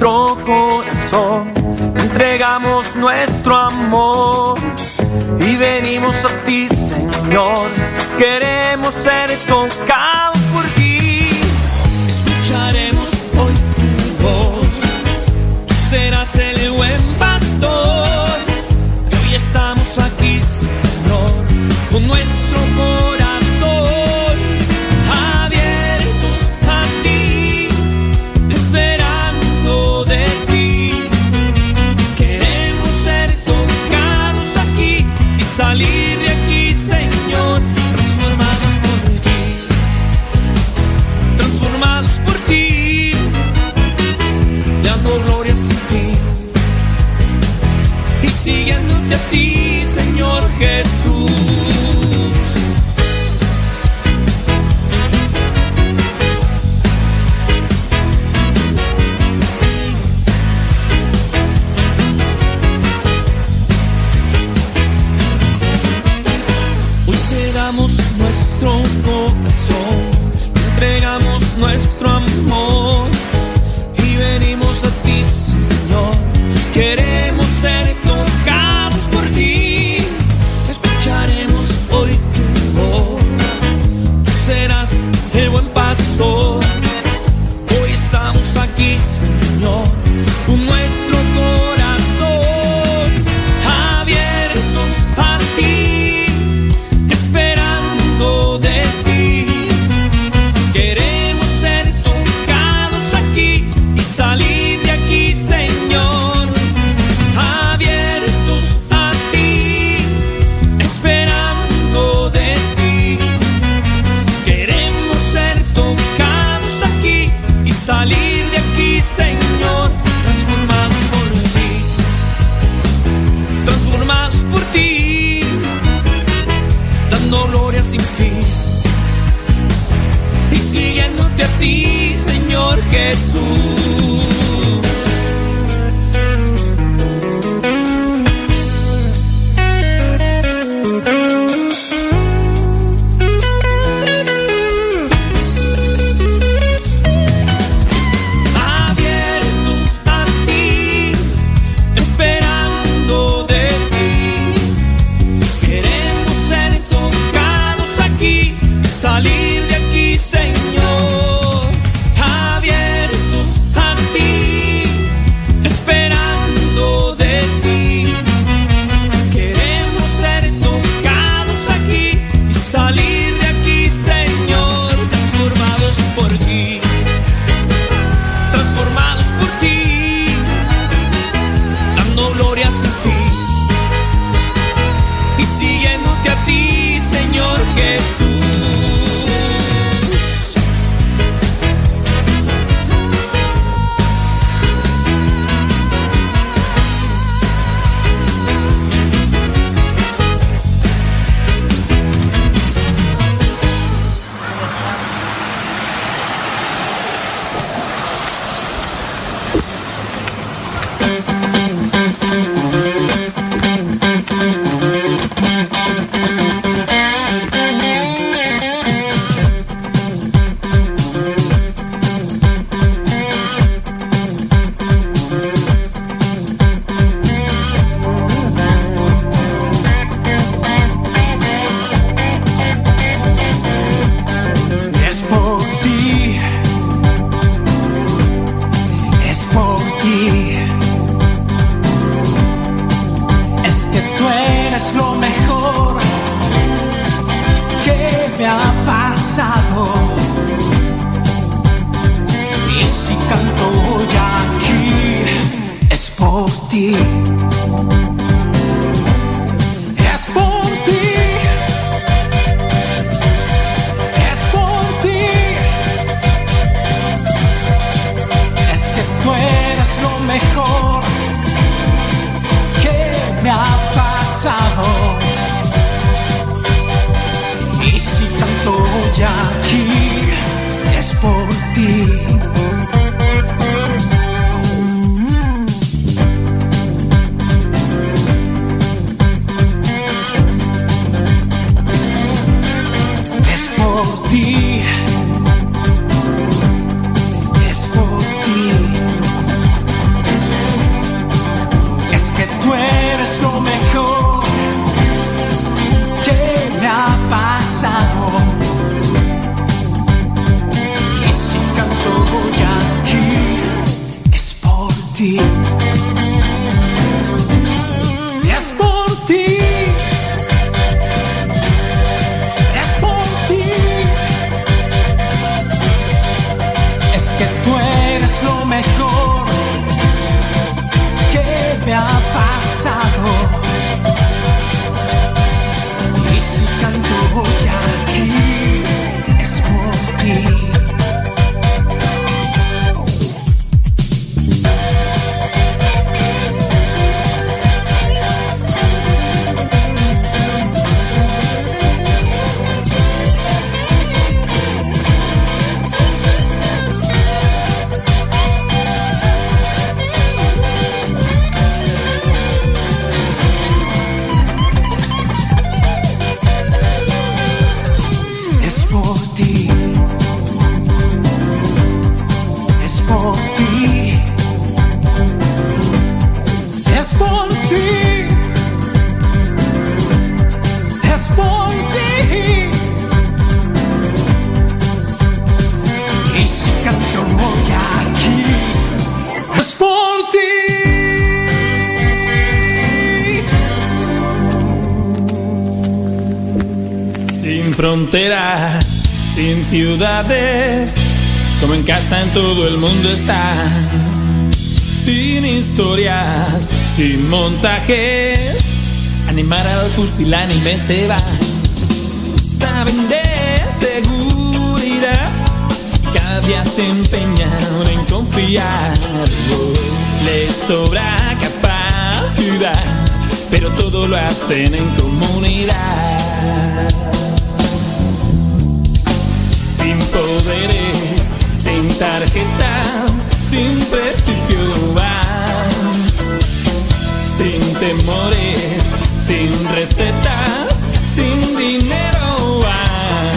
nuestro corazón, entregamos nuestro amor y venimos a ti, Señor. Queremos ser tocados por ti. Escucharemos hoy tu voz, tú serás el buen pastor. Y hoy estamos aquí, Señor, con nuestro corazón. Ciudades, como en casa en todo el mundo está. Sin historias, sin montajes, animar al pusilánime se va. Saben de seguridad, cada día se empeñan en confiar. Les sobra capacidad, pero todo lo hacen en comunidad. Sin tarjetas, sin prestigio van, sin temores, sin recetas, sin dinero van.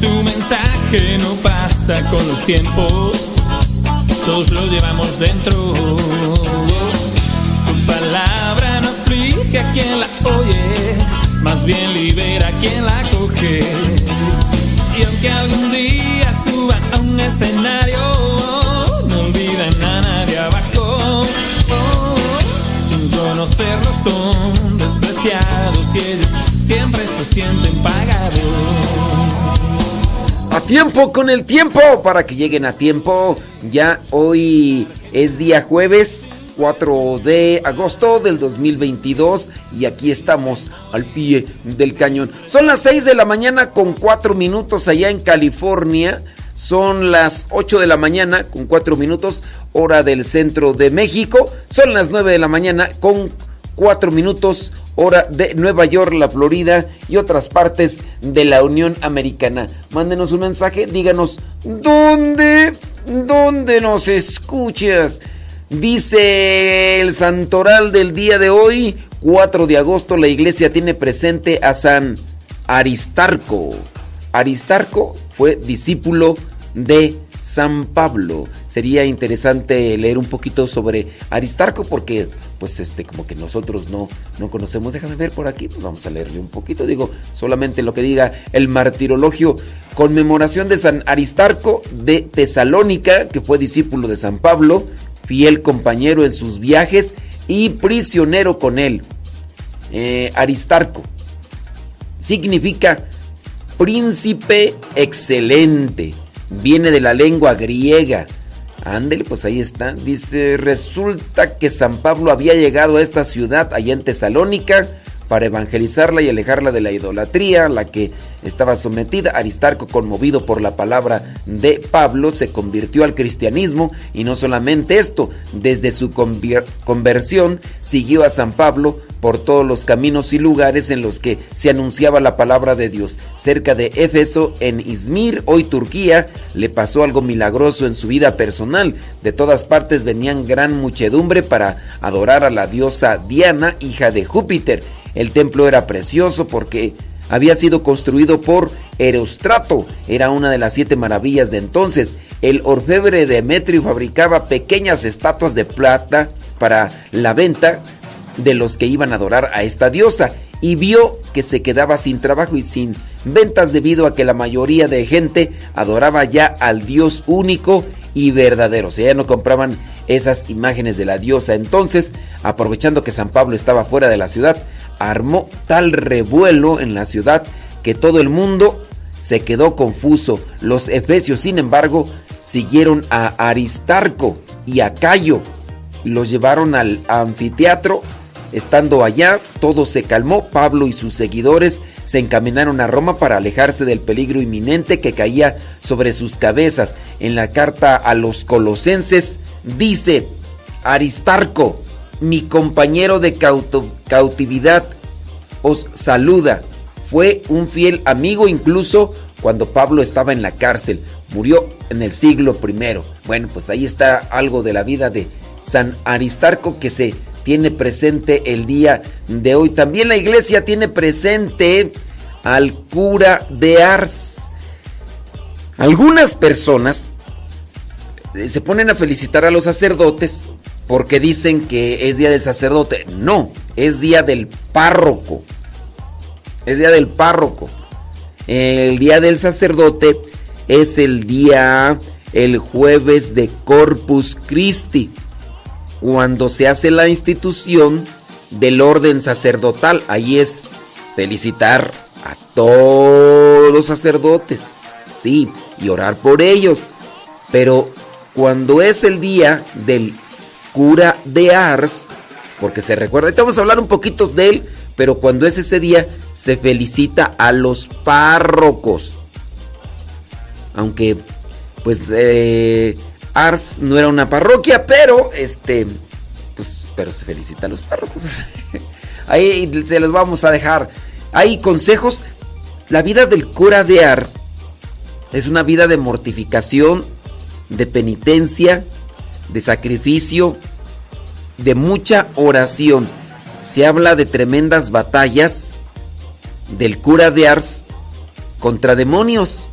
Su mensaje no pasa con los tiempos, todos lo llevamos dentro. Su palabra no aflige a quien la oye, más bien libera a quien la coge. Y aunque algún día suba a un escenario, no olviden a nadie abajo. Sin conocerlo son despreciados y ellos siempre se sienten pagados. A tiempo con el tiempo, para que lleguen a tiempo. Ya hoy es día jueves 4 de agosto del 2022 y aquí estamos al pie del cañón. Son las 6 de la mañana con 4 minutos allá en California. Son las 8 de la mañana con 4 minutos hora del centro de México. Son las 9 de la mañana con 4 minutos hora de Nueva York, la Florida y otras partes de la Unión Americana. Mándenos un mensaje, díganos dónde, dónde nos escuchas. Dice el santoral del día de hoy, 4 de agosto, la iglesia tiene presente a San Aristarco. Aristarco fue discípulo de San Pablo. Sería interesante leer un poquito sobre Aristarco porque pues este como que nosotros no no conocemos. Déjame ver por aquí, pues vamos a leerle un poquito. Digo, solamente lo que diga el martirologio conmemoración de San Aristarco de Tesalónica, que fue discípulo de San Pablo, fiel compañero en sus viajes y prisionero con él. Eh, Aristarco significa príncipe excelente. Viene de la lengua griega. Ándele, pues ahí está. Dice, resulta que San Pablo había llegado a esta ciudad allá en Tesalónica para evangelizarla y alejarla de la idolatría a la que estaba sometida. Aristarco, conmovido por la palabra de Pablo, se convirtió al cristianismo y no solamente esto, desde su conversión siguió a San Pablo por todos los caminos y lugares en los que se anunciaba la palabra de Dios. Cerca de Éfeso, en Izmir, hoy Turquía, le pasó algo milagroso en su vida personal. De todas partes venían gran muchedumbre para adorar a la diosa Diana, hija de Júpiter. El templo era precioso porque había sido construido por Erostrato, era una de las siete maravillas de entonces. El orfebre Demetrio fabricaba pequeñas estatuas de plata para la venta de los que iban a adorar a esta diosa y vio que se quedaba sin trabajo y sin ventas debido a que la mayoría de gente adoraba ya al Dios único y verdadero. O sea, ya no compraban esas imágenes de la diosa. Entonces, aprovechando que San Pablo estaba fuera de la ciudad, armó tal revuelo en la ciudad que todo el mundo se quedó confuso. Los efesios, sin embargo, siguieron a Aristarco y a Cayo. Los llevaron al anfiteatro. Estando allá, todo se calmó. Pablo y sus seguidores se encaminaron a Roma para alejarse del peligro inminente que caía sobre sus cabezas. En la carta a los colosenses dice, Aristarco, mi compañero de cautividad, os saluda. Fue un fiel amigo incluso cuando Pablo estaba en la cárcel. Murió en el siglo I. Bueno, pues ahí está algo de la vida de San Aristarco que se tiene presente el día de hoy. También la iglesia tiene presente al cura de Ars. Algunas personas eh, se ponen a felicitar a los sacerdotes porque dicen que es día del sacerdote. No, es día del párroco. Es día del párroco. El día del sacerdote es el día, el jueves de Corpus Christi cuando se hace la institución del orden sacerdotal. Ahí es felicitar a todos los sacerdotes, sí, y orar por ellos. Pero cuando es el día del cura de Ars, porque se recuerda, ahorita vamos a hablar un poquito de él, pero cuando es ese día se felicita a los párrocos. Aunque, pues, eh, Ars no era una parroquia, pero este, pues, pero se felicita a los párrocos. Ahí se los vamos a dejar. Hay consejos. La vida del cura de Ars es una vida de mortificación, de penitencia, de sacrificio, de mucha oración. Se habla de tremendas batallas del cura de Ars contra demonios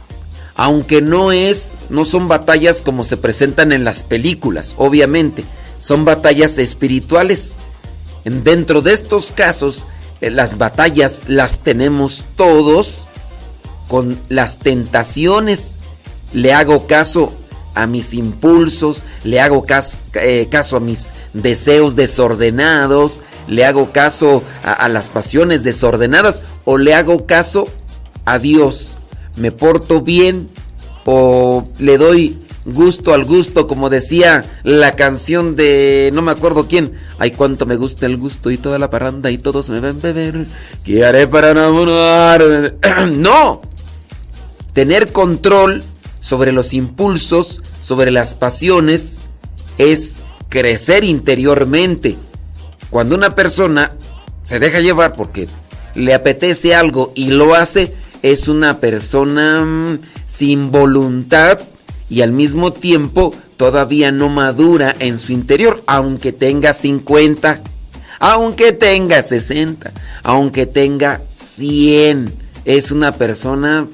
aunque no es, no son batallas como se presentan en las películas, obviamente, son batallas espirituales. Dentro de estos casos, eh, las batallas las tenemos todos con las tentaciones. Le hago caso a mis impulsos, le hago caso, eh, caso a mis deseos desordenados, le hago caso a las pasiones desordenadas o le hago caso a Dios me porto bien o le doy gusto al gusto, como decía la canción de no me acuerdo quién. Ay, cuánto me gusta el gusto y toda la parranda y todos me ven beber. ¿Qué haré para enamorar? no. Tener control sobre los impulsos, sobre las pasiones, es crecer interiormente. Cuando una persona se deja llevar porque le apetece algo y lo hace, es una persona mm, sin voluntad y al mismo tiempo todavía no madura en su interior, aunque tenga 50, aunque tenga 60, aunque tenga 100. Es una persona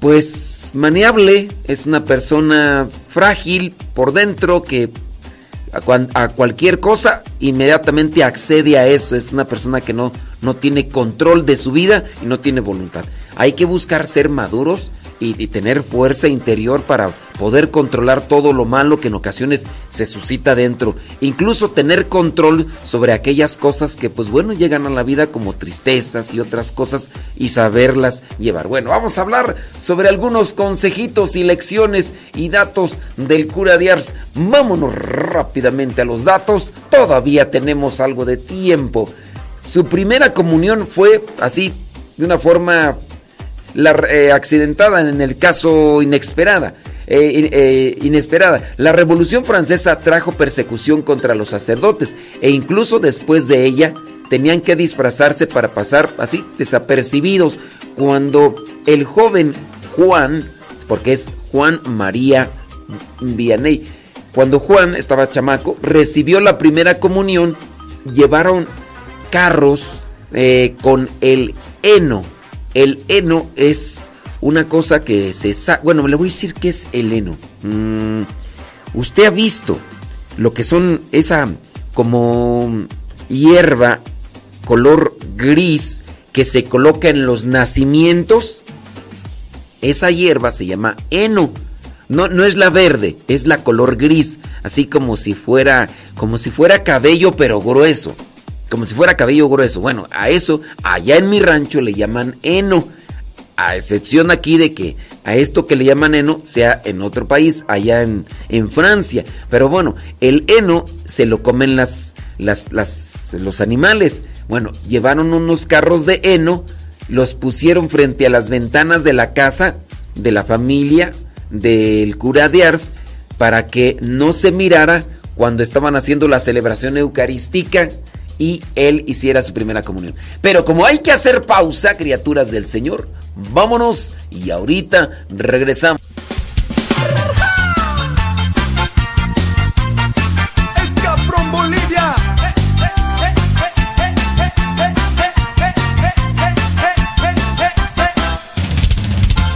pues maniable, es una persona frágil por dentro que a, cualquier cosa inmediatamente accede a eso. Es una persona que no, no tiene control de su vida y no tiene voluntad. Hay que buscar ser maduros y, tener fuerza interior para poder controlar todo lo malo que en ocasiones se suscita dentro. Incluso tener control sobre aquellas cosas que pues bueno llegan a la vida como tristezas y otras cosas y saberlas llevar. Bueno, vamos a hablar sobre algunos consejitos y lecciones y datos del cura de Ars. Vámonos rápidamente a los datos. Todavía tenemos algo de tiempo. Su primera comunión fue así, de una forma eh, accidentada en el caso inesperada. Eh, eh, inesperada. La Revolución Francesa trajo persecución contra los sacerdotes e incluso después de ella tenían que disfrazarse para pasar así desapercibidos. Cuando el joven Juan, porque es Juan María Vianney, cuando Juan estaba chamaco, recibió la primera comunión, llevaron carros con el heno el heno es una cosa que se... Bueno, le voy a decir qué es el heno. Mm, usted ha visto lo que son esa como hierba color gris que se coloca en los nacimientos. Esa hierba se llama heno. No, no es la verde, es la color gris, así como si fuera, como si fuera cabello pero grueso, como si fuera cabello grueso. Bueno, a eso allá en mi rancho le llaman heno, a excepción aquí de que a esto que le llaman heno sea en otro país, allá en, en Francia. Pero bueno, el heno se lo comen las, las, las, los animales. Bueno, llevaron unos carros de heno, los pusieron frente a las ventanas de la casa de la familia del cura de Ars para que no se mirara cuando estaban haciendo la celebración eucarística y él hiciera su primera comunión. Pero como hay que hacer pausa, criaturas del Señor, vámonos y ahorita regresamos. Bolivia.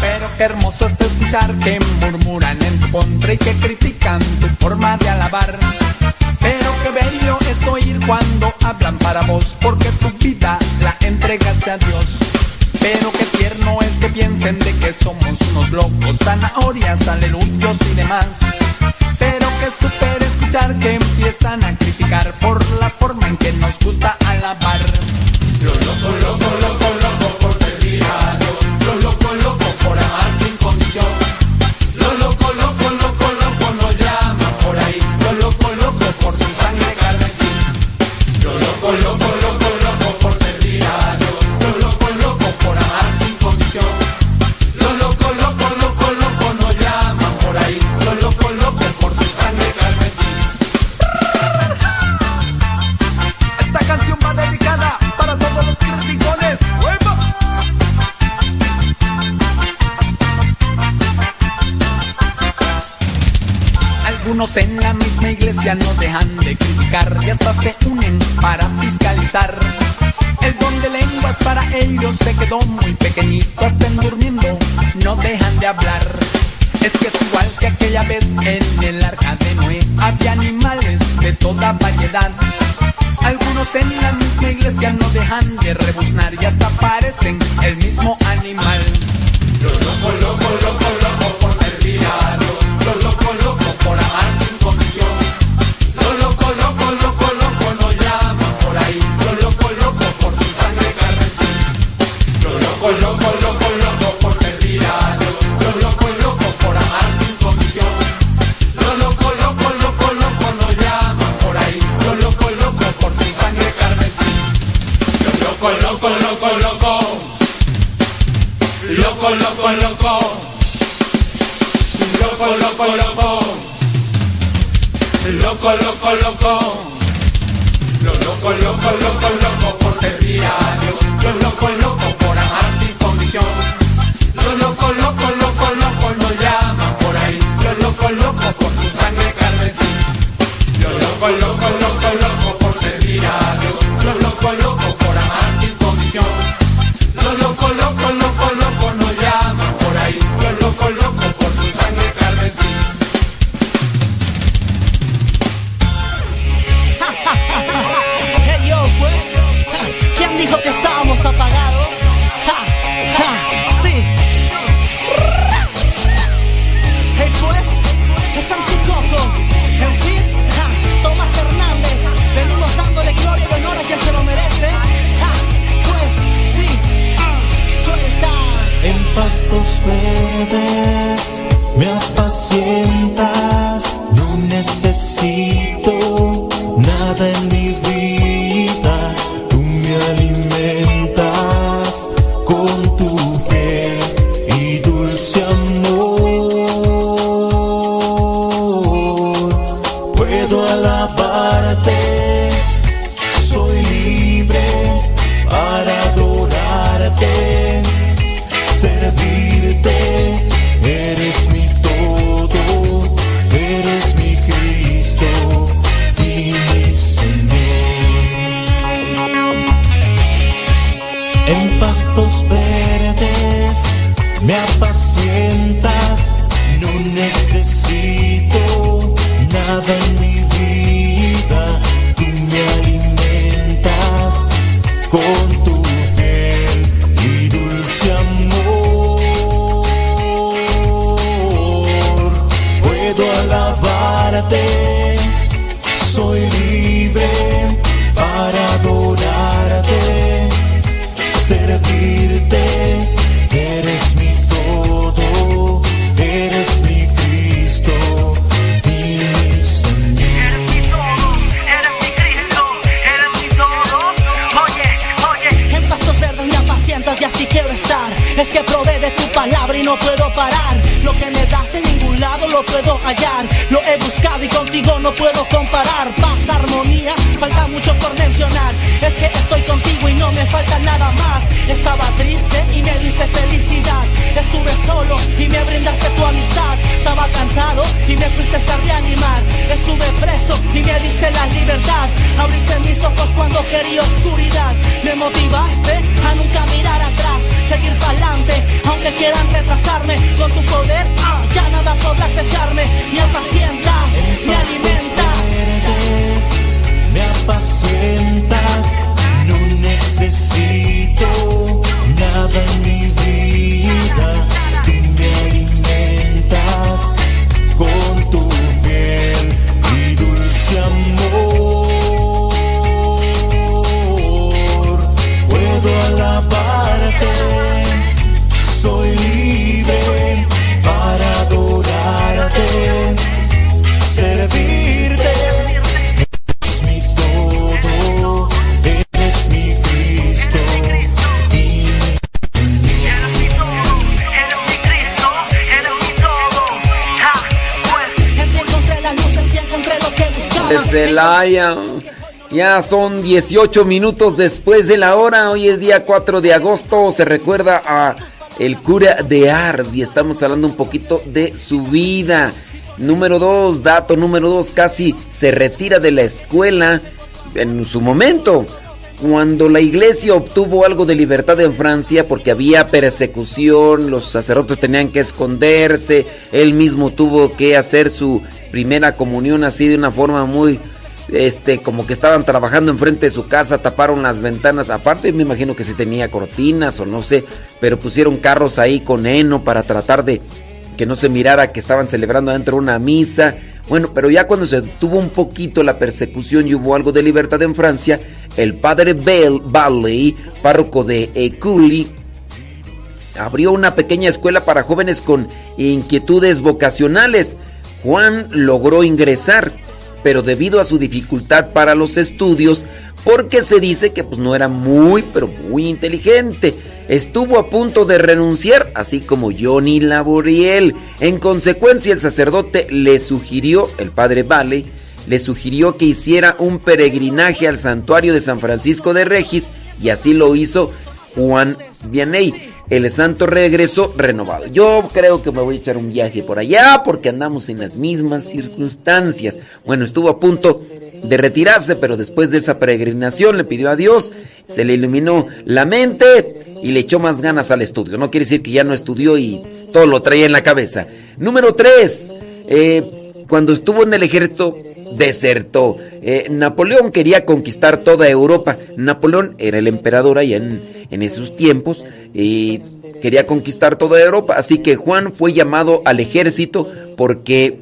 Pero qué hermoso es escuchar que murmuran en tu contra y que critican tu forma de alabar. Hablan para vos, porque tu vida la entregaste a Dios. Pero qué tierno es que piensen de que somos unos locos, zanahorias, aleluyos y demás. Pero que super escuchar que empiezan a criticar por la forma en que nos gusta alabar. Lo loco, loco, loco, Algunos en la misma iglesia no dejan de criticar y hasta se unen para fiscalizar. El don de lenguas para ellos se quedó muy pequeñito, estén durmiendo, no dejan de hablar. Es que es igual que aquella vez en el arca de Noé, había animales de toda variedad. Algunos en la misma iglesia no dejan de rebuznar y hasta parecen el mismo animal. Lo loco, loco, loco, por amar sin loco, loco, loco, loco nos llaman por ahí. Lo loco, loco por su sangre carmesí. Lo loco, loco, loco, loco por servir a Dios. Lo loco, loco por amar sin condición. Lo loco, loco, loco, loco nos llaman por ahí. Lo loco, loco por su sangre carmesí. Lo loco, loco, loco, loco. Loco, loco, loco. Loco, loco, loco. Loco, loco, loco. Lo loco, loco, loco, loco por servir a Dios. Lo loco, loco por amar sin condición. Lo loco, loco, loco, loco nos llaman por ahí. Lo loco, loco por su sangre carmesí. Lo loco, loco, loco, loco dijo que estábamos apagados? Ja, ja, sí. Hey pues, es MC Coco, en fit, ja, Tomás Hernández, venimos dándole gloria y honor a quien se lo merece. Ja, pues, sí, suelta. En pastos verdes me apacientas, no necesito nada en mi vida, tú me Son 18 minutos después de la hora. Hoy es día 4 de agosto. Se recuerda a el cura de Ars y estamos hablando un poquito de su vida. Número 2, dato número 2, casi se retira de la escuela en su momento. Cuando la iglesia obtuvo algo de libertad en Francia porque había persecución, los sacerdotes tenían que esconderse, él mismo tuvo que hacer su primera comunión así de una forma muy este como que estaban trabajando enfrente de su casa, taparon las ventanas, aparte me imagino que si tenía cortinas o no sé, pero pusieron carros ahí con heno para tratar de que no se mirara que estaban celebrando dentro de una misa. Bueno, pero ya cuando se tuvo un poquito la persecución y hubo algo de libertad en Francia, el padre Bell Valley, párroco de Eculi, abrió una pequeña escuela para jóvenes con inquietudes vocacionales. Juan logró ingresar, pero debido a su dificultad para los estudios, porque se dice que pues no era muy, pero muy inteligente, estuvo a punto de renunciar, así como Johnny Laboriel. En consecuencia, el sacerdote le sugirió, el padre Vale, le sugirió que hiciera un peregrinaje al santuario de San Francisco de Regis, y así lo hizo Juan Vianney. El santo regresó renovado. Yo creo que me voy a echar un viaje por allá porque andamos en las mismas circunstancias. Bueno, estuvo a punto de retirarse, pero después de esa peregrinación le pidió a Dios, se le iluminó la mente y le echó más ganas al estudio. No quiere decir que ya no estudió y todo lo traía en la cabeza. Número 3. cuando estuvo en el ejército, desertó. Eh, Napoleón quería conquistar toda Europa. Napoleón era el emperador allá en, en esos tiempos y quería conquistar toda Europa. Así que Juan fue llamado al ejército porque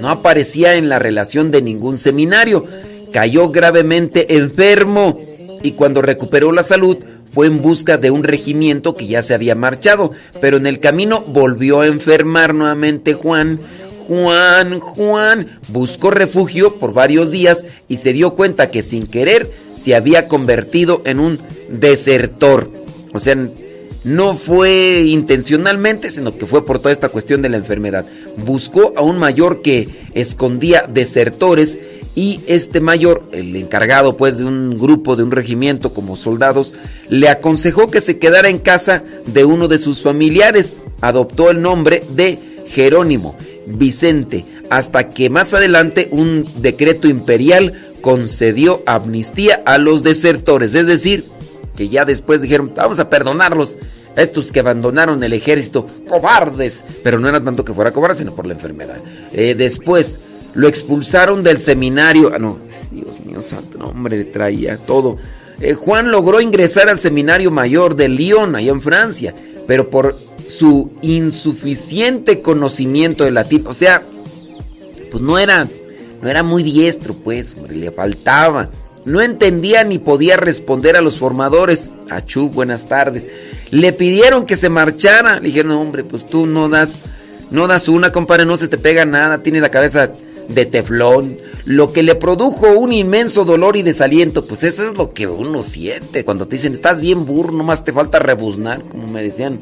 no aparecía en la relación de ningún seminario. Cayó gravemente enfermo y cuando recuperó la salud fue en busca de un regimiento que ya se había marchado, pero en el camino volvió a enfermar nuevamente Juan. Juan, Juan buscó refugio por varios días y se dio cuenta que sin querer se había convertido en un desertor. O sea, no fue intencionalmente, sino que fue por toda esta cuestión de la enfermedad. Buscó a un mayor que escondía desertores y este mayor, el encargado pues de un grupo, de un regimiento como soldados, le aconsejó que se quedara en casa de uno de sus familiares. Adoptó el nombre de Jerónimo Vicente, hasta que más adelante un decreto imperial concedió amnistía a los desertores, es decir, que ya después dijeron, vamos a perdonarlos, a estos que abandonaron el ejército, cobardes, pero no era tanto que fuera cobarde, sino por la enfermedad. Eh, después lo expulsaron del seminario, ah, no, Dios mío santo, no, hombre, traía todo. Eh, Juan logró ingresar al seminario mayor de Lyon, allá en Francia, pero por su insuficiente conocimiento de latín, o sea, pues no era, no era muy diestro, pues, hombre, le faltaba. No entendía ni podía responder a los formadores. Achú, buenas tardes. Le pidieron que se marchara. Le dijeron, hombre, pues tú no das, no das una, compadre, no se te pega nada, tiene la cabeza de teflón. lo que le produjo un inmenso dolor y desaliento. Pues eso es lo que uno siente cuando te dicen, estás bien burro, nomás te falta rebuznar, como me decían,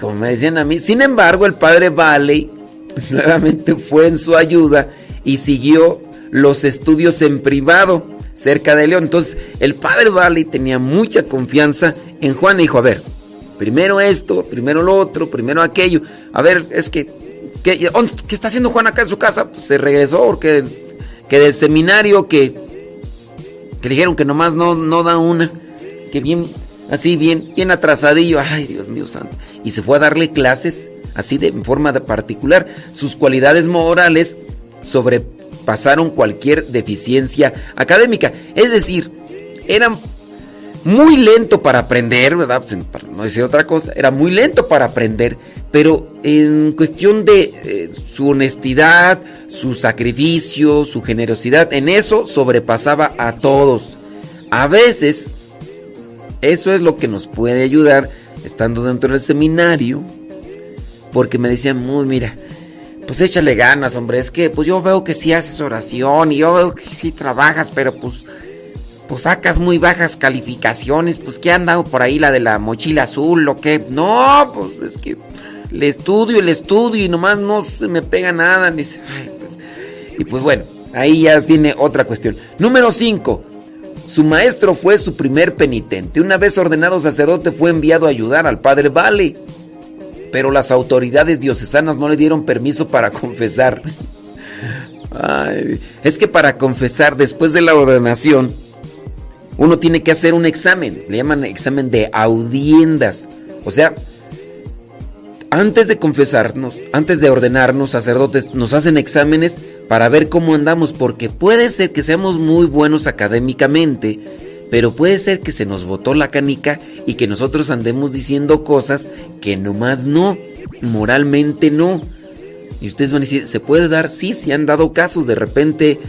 como me decían a mí. Sin embargo, el padre Valley nuevamente fue en su ayuda y siguió los estudios en privado cerca de León. Entonces, el padre Valley tenía mucha confianza en Juan y dijo, a ver, primero esto, primero lo otro, primero aquello. A ver, es que, ¿qué, está haciendo Juan acá en su casa? Pues se regresó porque que del seminario que, dijeron que nomás no, no da una, que bien, así bien, bien atrasadillo, ay Dios mío santo. Y se fue a darle clases así de forma particular. Sus cualidades morales sobrepasaron cualquier deficiencia académica. Es decir, eran muy lento para aprender, ¿verdad? Pues, no decir otra cosa, era muy lento para aprender, pero en cuestión de eh, su honestidad, su sacrificio, su generosidad, en eso sobrepasaba a todos. A veces, eso es lo que nos puede ayudar estando dentro del seminario, porque me decían, muy, mira, pues échale ganas, hombre, es que pues yo veo que sí haces oración y yo veo que sí trabajas, pero pues pues sacas muy bajas calificaciones, pues ¿qué han dado por ahí la de la mochila azul o qué? No, pues es que le estudio, el estudio y nomás no se me pega nada. Pues, y pues bueno, ahí ya viene otra cuestión. Número 5. Su maestro fue su primer penitente. Una vez ordenado sacerdote fue enviado a ayudar al padre Vale. Pero las autoridades diocesanas no le dieron permiso para confesar. es que para confesar después de la ordenación uno tiene que hacer un examen, le llaman examen de audiendas. O sea, antes de confesarnos, antes de ordenarnos sacerdotes, nos hacen exámenes para ver cómo andamos, porque puede ser que seamos muy buenos académicamente, pero puede ser que se nos botó la canica y que nosotros andemos diciendo cosas que nomás no, moralmente no. Y ustedes van a decir, ¿se puede dar? Sí, se han dado casos, de repente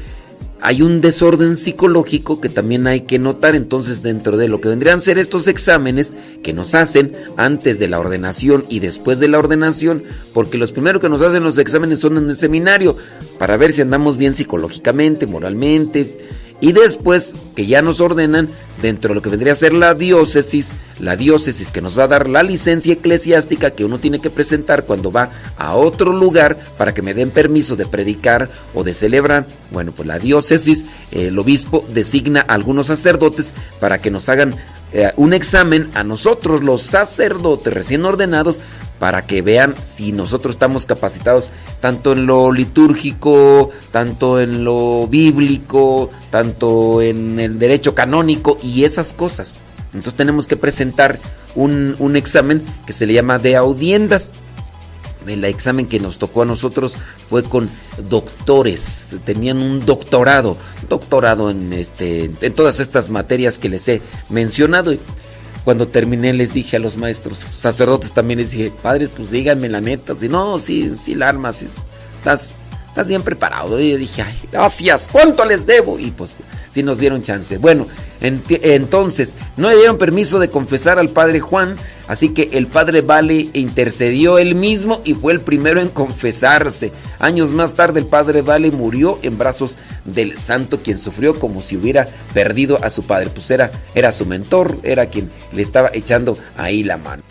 hay un desorden psicológico que también hay que notar entonces dentro de lo que vendrían a ser estos exámenes que nos hacen antes de la ordenación y después de la ordenación, porque los primeros que nos hacen los exámenes son en el seminario para ver si andamos bien psicológicamente, moralmente, y después que ya nos ordenan dentro de lo que vendría a ser la diócesis, la diócesis que nos va a dar la licencia eclesiástica que uno tiene que presentar cuando va a otro lugar para que me den permiso de predicar o de celebrar. Bueno, pues la diócesis, el obispo designa a algunos sacerdotes para que nos hagan eh, un examen a nosotros los sacerdotes recién ordenados para que vean si nosotros estamos capacitados tanto en lo litúrgico, tanto en lo bíblico, tanto en el derecho canónico y esas cosas. Entonces tenemos que presentar un, examen que se le llama de audiencias. El examen que nos tocó a nosotros fue con doctores, tenían un doctorado, doctorado en este en todas estas materias que les he mencionado. Cuando terminé les dije a los maestros, sacerdotes también les dije, padres, pues díganme la neta. Si no, sí, sí, la arma, estás, estás bien preparado. Y dije, ay, gracias, ¿cuánto les debo? Y pues sí nos dieron chance. Bueno, entonces, no le dieron permiso de confesar al padre Juan, así que el padre Vale intercedió él mismo y fue el primero en confesarse. Años más tarde el padre Vale murió en brazos del santo, quien sufrió como si hubiera perdido a su padre. Pues era, era su mentor, era quien le estaba echando ahí la mano.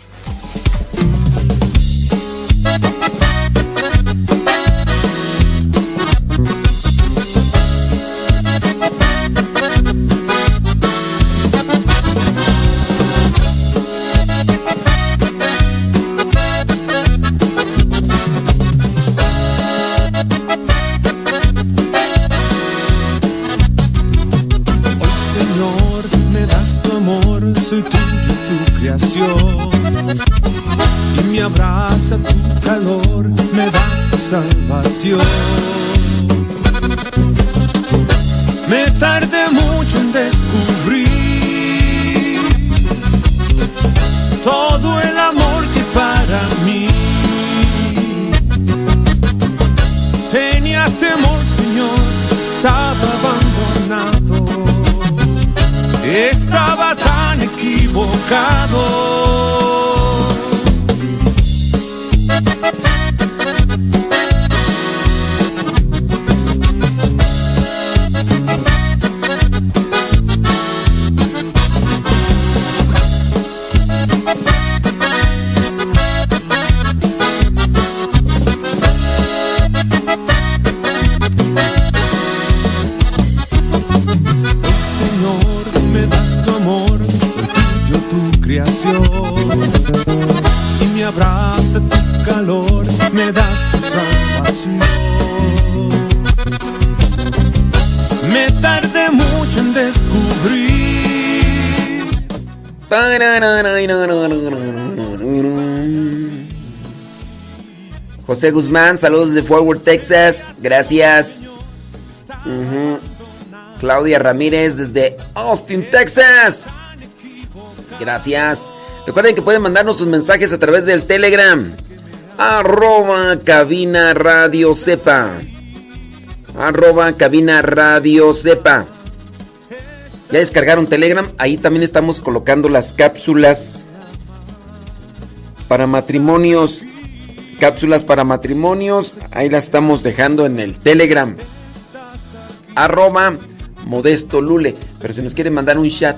Guzmán, saludos de Forward, Texas. Gracias. Claudia Ramírez desde Austin, Texas. Gracias. Recuerden que pueden mandarnos sus mensajes a través del Telegram. Arroba cabina radio sepa. Arroba cabina radio sepa. Ya descargaron Telegram. Ahí también estamos colocando las cápsulas para matrimonios. Cápsulas para matrimonios. Ahí las estamos dejando en el Telegram. Arroba Modesto Lule. Pero si nos quieren mandar un chat,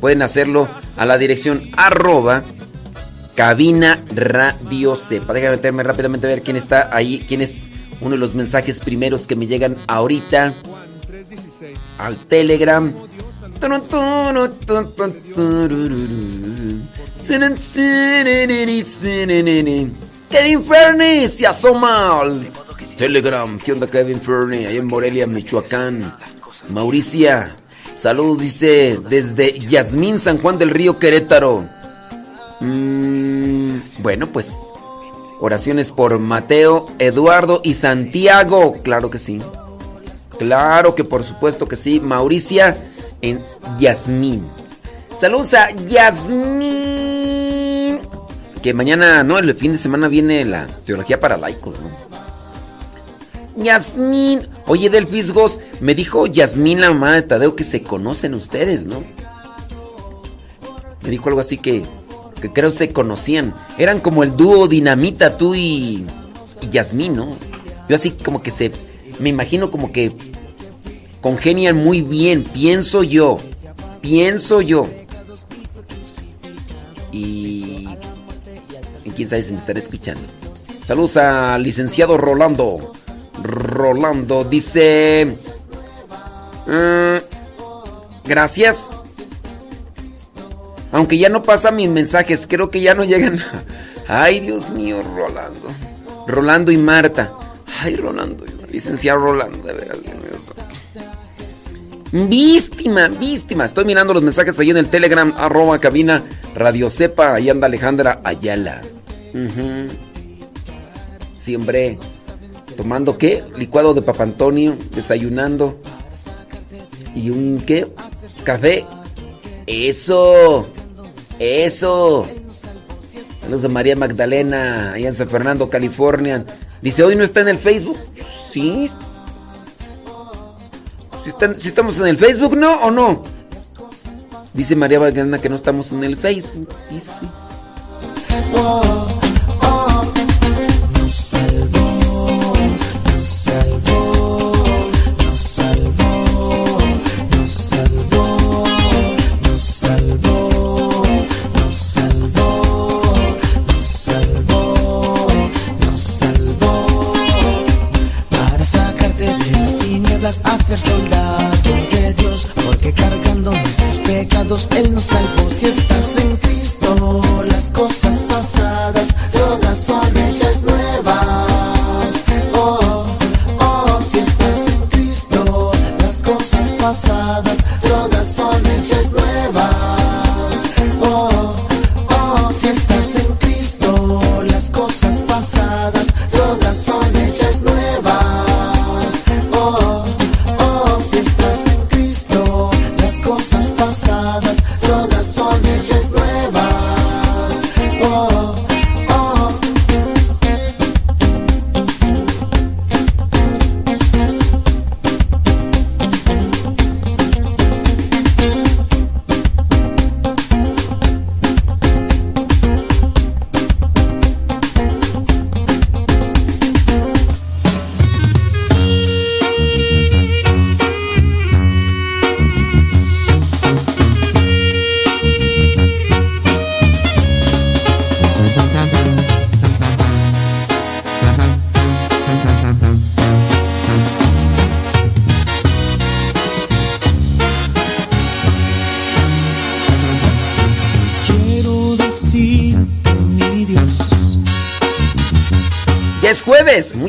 pueden hacerlo a la dirección arroba cabina radio sepa. Déjame meterme rápidamente a ver quién está ahí, quién es uno de los mensajes primeros que me llegan ahorita al Telegram. Kevin Fernie se asoma al Telegram. ¿Qué onda Kevin Fernie? Ahí en Morelia, Michoacán. Mauricia. Saludos, dice, desde Yasmín, San Juan del Río, Querétaro. Mm, bueno, pues oraciones por Mateo, Eduardo y Santiago. Claro que sí. Claro que por supuesto que sí. Mauricia en Yasmín. Saludos a Yasmín. Que mañana, no, el fin de semana viene la teología para laicos, ¿no? Yasmín. Oye, del Fisgos, me dijo Yasmín la mamá de Tadeo que se conocen ustedes, ¿no? Me dijo algo así que, que creo se conocían. Eran como el dúo Dinamita, tú y, y Yasmín, ¿no? Yo así como que se... Me imagino como que congenian muy bien, pienso yo. Pienso yo. Y... quién sabe si me estará escuchando. Saludos al licenciado Rolando. Rolando dice... "Mm, gracias. Aunque ya no pasan mis mensajes, creo que ya no llegan. Ay, Dios mío, Rolando. Rolando y Marta. Ay, Rolando, licenciado Rolando, de veras. Víctima, víctima. Estoy mirando los mensajes ahí en el Telegram, arroba cabina Radio Cepa. Ahí anda Alejandra Ayala. Ujú. Siempre tomando qué? Licuado de Papa Antonio, desayunando. ¿Y un qué? Café. Eso. Eso. Saludos de María Magdalena, allá en San Fernando, California. Dice, hoy no está en el Facebook. Sí. Si, estamos en el Facebook, ¿no o no? Dice María Magdalena que no estamos en el Facebook. Dice. Él nos salvó. Si estás en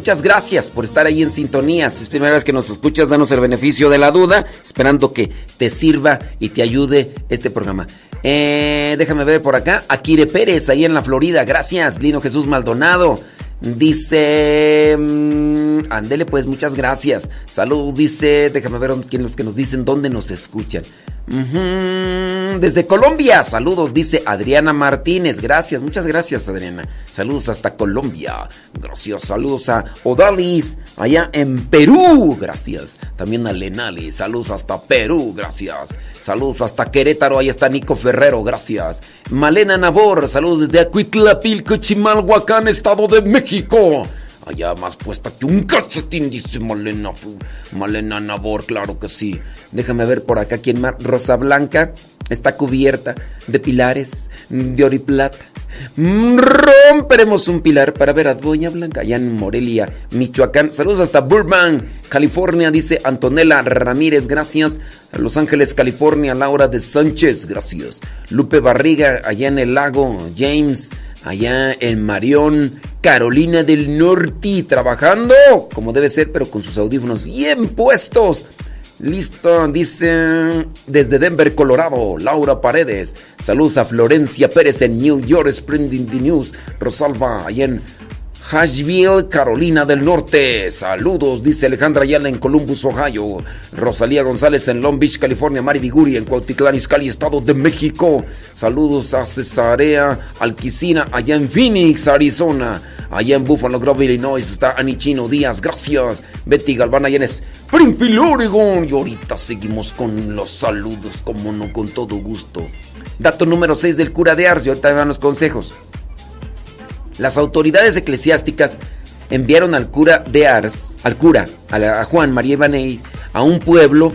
Muchas gracias por estar ahí en sintonía. Si es primera vez que nos escuchas, danos el beneficio de la duda, esperando que te sirva y te ayude este programa. Eh, déjame ver por acá. Akire Pérez, ahí en la Florida. Gracias. Lino Jesús Maldonado. Dice. Mm, andele, pues, muchas gracias. Salud, dice. Déjame ver quién los que nos dicen dónde nos escuchan. Desde Colombia, saludos, dice Adriana Martínez. Gracias, muchas gracias, Adriana. Saludos hasta Colombia. Gracias, saludos a Odalis, allá en Perú. Gracias. También a Lenali, saludos hasta Perú. Gracias. Saludos hasta Querétaro, ahí está Nico Ferrero. Gracias. Malena Nabor, saludos desde Acuitlapilco, Chimalhuacán, Estado de México. Allá más puesta que un calcetín, dice Malena. Malena Nabor, claro que sí. Déjame ver por acá quién más. Rosa Blanca está cubierta de pilares de oro y plata. Mm, romperemos un pilar para ver a Doña Blanca allá en Morelia, Michoacán. Saludos hasta Burbank, California, dice Antonella Ramírez. Gracias. Los Ángeles, California, Laura de Sánchez. Gracias. Lupe Barriga, allá en el lago. James allá en Marión, Carolina del Norte, trabajando como debe ser, pero con sus audífonos bien puestos. Listo, dice desde Denver, Colorado, Laura Paredes. Saludos a Florencia Pérez en New York, Spreading the News. Rosalba, allá en Asheville, Carolina del Norte. Saludos, dice Alejandra Ayala en Columbus, Ohio. Rosalía González en Long Beach, California. Mari Viguri en Cuautitlán, Izcalli, Estado de México. Saludos a Cesarea Alquicina allá en Phoenix, Arizona. Allá en Buffalo Grove, Illinois está Anichino Díaz. Gracias. Betty Galván allá en Springfield, Oregon. Y ahorita seguimos con los saludos, como no, con todo gusto. Dato número 6 del cura de Ars. Y ahorita van los consejos. Las autoridades eclesiásticas enviaron al cura de Ars, al cura, a, Juan María Ibanez, a un pueblo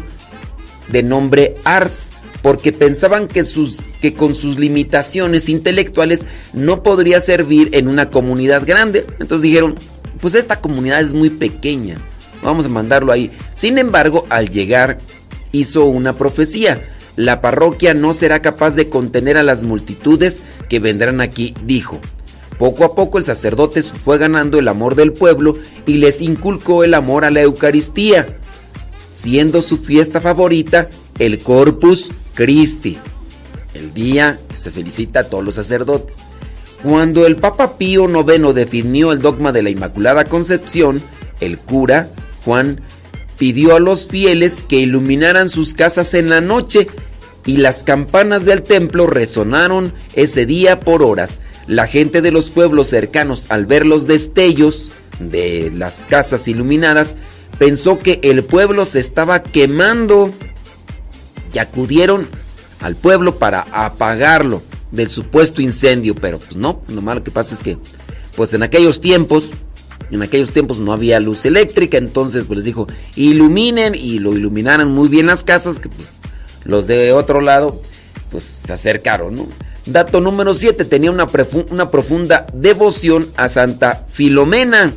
de nombre Ars, porque pensaban que, sus, que con sus limitaciones intelectuales no podría servir en una comunidad grande. Entonces dijeron, pues esta comunidad es muy pequeña, vamos a mandarlo ahí. Sin embargo, al llegar hizo una profecía. La parroquia no será capaz de contener a las multitudes que vendrán aquí, dijo. Poco a poco el sacerdote fue ganando el amor del pueblo y les inculcó el amor a la Eucaristía, siendo su fiesta favorita el Corpus Christi, el día se felicita a todos los sacerdotes. Cuando el Papa Pío IX definió el dogma de la Inmaculada Concepción, el cura, Juan, pidió a los fieles que iluminaran sus casas en la noche y las campanas del templo resonaron ese día por horas la gente de los pueblos cercanos, al ver los destellos de las casas iluminadas, pensó que el pueblo se estaba quemando y acudieron al pueblo para apagarlo del supuesto incendio, pero pues no, lo malo que pasa es que pues en aquellos tiempos en aquellos tiempos no había luz eléctrica, entonces pues les dijo, iluminen y lo iluminaron muy bien las casas, que pues los de otro lado pues se acercaron, ¿no? Dato número 7. Tenía una, una profunda devoción a Santa Filomena.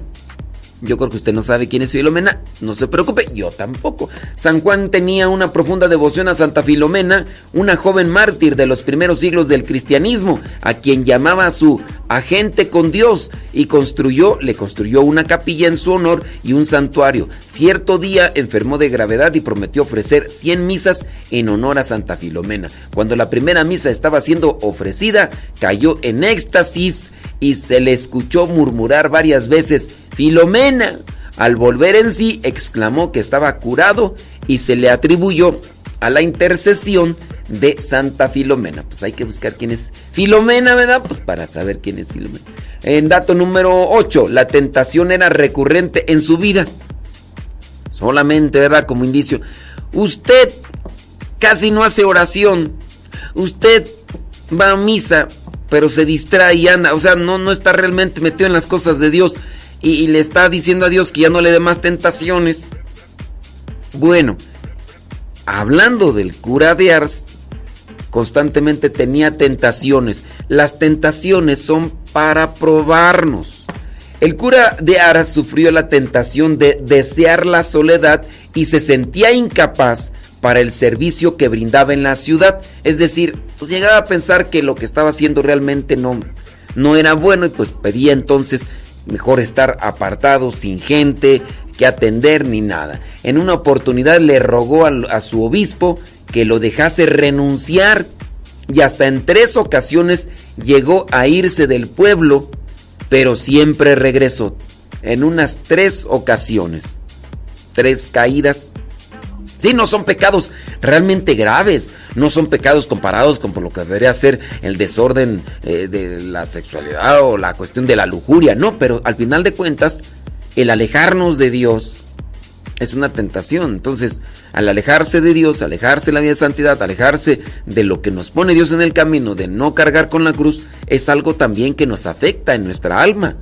Yo creo que usted no sabe quién es Filomena, no se preocupe, yo tampoco. San Juan tenía una profunda devoción a Santa Filomena, una joven mártir de los primeros siglos del cristianismo, a quien llamaba su agente con Dios y construyó, le construyó una capilla en su honor y un santuario. Cierto día enfermó de gravedad y prometió ofrecer 100 misas en honor a Santa Filomena. Cuando la primera misa estaba siendo ofrecida, cayó en éxtasis y se le escuchó murmurar varias veces, Filomena. Al volver en sí, exclamó que estaba curado y se le atribuyó a la intercesión de Santa Filomena. Pues hay que buscar quién es Filomena, ¿verdad? Pues para saber quién es Filomena. En dato número 8, la tentación era recurrente en su vida. Solamente, ¿verdad? Como indicio. Usted casi no hace oración. Usted va a misa, pero se distrae y o sea, no, no está realmente metido en las cosas de Dios y, le está diciendo a Dios que ya no le dé más tentaciones. Bueno, hablando del cura de Ars, constantemente tenía tentaciones. Las tentaciones son para probarnos. El cura de Ars sufrió la tentación de desear la soledad y se sentía incapaz para el servicio que brindaba en la ciudad. Es decir, pues llegaba a pensar que lo que estaba haciendo realmente no, no era bueno y pues pedía entonces Mejor estar apartado, sin gente que atender ni nada. En una oportunidad le rogó a, su obispo que lo dejase renunciar y hasta en tres ocasiones llegó a irse del pueblo, pero siempre regresó. En unas tres ocasiones. Tres caídas. Sí, no son pecados realmente graves, no son pecados comparados con lo que debería ser el desorden eh, de la sexualidad o la cuestión de la lujuria, no, pero al final de cuentas, el alejarnos de Dios es una tentación. Entonces, al alejarse de Dios, alejarse de la vida de santidad, alejarse de lo que nos pone Dios en el camino, de no cargar con la cruz, es algo también que nos afecta en nuestra alma.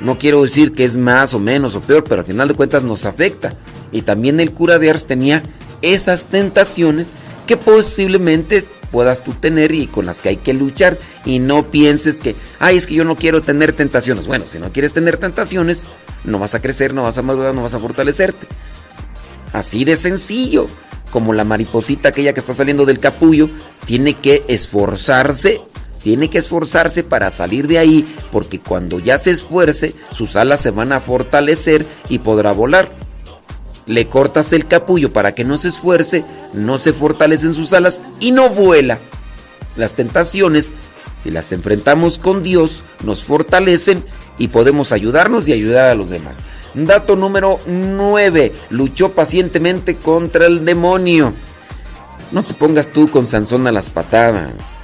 No quiero decir que es más o menos o peor, pero al final de cuentas nos afecta. Y también el cura de Ars tenía esas tentaciones que posiblemente puedas tú tener y con las que hay que luchar. Y no pienses que, ay, es que yo no quiero tener tentaciones. Bueno, si no quieres tener tentaciones, no vas a crecer, no vas a madurar, no vas a fortalecerte. Así de sencillo. Como la mariposita aquella que está saliendo del capullo, tiene que esforzarse, tiene que esforzarse para salir de ahí, porque cuando ya se esfuerce, sus alas se van a fortalecer y podrá volar. Le cortas el capullo para que no se esfuerce, no se fortalecen sus alas y no vuela. Las tentaciones, si las enfrentamos con Dios, nos fortalecen y podemos ayudarnos y ayudar a los demás. Dato número 9. Luchó pacientemente contra el demonio. No te pongas tú con Sansón a las patadas.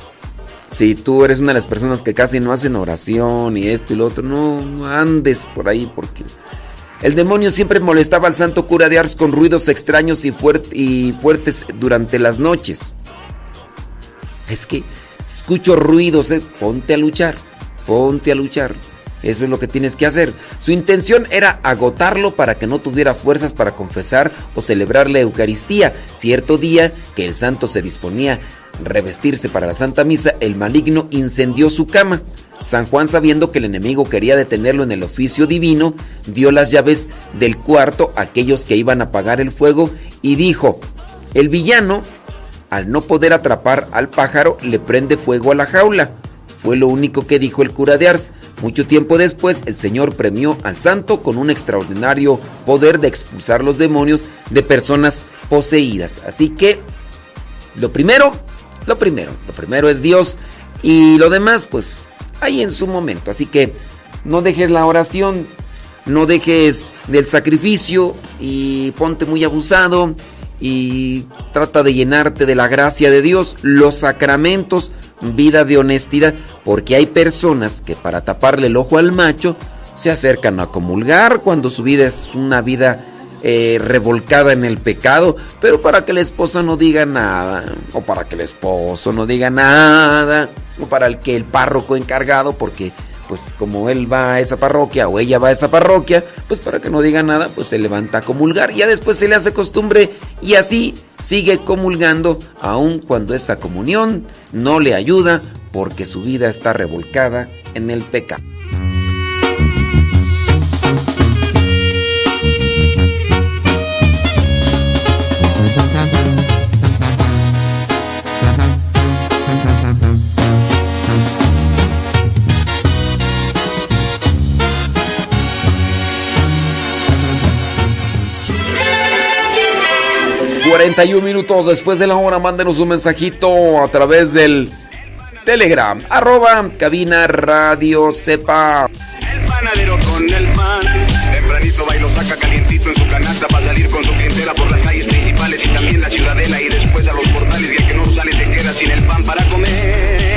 Si tú eres una de las personas que casi no hacen oración y esto y lo otro, no, andes por ahí porque el demonio siempre molestaba al santo cura de Ars con ruidos extraños y, fuertes durante las noches. Es que escucho ruidos, eh, ponte a luchar, ponte a luchar. Eso es lo que tienes que hacer. Su intención era agotarlo para que no tuviera fuerzas para confesar o celebrar la Eucaristía. Cierto día que el santo se disponía revestirse para la Santa Misa, el maligno incendió su cama. San Juan, sabiendo que el enemigo quería detenerlo en el oficio divino, dio las llaves del cuarto a aquellos que iban a apagar el fuego y dijo, el villano, al no poder atrapar al pájaro, le prende fuego a la jaula. Fue lo único que dijo el cura de Ars. Mucho tiempo después, el Señor premió al santo con un extraordinario poder de expulsar los demonios de personas poseídas. Así que, lo primero, lo primero, lo primero es Dios y lo demás, pues, ahí en su momento. Así que, no dejes la oración, no dejes del sacrificio y ponte muy abusado y trata de llenarte de la gracia de Dios, los sacramentos vida de honestidad, porque hay personas que para taparle el ojo al macho se acercan a comulgar cuando su vida es una vida eh, revolcada en el pecado, pero para que la esposa no diga nada, o para que el esposo no diga nada, o para el que el párroco encargado, porque pues como él va a esa parroquia o ella va a esa parroquia, pues para que no diga nada, pues se levanta a comulgar. Ya después se le hace costumbre y así sigue comulgando, aun cuando esa comunión no le ayuda porque su vida está revolcada en el pecado. 41 minutos después de la hora, mándenos un mensajito a través del Telegram, arroba cabina radio sepa. El panadero con el pan, tempranito va y lo saca calientito en su canasta para salir con su clientela por principales y y después a los portales y el que no sale se queda sin el pan para comer.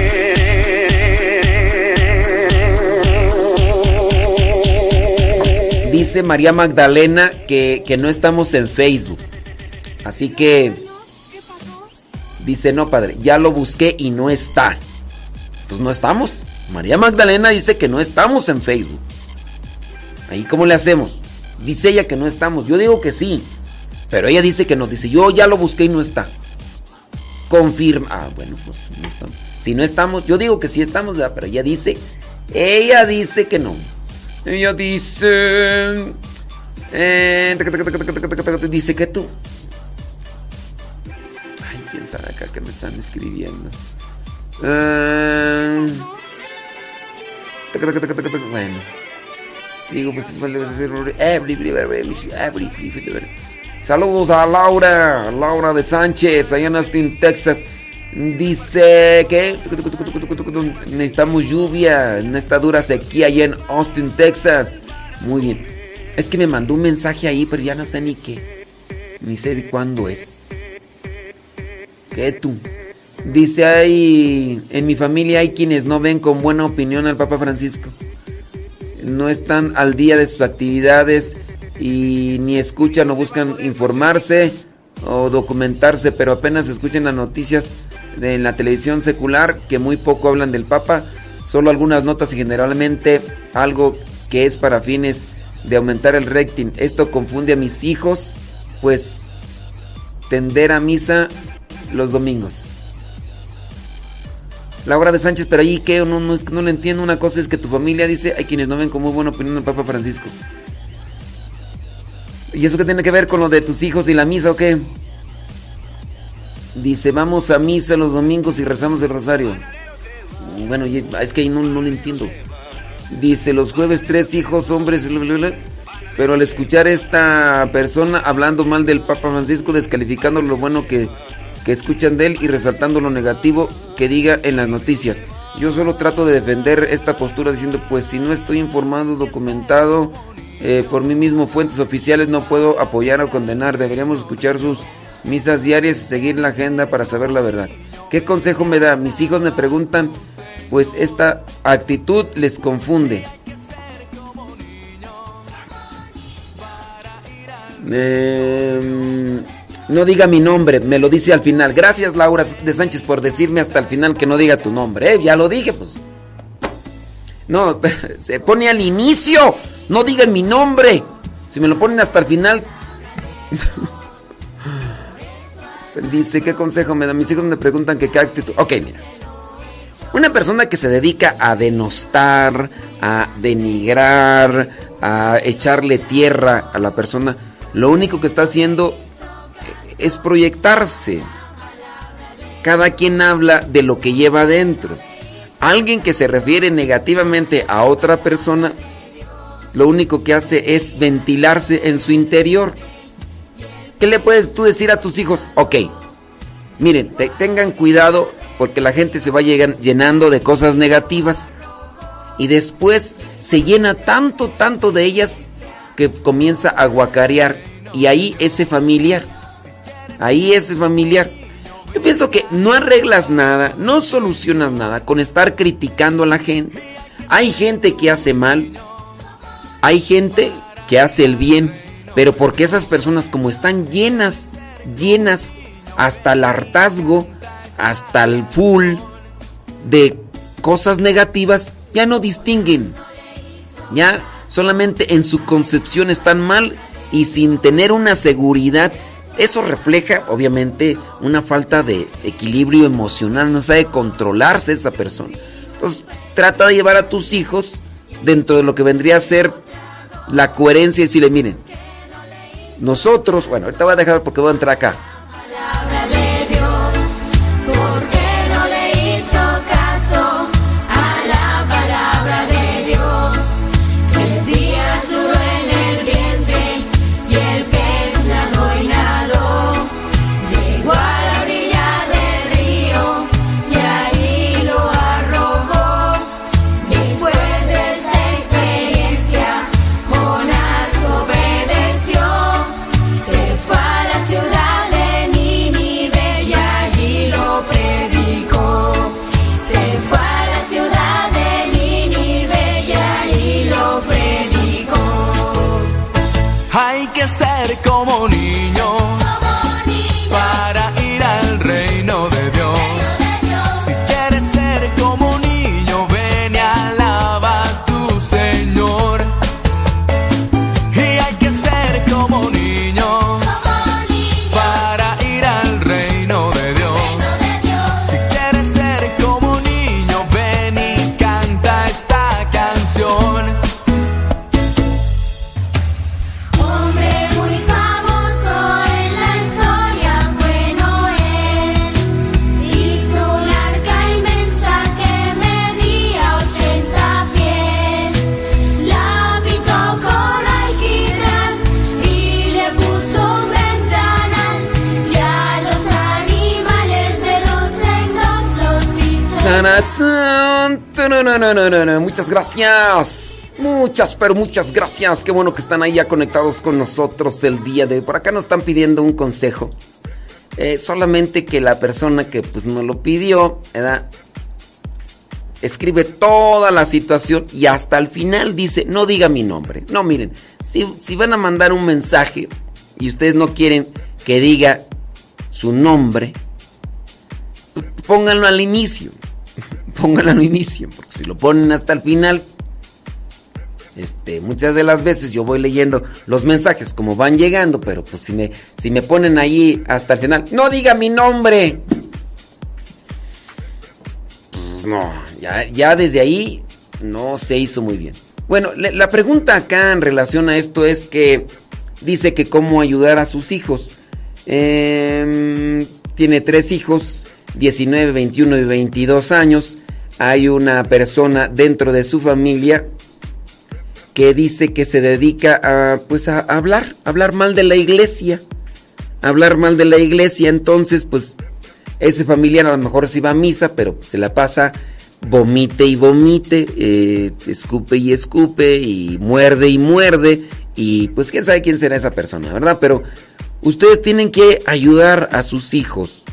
Dice María Magdalena que, que no estamos en Facebook. Así que dice, no, padre, ya lo busqué y no está. Entonces no estamos. María Magdalena dice que no estamos en Facebook. Ahí cómo le hacemos. Dice ella que no estamos. Yo digo que sí. Pero ella dice que no. Dice, yo ya lo busqué y no está. Confirma. Ah, bueno, pues no estamos. Si no estamos, yo digo que sí estamos, pero ella dice, ella dice que no. Ella dice... Eh, dice que tú quién sabe acá que me están escribiendo. Ah, bueno. Digo, pues, Saludos a Laura, Laura de Sánchez, allá en Austin, Texas. Dice que necesitamos lluvia en esta dura sequía allá en Austin, Texas. Muy bien. Es que me mandó un mensaje ahí, pero ya no sé ni qué. Ni sé cuándo es. ¿Qué tú? Dice ahí, en mi familia hay quienes no ven con buena opinión al Papa Francisco. No están al día de sus actividades y ni escuchan o buscan informarse o documentarse, pero apenas escuchan las noticias de la televisión secular que muy poco hablan del Papa, solo algunas notas y generalmente algo que es para fines de aumentar el rating. Esto confunde a mis hijos, pues tender a misa los domingos. Laura de Sánchez, pero ahí que no, no, no le entiendo. Una cosa es que tu familia dice, hay quienes no ven con muy buena opinión al Papa Francisco. ¿Y eso qué tiene que ver con lo de tus hijos y la misa o qué? Dice, vamos a misa los domingos y rezamos el rosario. Bueno, es que no, no lo entiendo. Dice, los jueves tres hijos, hombres, pero al escuchar esta persona hablando mal del Papa Francisco, descalificando lo bueno que que escuchan de él y resaltando lo negativo que diga en las noticias. Yo solo trato de defender esta postura diciendo, pues si no estoy informado, documentado eh, por mí mismo, fuentes oficiales, no puedo apoyar o condenar. Deberíamos escuchar sus misas diarias y seguir la agenda para saber la verdad. ¿Qué consejo me da? Mis hijos me preguntan, pues esta actitud les confunde. Eh, no diga mi nombre, me lo dice al final. Gracias Laura de Sánchez por decirme hasta el final que no diga tu nombre. ¿eh? Ya lo dije, pues. No, se pone al inicio. No diga mi nombre. Si me lo ponen hasta el final. Dice, ¿qué consejo me da? Mis hijos me preguntan que qué actitud. Ok, mira. Una persona que se dedica a denostar, a denigrar, a echarle tierra a la persona, lo único que está haciendo es proyectarse. Cada quien habla de lo que lleva adentro. Alguien que se refiere negativamente a otra persona, lo único que hace es ventilarse en su interior. ¿Qué le puedes tú decir a tus hijos? Ok, miren, tengan cuidado porque la gente se va llenando de cosas negativas y después se llena tanto, tanto de ellas que comienza a guacarear y ahí ese familiar Ahí es familiar. Yo pienso que no arreglas nada, no solucionas nada con estar criticando a la gente. Hay gente que hace mal, hay gente que hace el bien, pero porque esas personas como están llenas, llenas hasta el hartazgo, hasta el full de cosas negativas, ya no distinguen. Ya solamente en su concepción están mal y sin tener una seguridad eso refleja, obviamente, una falta de equilibrio emocional, no sabe controlarse esa persona. Entonces, trata de llevar a tus hijos dentro de lo que vendría a ser la coherencia y decirle, miren, nosotros, bueno, ahorita voy a dejar porque voy a entrar acá. Muchas gracias. Muchas, pero muchas gracias. Qué bueno que están ahí ya conectados con nosotros el día de hoy. Por acá nos están pidiendo un consejo. Eh, solamente que la persona que pues nos lo pidió. Escribe toda la situación y hasta el final dice, no diga mi nombre. No, miren, si, si van a mandar un mensaje y ustedes no quieren que diga su nombre, pónganlo al inicio. Pónganlo al inicio, porque si lo ponen hasta el final, este, muchas de las veces yo voy leyendo los mensajes como van llegando, pero pues si me, si me ponen ahí hasta el final, no diga mi nombre. Pues no, ya, ya desde ahí no se hizo muy bien. Bueno, la pregunta acá en relación a esto es que dice que cómo ayudar a sus hijos. Em, tiene tres hijos, 19, 21 y 22 años. Hay una persona dentro de su familia que dice que se dedica a pues a hablar, hablar mal de la iglesia. Hablar mal de la iglesia, entonces pues ese familiar a lo mejor sí va a misa, pero se la pasa vomite y vomite, eh, escupe y escupe y muerde y muerde y pues quién sabe quién será esa persona, ¿verdad? Pero ustedes tienen que ayudar a sus hijos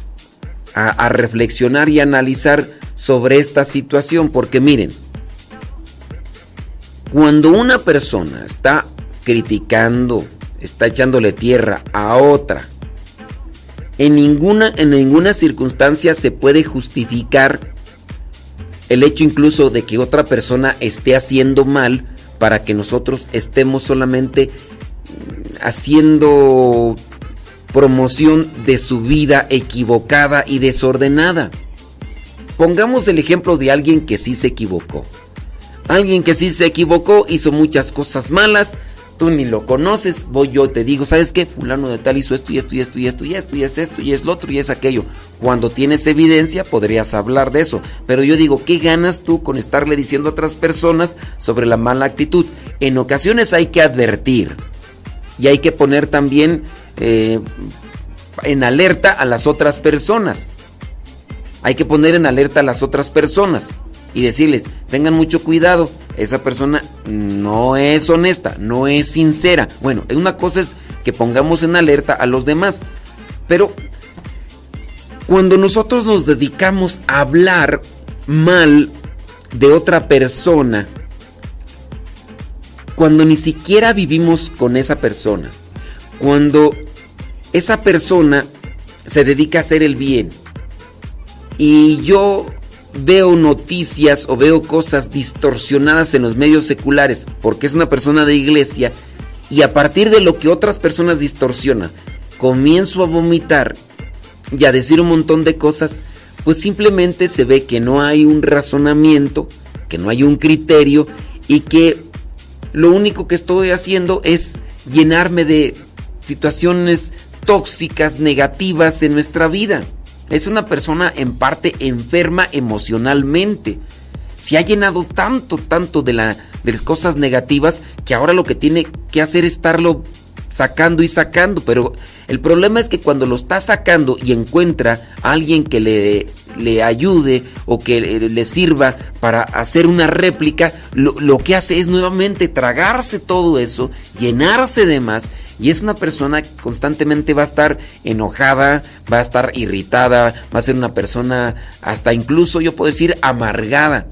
a, reflexionar y analizar sobre esta situación, porque miren, cuando una persona está criticando, está echándole tierra a otra, en ninguna, en ninguna circunstancia se puede justificar el hecho incluso de que otra persona esté haciendo mal para que nosotros estemos solamente haciendo promoción de su vida equivocada y desordenada. Pongamos el ejemplo de alguien que sí se equivocó. Alguien que sí se equivocó, hizo muchas cosas malas, tú ni lo conoces, voy yo te digo, ¿sabes qué? Fulano de tal hizo esto y esto y esto y esto y esto y es esto y es lo otro y es aquello. Cuando tienes evidencia podrías hablar de eso, pero yo digo, ¿qué ganas tú con estarle diciendo a otras personas sobre la mala actitud? En ocasiones hay que advertir y hay que poner también eh, en alerta a las otras personas. Hay que poner en alerta a las otras personas y decirles, tengan mucho cuidado, esa persona no es honesta, no es sincera. Bueno, una cosa es que pongamos en alerta a los demás, pero cuando nosotros nos dedicamos a hablar mal de otra persona, cuando ni siquiera vivimos con esa persona, cuando esa persona se dedica a hacer el bien y yo veo noticias o veo cosas distorsionadas en los medios seculares porque es una persona de iglesia y a partir de lo que otras personas distorsionan comienzo a vomitar y a decir un montón de cosas, pues simplemente se ve que no hay un razonamiento, que no hay un criterio y que lo único que estoy haciendo es llenarme de situaciones tóxicas, negativas en nuestra vida. Es una persona en parte enferma emocionalmente. Se ha llenado tanto, tanto de, la, de las cosas negativas que ahora lo que tiene que hacer es estarlo sacando y sacando. Pero el problema es que cuando lo está sacando y encuentra a alguien que le, le ayude o que le, sirva para hacer una réplica, lo que hace es nuevamente tragarse todo eso, llenarse de más y es una persona que constantemente va a estar enojada, va a estar irritada, va a ser una persona hasta incluso yo puedo decir amargada.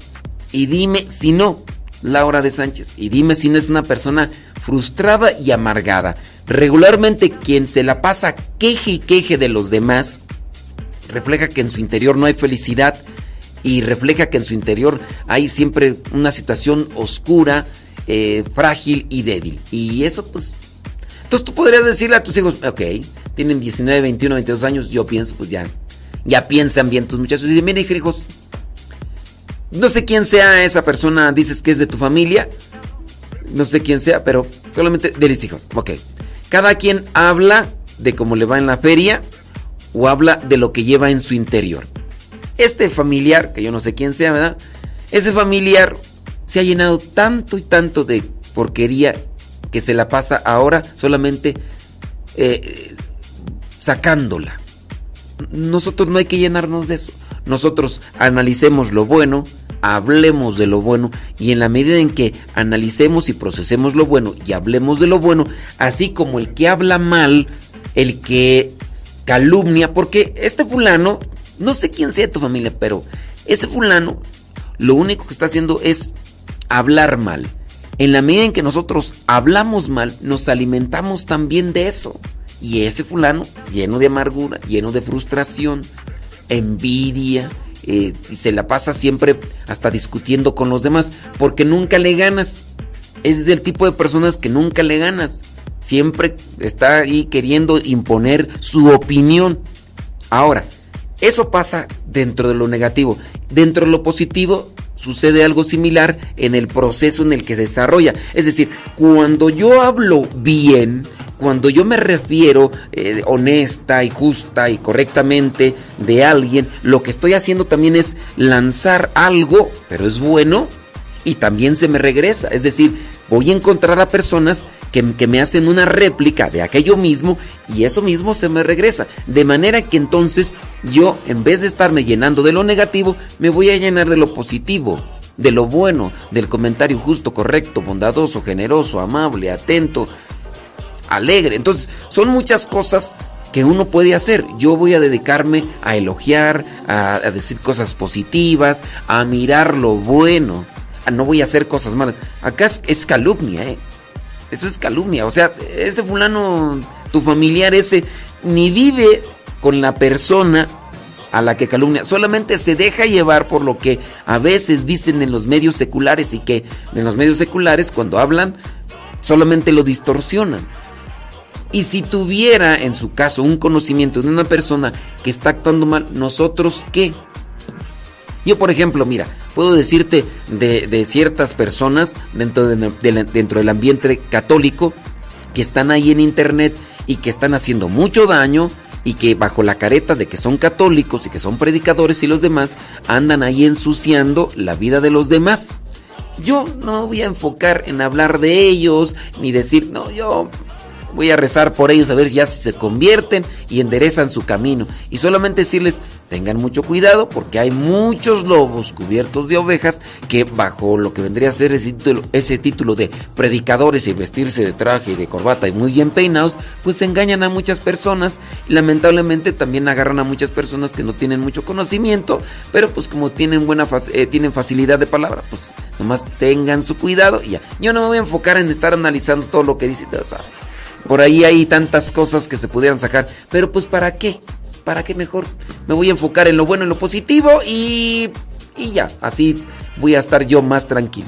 Y dime si no, Laura de Sánchez, y dime si no es una persona frustrada y amargada. Regularmente quien se la pasa queje y queje de los demás, refleja que en su interior no hay felicidad y refleja que en su interior hay siempre una situación oscura, eh, frágil y débil. Y eso pues entonces tú podrías decirle a tus hijos, ok, tienen 19, 21, 22 años, yo pienso, pues ya, ya piensan bien tus muchachos. Y dicen, mira, hijos, no sé quién sea esa persona, dices que es de tu familia, no sé quién sea, pero solamente de mis hijos, ok. Cada quien habla de cómo le va en la feria o habla de lo que lleva en su interior. Este familiar, que yo no sé quién sea, ¿verdad? Ese familiar se ha llenado tanto y tanto de porquería que se la pasa ahora solamente eh, sacándola. Nosotros no hay que llenarnos de eso. nosotros analicemos lo bueno, hablemos de lo bueno y en la medida en que analicemos y procesemos lo bueno y hablemos de lo bueno, así como el que habla mal, el que calumnia, porque este fulano, no sé quién sea tu familia, pero este fulano lo único que está haciendo es hablar mal. En la medida en que nosotros hablamos mal, nos alimentamos también de eso. Y ese fulano, lleno de amargura, lleno de frustración, envidia, eh, se la pasa siempre hasta discutiendo con los demás, porque nunca le ganas. Es del tipo de personas que nunca le ganas. Siempre está ahí queriendo imponer su opinión. Ahora, eso pasa dentro de lo negativo. Dentro de lo positivo sucede algo similar en el proceso en el que desarrolla. Es decir, cuando yo hablo bien, cuando yo me refiero eh, honesta y justa y correctamente de alguien, lo que estoy haciendo también es lanzar algo, pero es bueno, y también se me regresa. Es decir, voy a encontrar a personas que, que, me hacen una réplica de aquello mismo y eso mismo se me regresa. De manera que entonces yo, en vez de estarme llenando de lo negativo, me voy a llenar de lo positivo, de lo bueno, del comentario justo, correcto, bondadoso, generoso, amable, atento, alegre. Entonces, son muchas cosas que uno puede hacer. Yo voy a dedicarme a elogiar, a, decir cosas positivas, a mirar lo bueno. No voy a hacer cosas malas. Acá es, calumnia, ¿eh? Eso es calumnia. O sea, este fulano, tu familiar ese, ni vive con la persona a la que calumnia. Solamente se deja llevar por lo que a veces dicen en los medios seculares y que en los medios seculares cuando hablan solamente lo distorsionan. Y si tuviera en su caso un conocimiento de una persona que está actuando mal, ¿nosotros qué? Yo, por ejemplo, mira, puedo decirte de, ciertas personas dentro, dentro del ambiente católico que están ahí en internet y que están haciendo mucho daño y que bajo la careta de que son católicos y que son predicadores y los demás andan ahí ensuciando la vida de los demás. Yo no voy a enfocar en hablar de ellos ni decir, no, yo Voy a rezar por ellos a ver si ya se convierten y enderezan su camino. Y solamente decirles, tengan mucho cuidado porque hay muchos lobos cubiertos de ovejas que bajo lo que vendría a ser ese título, de predicadores y vestirse de traje y de corbata y muy bien peinados, pues engañan a muchas personas y lamentablemente también agarran a muchas personas que no tienen mucho conocimiento, pero pues como tienen buena eh, tienen facilidad de palabra, pues nomás tengan su cuidado y ya. Yo no me voy a enfocar en estar analizando todo lo que dice, por ahí hay tantas cosas que se pudieran sacar. Pero pues ¿para qué? ¿Para qué mejor? Me voy a enfocar en lo bueno, en lo positivo y, y ya. Así voy a estar yo más tranquilo.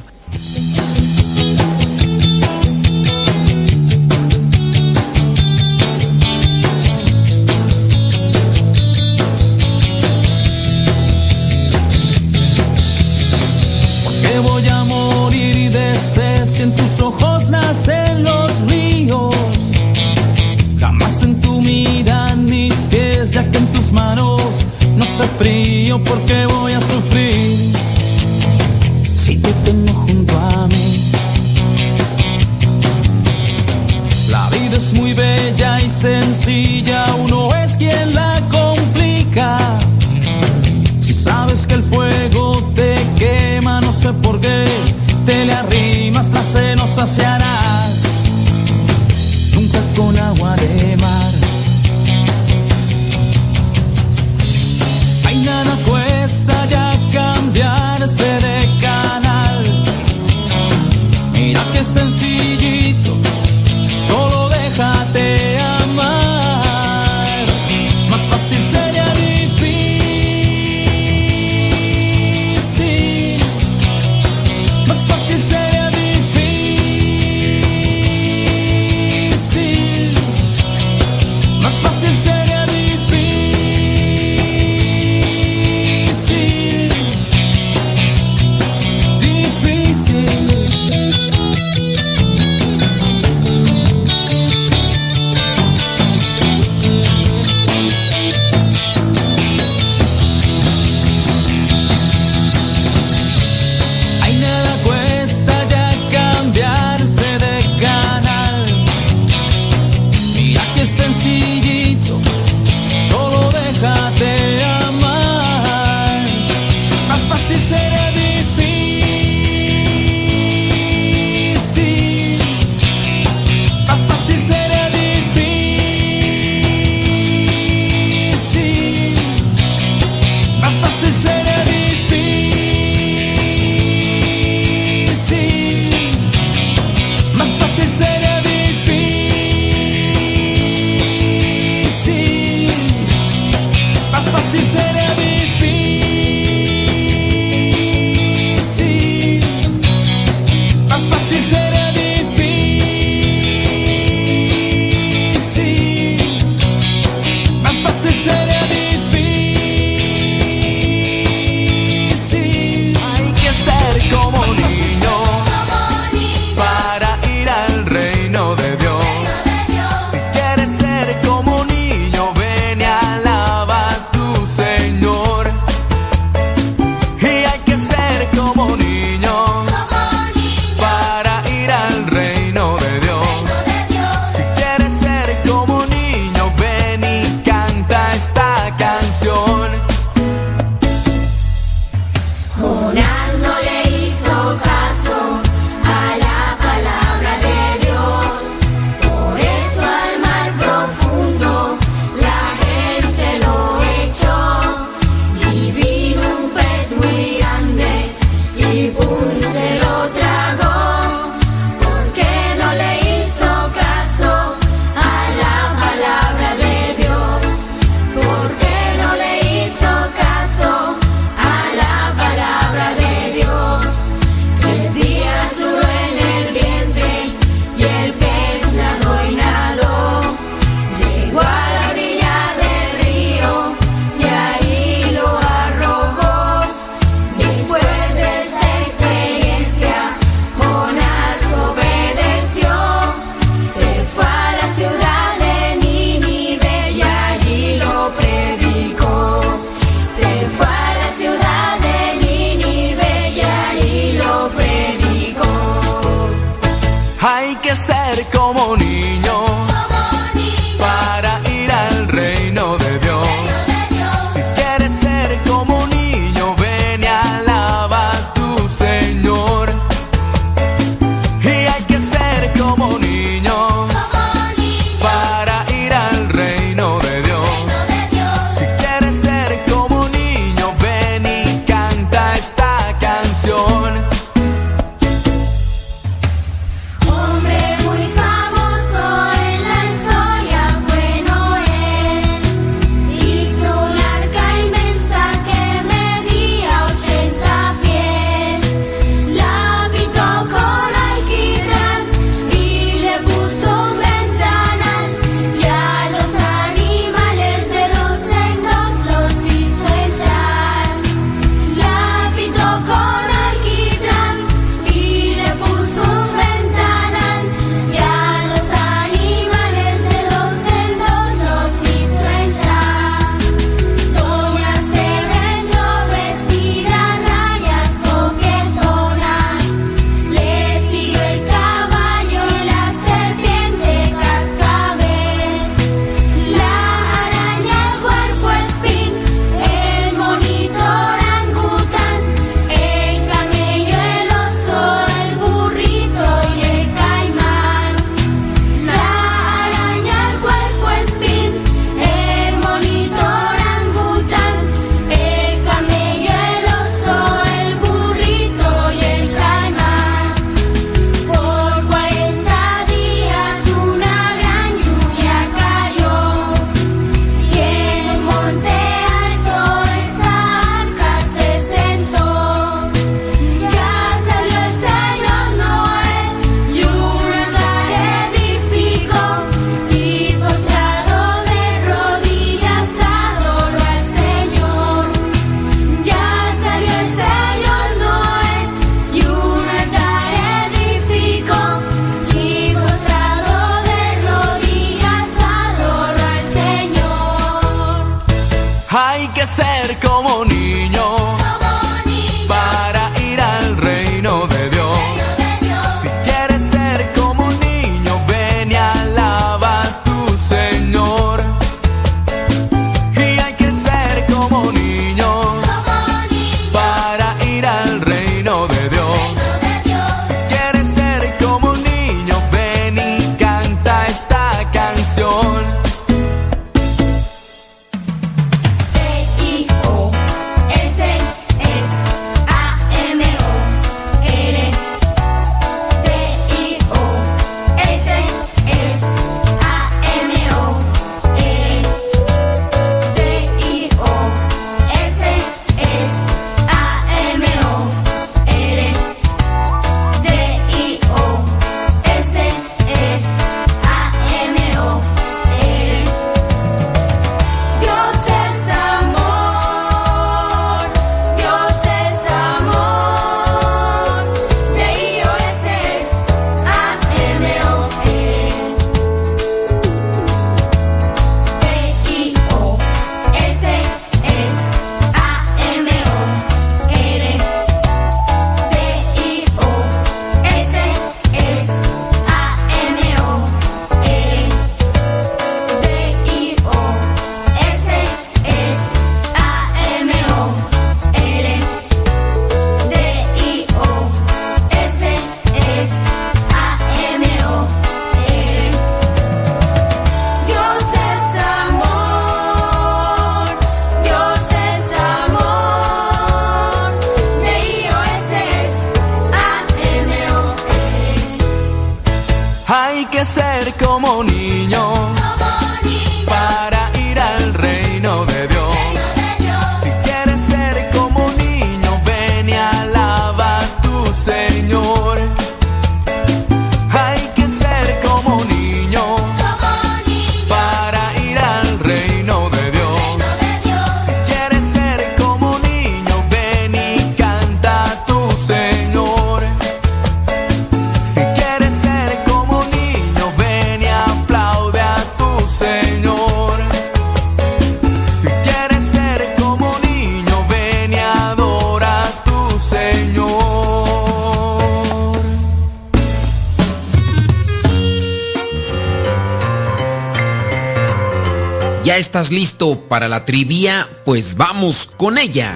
Listo para la trivia? Pues vamos con ella.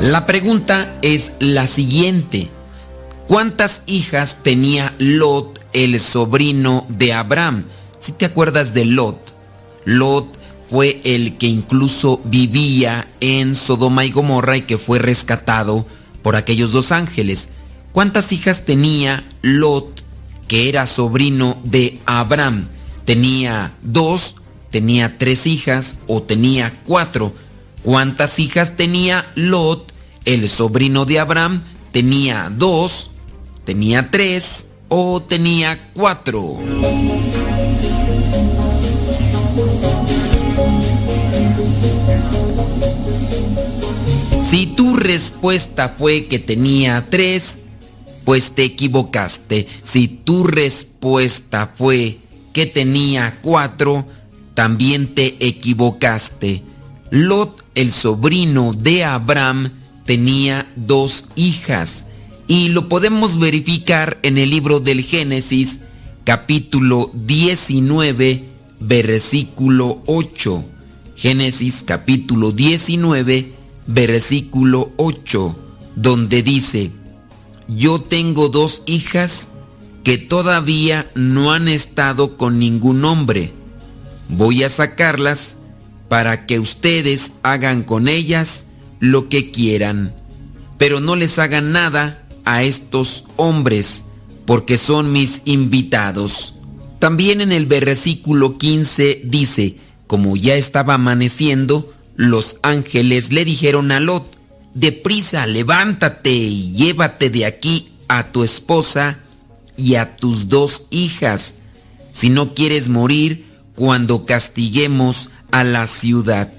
La pregunta es la siguiente. ¿Cuántas hijas tenía Lot, el sobrino de Abraham? Si te acuerdas de Lot, Lot fue el que incluso vivía en Sodoma y Gomorra y que fue rescatado por aquellos dos ángeles. ¿Cuántas hijas tenía Lot, que era sobrino de Abraham? ¿Tenía dos, tenía tres hijas o tenía cuatro? ¿Cuántas hijas tenía Lot, el sobrino de Abraham? ¿Tenía dos, tenía tres o tenía cuatro? Si tu respuesta fue que tenía tres, pues te equivocaste. Si tu respuesta fue que tenía cuatro, también te equivocaste. Lot, el sobrino de Abraham, tenía dos hijas y lo podemos verificar en el libro del Génesis, capítulo 19, versículo 8. Génesis capítulo 19, versículo 8, donde dice, yo tengo dos hijas que todavía no han estado con ningún hombre. Voy a sacarlas para que ustedes hagan con ellas lo que quieran, pero no les hagan nada a estos hombres, porque son mis invitados. También en el versículo 15 dice, como ya estaba amaneciendo, los ángeles le dijeron a Lot, deprisa, levántate y llévate de aquí a tu esposa y a tus dos hijas, si no quieres morir cuando castiguemos a la ciudad.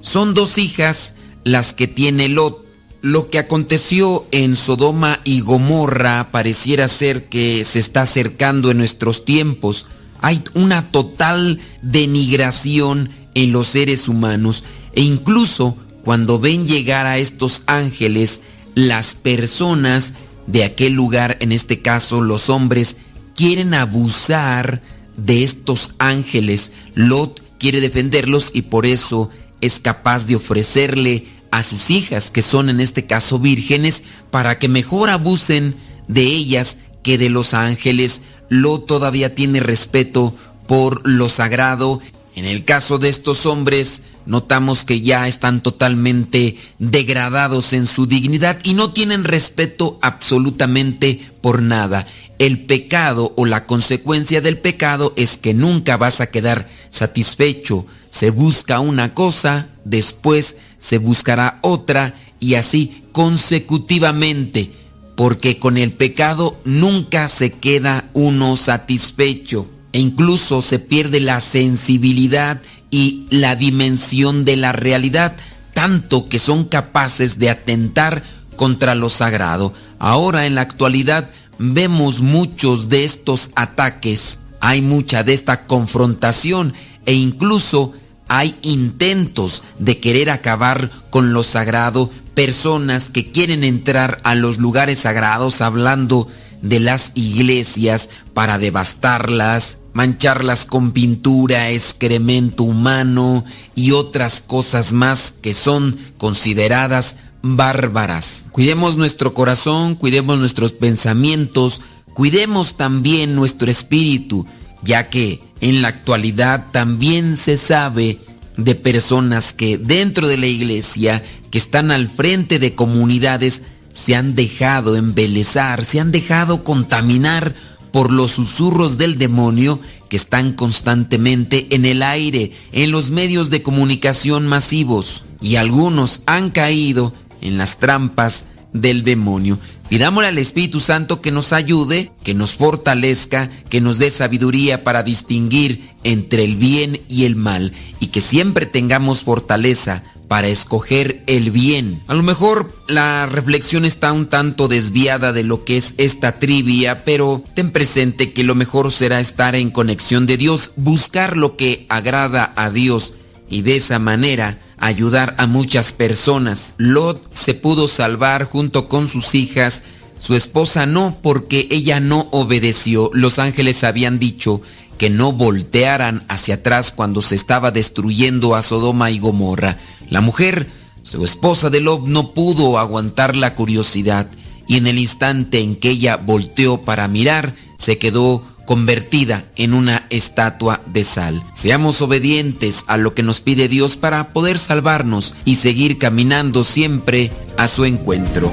Son dos hijas las que tiene Lot. Lo que aconteció en Sodoma y Gomorra pareciera ser que se está acercando en nuestros tiempos. Hay una total denigración en los seres humanos e incluso cuando ven llegar a estos ángeles, las personas de aquel lugar, en este caso los hombres, quieren abusar de estos ángeles. Lot quiere defenderlos y por eso es capaz de ofrecerle a sus hijas, que son en este caso vírgenes, para que mejor abusen de ellas que de los ángeles. Lot todavía tiene respeto por lo sagrado. En el caso de estos hombres, notamos que ya están totalmente degradados en su dignidad y no tienen respeto absolutamente por nada. El pecado o la consecuencia del pecado es que nunca vas a quedar satisfecho. Se busca una cosa, después se buscará otra y así consecutivamente, porque con el pecado nunca se queda uno satisfecho e incluso se pierde la sensibilidad y la dimensión de la realidad, tanto que son capaces de atentar contra lo sagrado. Ahora en la actualidad vemos muchos de estos ataques, hay mucha de esta confrontación e incluso hay intentos de querer acabar con lo sagrado, personas que quieren entrar a los lugares sagrados hablando de las iglesias para devastarlas, mancharlas con pintura, excremento humano y otras cosas más que son consideradas bárbaras. Cuidemos nuestro corazón, cuidemos nuestros pensamientos, cuidemos también nuestro espíritu, ya que en la actualidad también se sabe de personas que dentro de la iglesia, que están al frente de comunidades, se han dejado embelezar, se han dejado contaminar por los susurros del demonio que están constantemente en el aire, en los medios de comunicación masivos, y algunos han caído en las trampas del demonio. Pidámosle al Espíritu Santo que nos ayude, que nos fortalezca, que nos dé sabiduría para distinguir entre el bien y el mal, y que siempre tengamos fortaleza para escoger el bien. A lo mejor la reflexión está un tanto desviada de lo que es esta trivia, pero ten presente que lo mejor será estar en conexión de Dios, buscar lo que agrada a Dios y de esa manera ayudar a muchas personas. Lot se pudo salvar junto con sus hijas, su esposa no porque ella no obedeció. Los ángeles habían dicho que no voltearan hacia atrás cuando se estaba destruyendo a Sodoma y Gomorra. La mujer, su esposa de Lob, no pudo aguantar la curiosidad y en el instante en que ella volteó para mirar, se quedó convertida en una estatua de sal. Seamos obedientes a lo que nos pide Dios para poder salvarnos y seguir caminando siempre a su encuentro.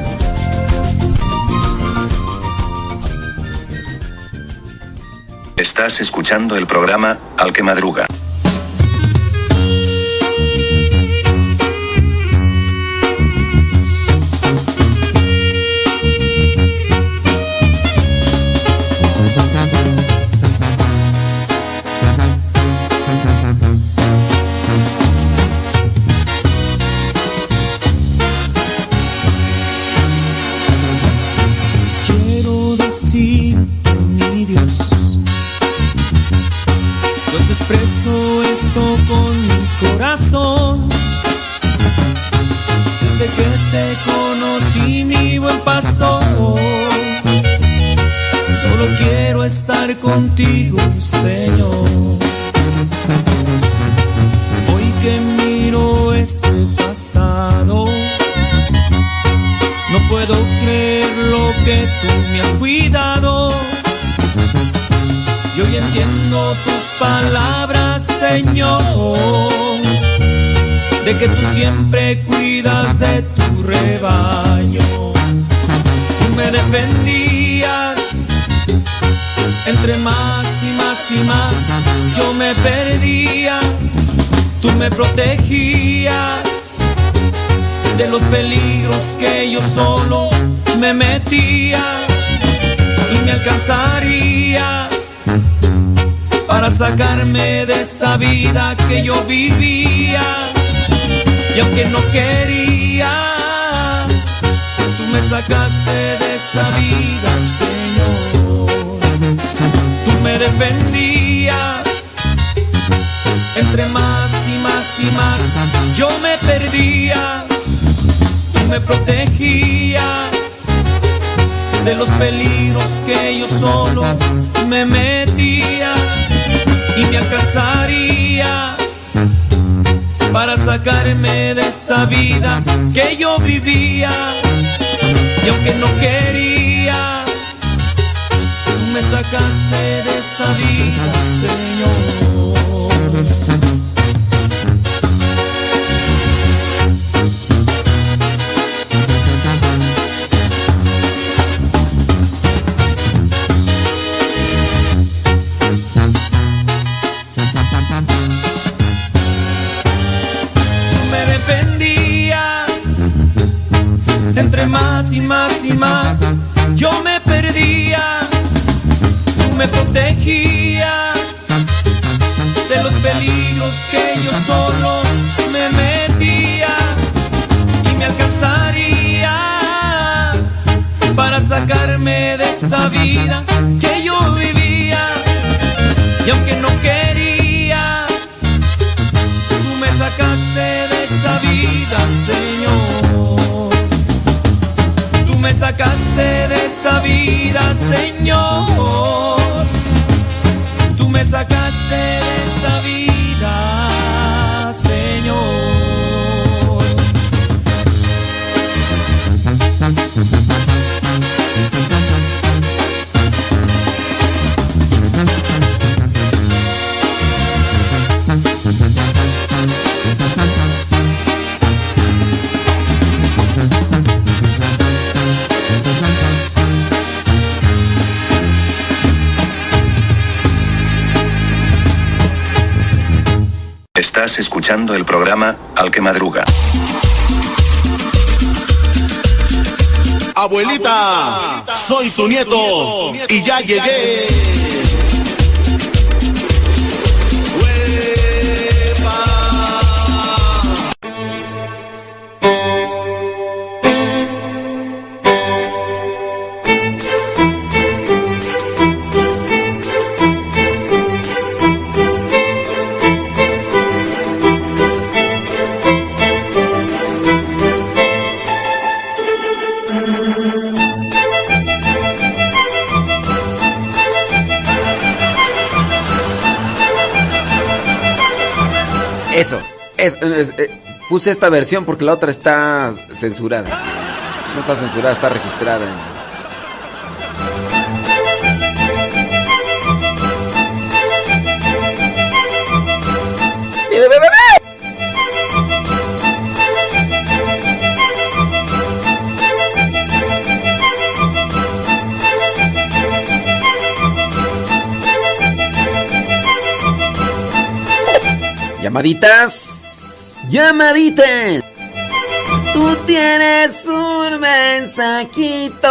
Estás escuchando el programa Al que Madruga. Que te conocí, mi buen pastor, solo quiero estar contigo, Señor. Hoy que miro ese pasado. No puedo creer lo que tú me has cuidado. Y hoy entiendo tus palabras, Señor, de que tú siempre cuidas de tu rebaño. Tú me defendías entre más y más y más. Yo me perdía, tú me protegías de los peligros que yo solo me metía y me alcanzarías para sacarme de esa vida que yo vivía y aunque no quería. Tú me sacaste de esa vida Señor. Tú me defendías. Entre más y más y más yo me perdía. Tú me protegías de los peligros que yo solo me metía y me alcanzarías para sacarme de esa vida que yo vivía. Y aunque no quería tú me sacaste de esa vida Señor entre más y más y más yo me perdía tú me protegías de los peligros que yo solo me metía y me alcanzarías para sacarme de esa vida que yo vivía y aunque no quería tú me sacaste de esa vida, Señor. Sacaste de esa vida, Señor. Tú me sacaste de esa vida, Estás escuchando el programa Al que Madruga. Abuelita, soy su nieto y ya llegué. Puse esta versión porque la otra está censurada. No está censurada, está registrada. Llamaditas. Llamaditas. Tú tienes un mensajito.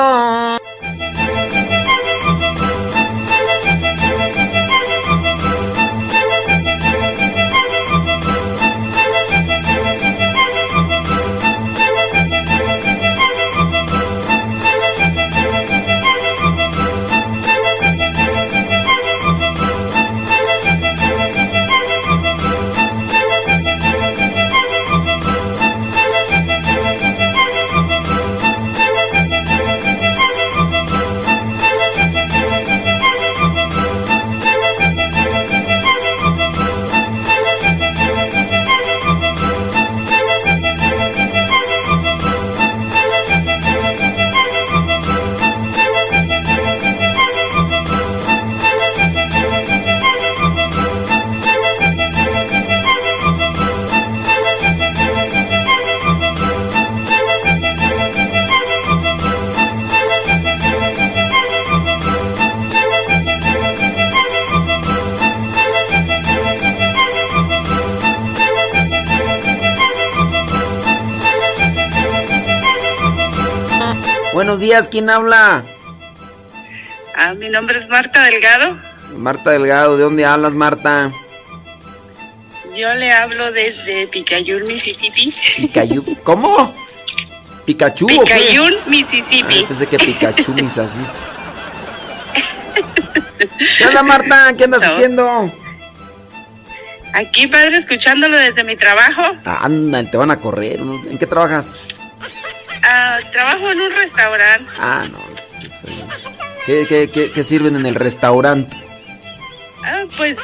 Días, ¿quién habla? Ah, mi nombre es Marta Delgado. Marta Delgado, ¿de dónde hablas, Marta? Yo le hablo desde Picayune, Mississippi. Pikachu. ¿Cómo? ¿Pikachu? Picayune, Ah, Mississippi. pensé que Pikachu mis así. ¿Qué onda, Marta? ¿Qué andas No. haciendo? Aquí, padre, escuchándolo desde mi trabajo. Anda, te van a correr. ¿En qué trabajas? Ah, trabajo en un restaurante. Ah, no. ¿Qué, qué, qué, qué sirven en el restaurante? Ah, pues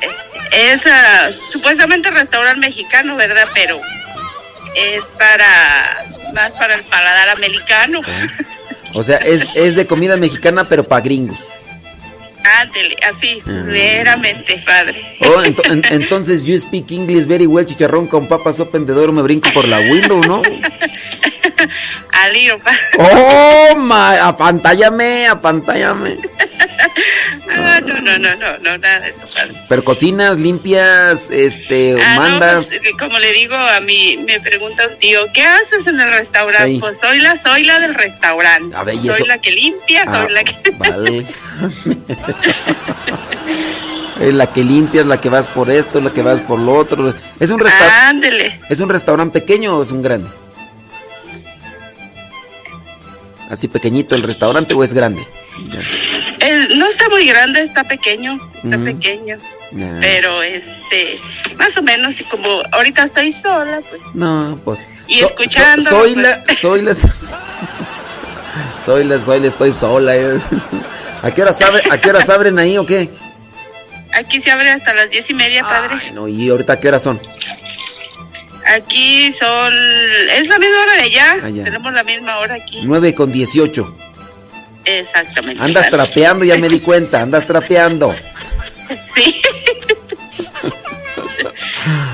eh, es ah, supuestamente restaurante mexicano, ¿verdad? Pero es para más para el paladar americano. O sea, es, es de comida mexicana, pero para gringos. Ándele, así, Ah. veramente, padre. Oh, ento- en- entonces, you speak English very well, chicharrón con papas open the door, me brinco por la window, ¿no? Al lío, pa- Oh, my, apantállame, apantállame. Ah, no, no, no, no, no, nada de eso, padre. Pero cocinas, limpias, este, Ah, no, mandas. pues, eh, como le digo a mí, me pregunta un tío, ¿qué haces en el restaurante? Sí. Pues soy la, soy la del restaurante. A ver, ¿y soy eso? la que limpia, Ah, soy la que... vale. La que limpias, la que vas por esto, la que vas por lo otro. ¿Es un restaurante? Ándele. ¿Es un restaurante pequeño o es un grande? ¿Así pequeñito el restaurante o es grande? No está muy grande, está pequeño, está Ujú. pequeño. Pero, este, más o menos, y como ahorita estoy sola, pues... No, pues. Y escuchándolo, soy pues. la, soy la, soy la, soy la, estoy sola. eh. ¿A qué horas abre, a qué horas abren ahí o qué? Aquí se abre hasta las diez y media, padre. Ay, no, y ahorita qué horas son? Aquí son... Es la misma hora de allá. Ah. Tenemos la misma hora aquí. 9 con 18. Exactamente. Andas trapeando, ya me di cuenta, andas trapeando. Sí.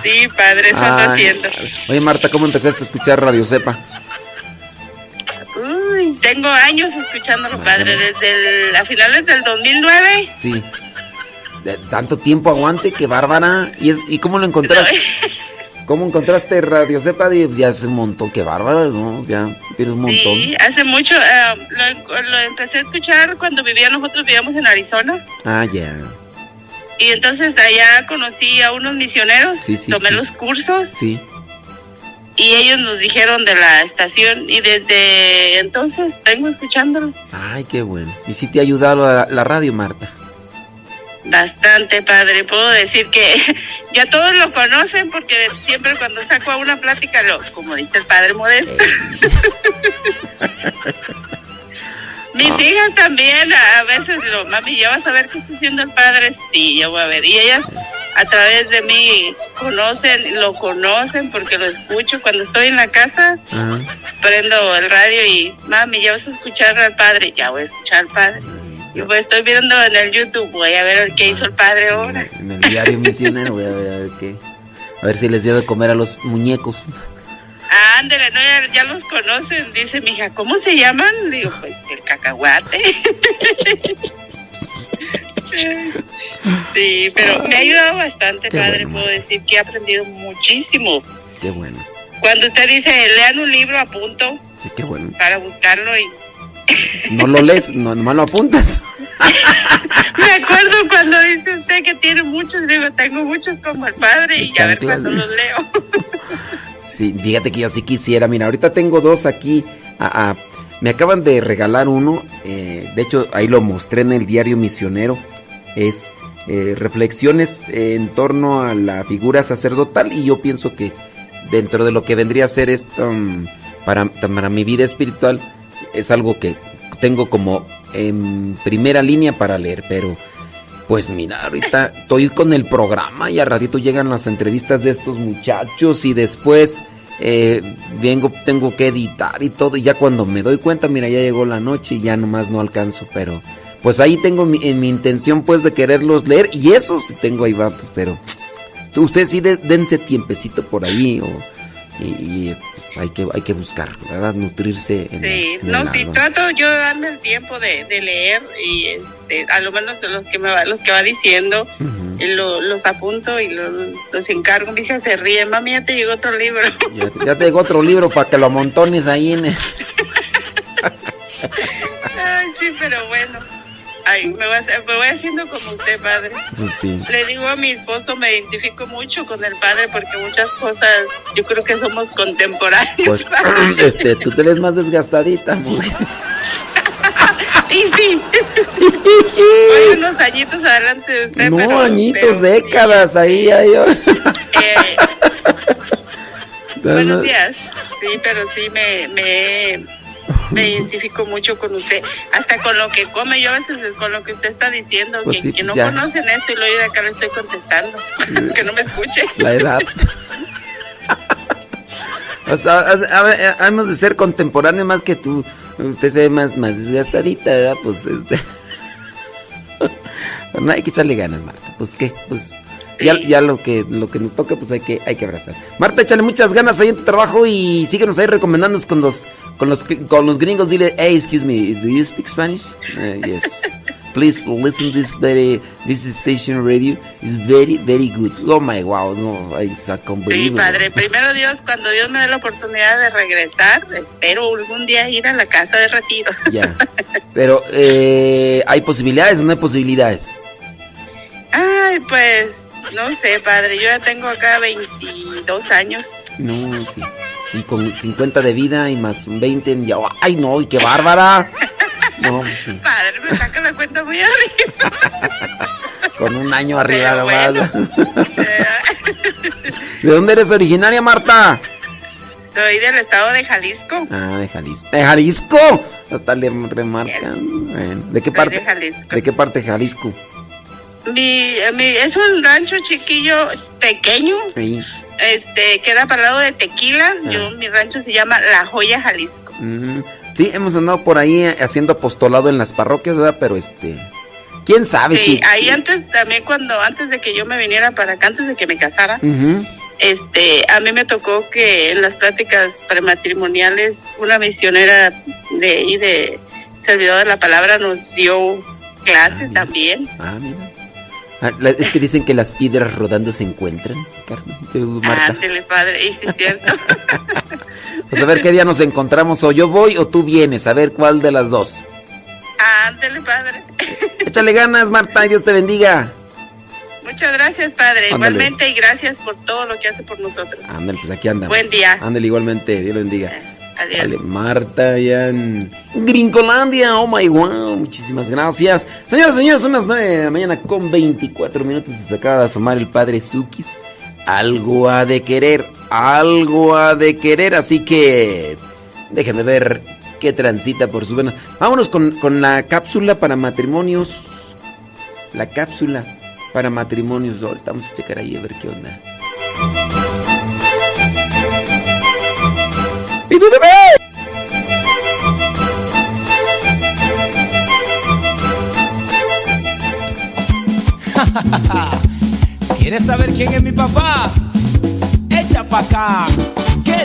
sí, padre, eso ando haciendo. Oye, Marta, ¿cómo empezaste a escuchar Radio Cepa? Uy, tengo años escuchándolo, padre, desde el, a finales del 2009. Sí. De tanto tiempo aguante, qué bárbara. ¿Y, es, ¿y cómo lo encontraste? ¿Cómo encontraste Radio Cepa? Ya hace un montón, qué bárbara, ¿no? Ya tienes un montón. Sí, hace mucho, eh, lo, lo empecé a escuchar cuando vivía, nosotros vivíamos en Arizona. Ah, ya. Y entonces allá conocí a unos misioneros, Sí, sí, tomé sí. los cursos Sí. y ellos nos dijeron de la estación y desde entonces vengo escuchándolo Ay, qué bueno. ¿Y si te ha ayudado la, la radio, Marta? Bastante, padre. Puedo decir que ya todos lo conocen porque siempre cuando saco a una plática, lo, como dice el padre Modesto. Mis Ah. hijas también a veces lo, mami, ¿ya vas a ver qué está haciendo el padre? Sí, ya voy a ver. Y ellas a través de mí conocen, lo conocen porque lo escucho cuando estoy en la casa, prendo el radio y mami, ya vas a escuchar al padre, ya voy a escuchar al padre. Y pues estoy viendo en el YouTube, voy a ver qué hizo el padre ahora. En el diario misionero, voy a ver, a ver qué. A ver si les dio de comer a los muñecos. Ah, ándale, no, ya, ya los conocen. Dice mi hija, ¿cómo se llaman? Digo, pues el cacahuate. sí, pero me ha ayudado bastante, Qué padre. bueno. Puedo decir que he aprendido muchísimo. Qué bueno. Cuando usted dice, lean un libro, apunto Sí, qué bueno. para buscarlo y No lo lees, no, nomás lo apuntas. me acuerdo cuando dice usted que tiene muchos, digo, tengo muchos como el padre y a ver cuándo los leo. Sí, fíjate que yo sí quisiera. Mira, ahorita tengo dos aquí. Ah, me acaban de regalar uno. eh, de hecho, ahí lo mostré en el diario misionero. Es eh, reflexiones en torno a la figura sacerdotal. Y yo pienso que dentro de lo que vendría a ser esto mm, para, para mi vida espiritual, es algo que tengo como en primera línea para leer. Pero pues mira, ahorita estoy con el programa y al ratito llegan las entrevistas de estos muchachos y después eh, vengo, tengo que editar y todo. Y ya cuando me doy cuenta, mira, ya llegó la noche y ya nomás no alcanzo. Pero pues ahí tengo mi, en mi intención pues de quererlos leer y eso sí tengo ahí vatos, pero ustedes sí de- dense tiempecito por ahí y, y, hay que hay que buscar, ¿verdad? Nutrirse en, Sí, en no, sí, alma. trato yo de darme el tiempo de, de leer y este, a lo menos de los que me va, los que va diciendo, y lo- los apunto y los, los encargo. Mi hija se ríe, mami, ya te llegó otro libro. Ya, ya te llegó otro libro para que lo amontones ahí en... el- Ay, sí, pero bueno. Ay, me, voy a- me voy haciendo como usted, padre. Pues sí. Le digo a mi esposo, me identifico mucho con el padre porque muchas cosas yo creo que somos contemporáneos. Pues, este, tú te ves más desgastadita, mujer. Y sí. Voy unos añitos adelante de usted. No, pero- añitos, pero- décadas, ahí, ahí. Eh, buenos días. Sí, pero sí me, me, me identifico mucho con usted. Hasta con lo que come, yo a veces con lo que usted está diciendo, Pues que, sí, que no ya. conocen esto y lo de acá lo estoy contestando. que no me escuche. La edad. O sea, a- a- a- hemos de ser contemporáneos más que tú. Usted se ve más, más desgastadita, ¿verdad? Pues este. No hay que echarle ganas, Marta. Pues qué, pues. Ya, ya lo que lo que nos toca, pues hay que hay que abrazar. Marta, échale muchas ganas ahí en tu trabajo y síguenos ahí recomendándonos con los con los con los gringos. Dile, hey, excuse me, do you speak Spanish? Uh, yes. Please listen this very this station radio is very very good. Oh my wow, no, it's Sí, padre. Primero Dios, cuando Dios me dé la oportunidad de regresar, espero algún día ir a la casa de retiro. Ya. Pero eh, hay posibilidades o no hay posibilidades. Ay, pues, no sé, padre. Yo ya tengo acá 22 años. No, sí. Y con 50 de vida y más 20 en ya. ¡Ay, no! ¡Y qué bárbara! No, sí. Padre, me saca la cuenta muy arriba. Con un año arriba nomás. bueno. ¿De dónde eres originaria, Marta? Soy del estado de Jalisco. Ah, de Jalisco. ¿De Jalisco? Hasta le remarcan. Bueno, ¿De qué Soy parte? de Jalisco. ¿De qué parte de Jalisco? Mi, mi, es un rancho chiquillo, pequeño. Sí. Este, queda para el lado de Tequila. Ah. Yo, mi rancho se llama La Joya, Jalisco. Mm, Sí, hemos andado por ahí eh, haciendo apostolado en las parroquias, ¿verdad? Pero este. ¿Quién sabe? Sí, si- ahí antes, también cuando, antes de que yo me viniera para acá, antes de que me casara, este, a mí me tocó que en las pláticas prematrimoniales una misionera de ahí de servidor de la palabra nos dio clases también. Ah, mira. Ah, es que dicen que las piedras rodando se encuentran, Carmen. Marta. Ándele, padre, es cierto. Pues a ver qué día nos encontramos. O yo voy o tú vienes. A ver cuál de las dos. Ándele, padre. Échale ganas, Marta, y Dios te bendiga. Muchas gracias, padre. Ándale. Igualmente, y gracias por todo lo que hace por nosotros. Ándale, pues aquí andamos. Buen día. Ándale, igualmente. Dios lo bendiga. Adiós. Dale, Marta, allá en Gringolandia. Oh my wow. Muchísimas gracias. Señoras y señores, son las 9 de la mañana con 24 minutos. Se acaba de asomar el padre Sukis. Algo ha de querer. Algo ha de querer. Así que déjenme ver qué transita por sus venas. Vámonos con, con la cápsula para matrimonios. La cápsula para matrimonios. Ahorita vamos a checar ahí a ver qué onda. ¡Vivi bebé! ¿Quieres saber quién es mi papá? Echa pa' acá. ¿Qué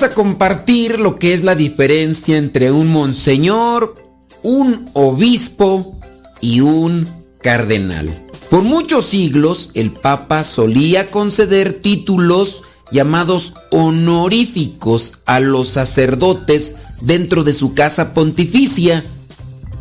vamos a compartir lo que es la diferencia entre un monseñor, un obispo y un cardenal. Por muchos siglos el Papa solía conceder títulos llamados honoríficos a los sacerdotes dentro de su casa pontificia.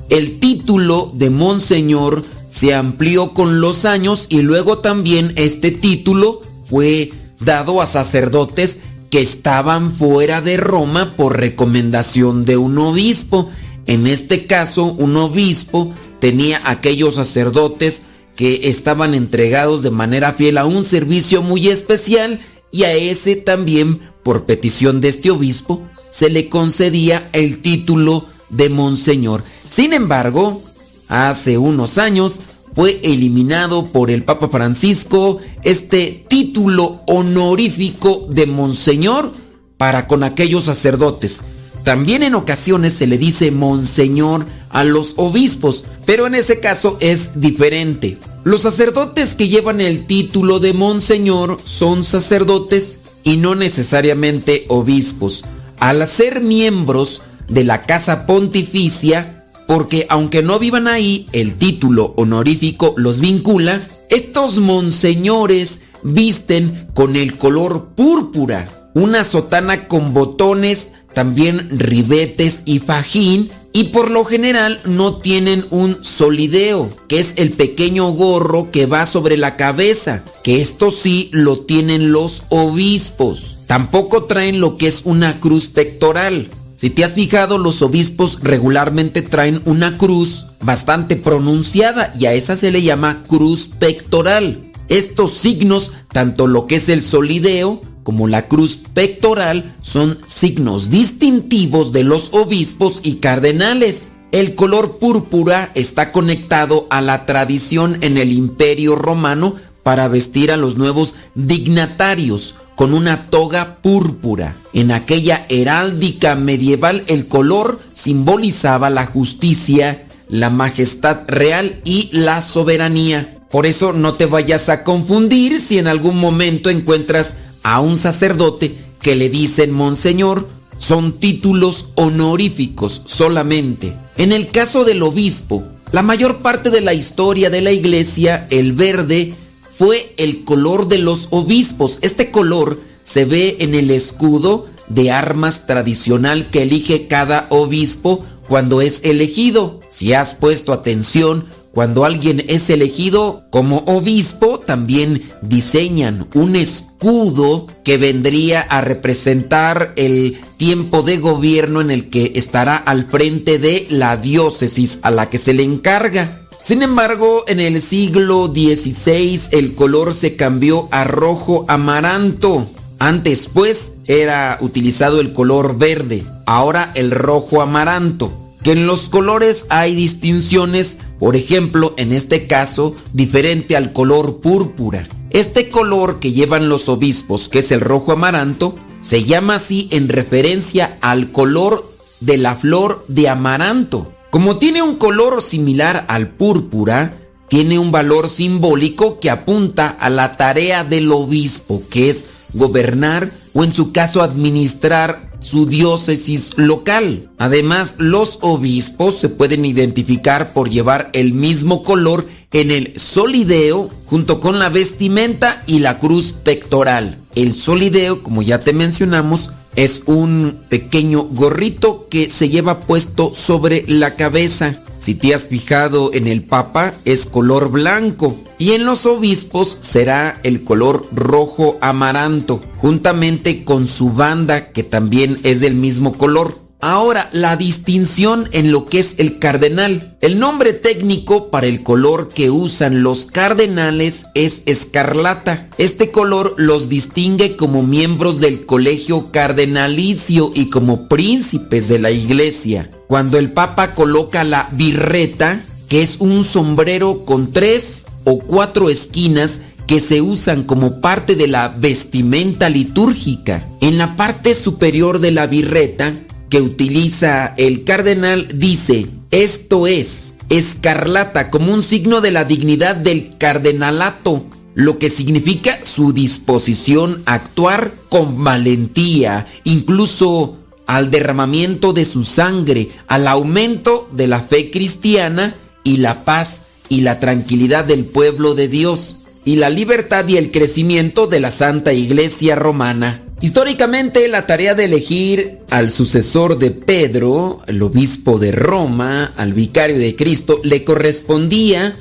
El título de monseñor se amplió con los años y luego también este título fue dado a sacerdotes que estaban fuera de Roma por recomendación de un obispo. En este caso, un obispo tenía aquellos sacerdotes que estaban entregados de manera fiel a un servicio muy especial y a ese también, por petición de este obispo, se le concedía el título de monseñor. Sin embargo, hace unos años fue eliminado por el Papa Francisco este título honorífico de Monseñor para con aquellos sacerdotes. También en ocasiones se le dice Monseñor a los obispos, pero en ese caso es diferente. Los sacerdotes que llevan el título de Monseñor son sacerdotes y no necesariamente obispos. Al ser miembros de la Casa Pontificia, porque aunque no vivan ahí, el título honorífico los vincula, estos monseñores visten con el color púrpura, una sotana con botones, también ribetes y fajín, y por lo general no tienen un solideo, que es el pequeño gorro que va sobre la cabeza, que esto sí lo tienen los obispos. Tampoco traen lo que es una cruz pectoral. Si te has fijado, los obispos regularmente traen una cruz bastante pronunciada y a esa se le llama cruz pectoral. Estos signos, tanto lo que es el solideo como la cruz pectoral, son signos distintivos de los obispos y cardenales. El color púrpura está conectado a la tradición en el imperio romano para vestir a los nuevos dignatarios con una toga púrpura. En aquella heráldica medieval el color simbolizaba la justicia, la majestad real y la soberanía. Por eso no te vayas a confundir si en algún momento encuentras a un sacerdote que le dicen monseñor, son títulos honoríficos solamente. En el caso del obispo, la mayor parte de la historia de la iglesia, el verde, fue el color de los obispos. Este color se ve en el escudo de armas tradicional que elige cada obispo cuando es elegido. Si has puesto atención, cuando alguien es elegido como obispo, también diseñan un escudo que vendría a representar el tiempo de gobierno en el que estará al frente de la diócesis a la que se le encarga. Sin embargo, en el siglo XVI el color se cambió a rojo amaranto. Antes, pues, era utilizado el color verde, ahora el rojo amaranto. Que en los colores hay distinciones, por ejemplo, en este caso, diferente al color púrpura. Este color que llevan los obispos, que es el rojo amaranto, se llama así en referencia al color de la flor de amaranto. Como tiene un color similar al púrpura, tiene un valor simbólico que apunta a la tarea del obispo, que es gobernar o en su caso administrar su diócesis local. Además, los obispos se pueden identificar por llevar el mismo color en el solideo junto con la vestimenta y la cruz pectoral. El solideo, como ya te mencionamos, es un pequeño gorrito que se lleva puesto sobre la cabeza. Si te has fijado en el Papa es color blanco y en los obispos será el color rojo amaranto, juntamente con su banda que también es del mismo color. Ahora, la distinción en lo que es el cardenal. El nombre técnico para el color que usan los cardenales es escarlata. Este color los distingue como miembros del colegio cardenalicio y como príncipes de la iglesia. Cuando el papa coloca la birreta, que es un sombrero con tres o cuatro esquinas que se usan como parte de la vestimenta litúrgica. En la parte superior de la birreta que utiliza el cardenal dice, esto es escarlata como un signo de la dignidad del cardenalato, lo que significa su disposición a actuar con valentía, incluso al derramamiento de su sangre, al aumento de la fe cristiana y la paz y la tranquilidad del pueblo de Dios, y la libertad y el crecimiento de la Santa Iglesia Romana. Históricamente, la tarea de elegir al sucesor de Pedro, el obispo de Roma, al vicario de Cristo, le correspondía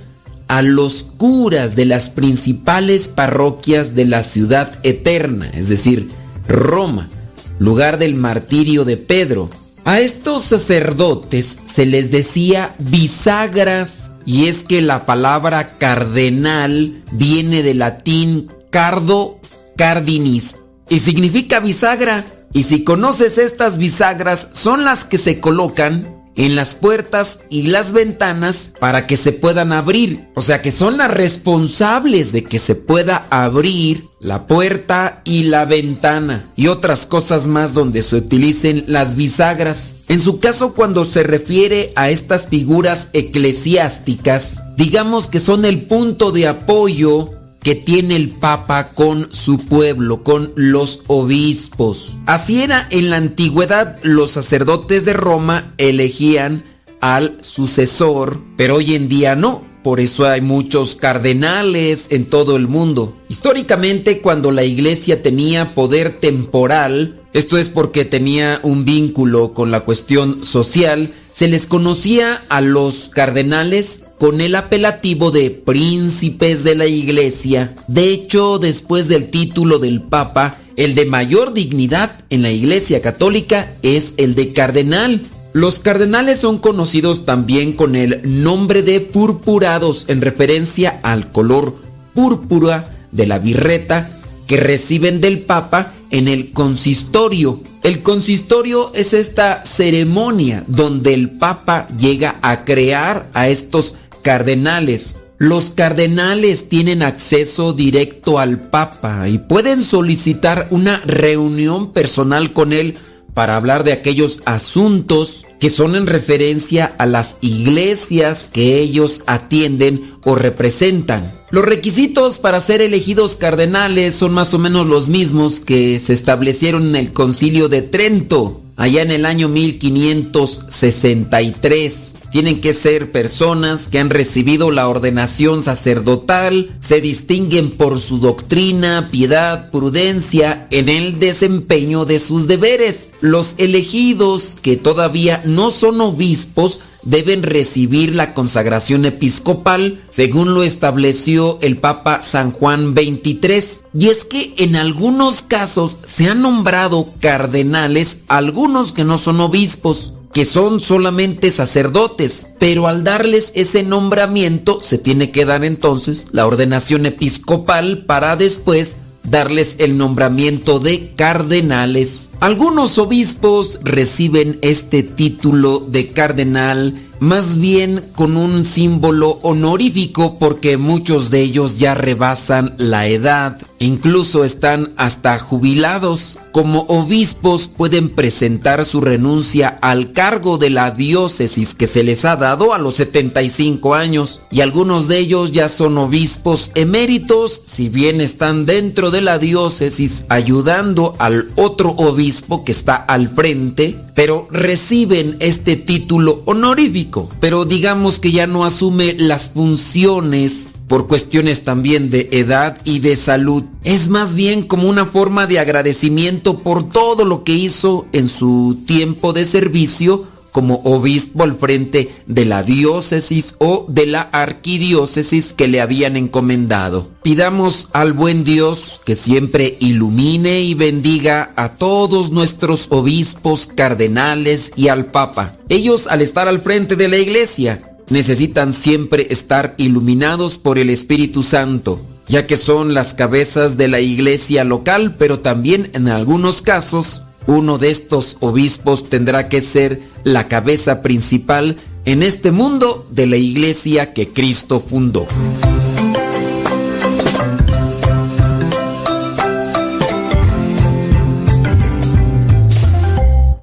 a los curas de las principales parroquias de la ciudad eterna, es decir, Roma, lugar del martirio de Pedro. A estos sacerdotes se les decía bisagras, y es que la palabra cardenal viene del latín cardo cardinis y significa bisagra. Y si conoces estas bisagras, son las que se colocan en las puertas y las ventanas para que se puedan abrir. O sea que son las responsables de que se pueda abrir la puerta y la ventana y otras cosas más donde se utilicen las bisagras. En su caso, cuando se refiere a estas figuras eclesiásticas, digamos que son el punto de apoyo que tiene el Papa con su pueblo, con los obispos. Así era en la antigüedad, los sacerdotes de Roma elegían al sucesor, pero hoy en día no. Por eso hay muchos cardenales en todo el mundo. Históricamente, cuando la iglesia tenía poder temporal, esto es porque tenía un vínculo con la cuestión social, se les conocía a los cardenales con el apelativo de príncipes de la iglesia. De hecho, después del título del Papa, el de mayor dignidad en la iglesia católica es el de cardenal. Los cardenales son conocidos también con el nombre de purpurados en referencia al color púrpura de la birreta que reciben del Papa en el consistorio. El consistorio es esta ceremonia donde el Papa llega a crear a estos cardenales. Los cardenales tienen acceso directo al Papa y pueden solicitar una reunión personal con él para hablar de aquellos asuntos que son en referencia a las iglesias que ellos atienden o representan. Los requisitos para ser elegidos cardenales son más o menos los mismos que se establecieron en el concilio de Trento, allá en el año 1563. Tienen que ser personas que han recibido la ordenación sacerdotal, se distinguen por su doctrina, piedad, prudencia en el desempeño de sus deberes. Los elegidos que todavía no son obispos deben recibir la consagración episcopal según lo estableció el Papa San Juan XXIII. Y es que en algunos casos se han nombrado cardenales algunos que no son obispos que son solamente sacerdotes, pero al darles ese nombramiento se tiene que dar entonces la ordenación episcopal para después darles el nombramiento de cardenales. Algunos obispos reciben este título de cardenal más bien con un símbolo honorífico porque muchos de ellos ya rebasan la edad, incluso están hasta jubilados. Como obispos pueden presentar su renuncia al cargo de la diócesis que se les ha dado a los 75 años y algunos de ellos ya son obispos eméritos, si bien están dentro de la diócesis ayudando al otro obispo que está al frente, pero reciben este título honorífico, pero digamos que ya no asume las funciones por cuestiones también de edad y de salud. Es más bien como una forma de agradecimiento por todo lo que hizo en su tiempo de servicio como obispo al frente de la diócesis o de la arquidiócesis que le habían encomendado. Pidamos al buen Dios que siempre ilumine y bendiga a todos nuestros obispos, cardenales y al Papa. Ellos al estar al frente de la iglesia necesitan siempre estar iluminados por el Espíritu Santo ya que son las cabezas de la iglesia local, pero también en algunos casos uno de estos obispos tendrá que ser la cabeza principal en este mundo de la iglesia que Cristo fundó.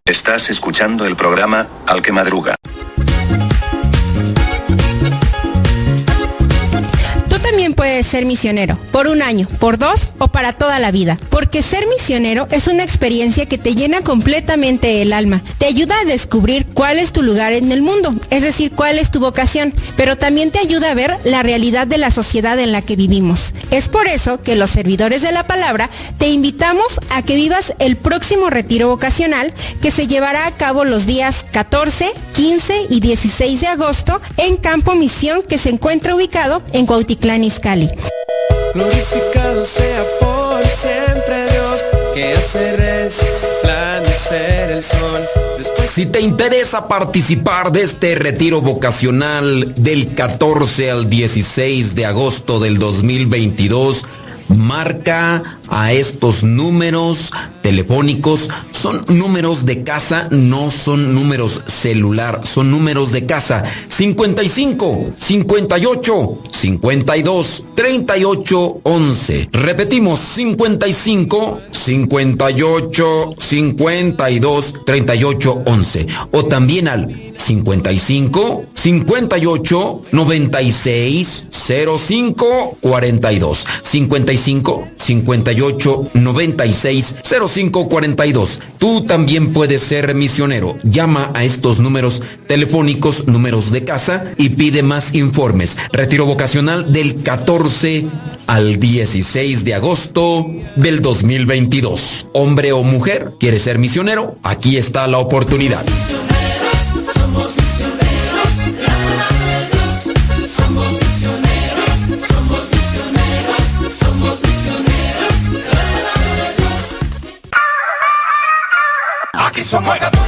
Estás escuchando el programa Al que Madruga. Puedes ser misionero, por un año, por dos o para toda la vida. Porque ser misionero es una experiencia que te llena completamente el alma. Te ayuda a descubrir cuál es tu lugar en el mundo, es decir, cuál es tu vocación, pero también te ayuda a ver la realidad de la sociedad en la que vivimos. Es por eso que los servidores de la palabra te invitamos a que vivas el próximo retiro vocacional que se llevará a cabo los días 14, 15 y 16 de agosto en Campo Misión que se encuentra ubicado en Cuautitlán Izcalli. Glorificado sea por siempre Dios, que hace resplandecer el sol. Después Si te interesa participar de este retiro vocacional del 14 al 16 de agosto del 2022, marca a estos números telefónicos Son números de casa, no son números celular, son números de casa. 55 58 52 38 11. Repetimos 55 58 52 38 11. O también al 55 58 96 05 42. 55 58 96 05 42. Tú también puedes ser misionero. Llama a estos números telefónicos, números de casa y pide más informes. Retiro vocacional del 14 al 16 de agosto del 2022. Hombre o mujer, ¿quieres ser misionero? Aquí está la oportunidad. Somos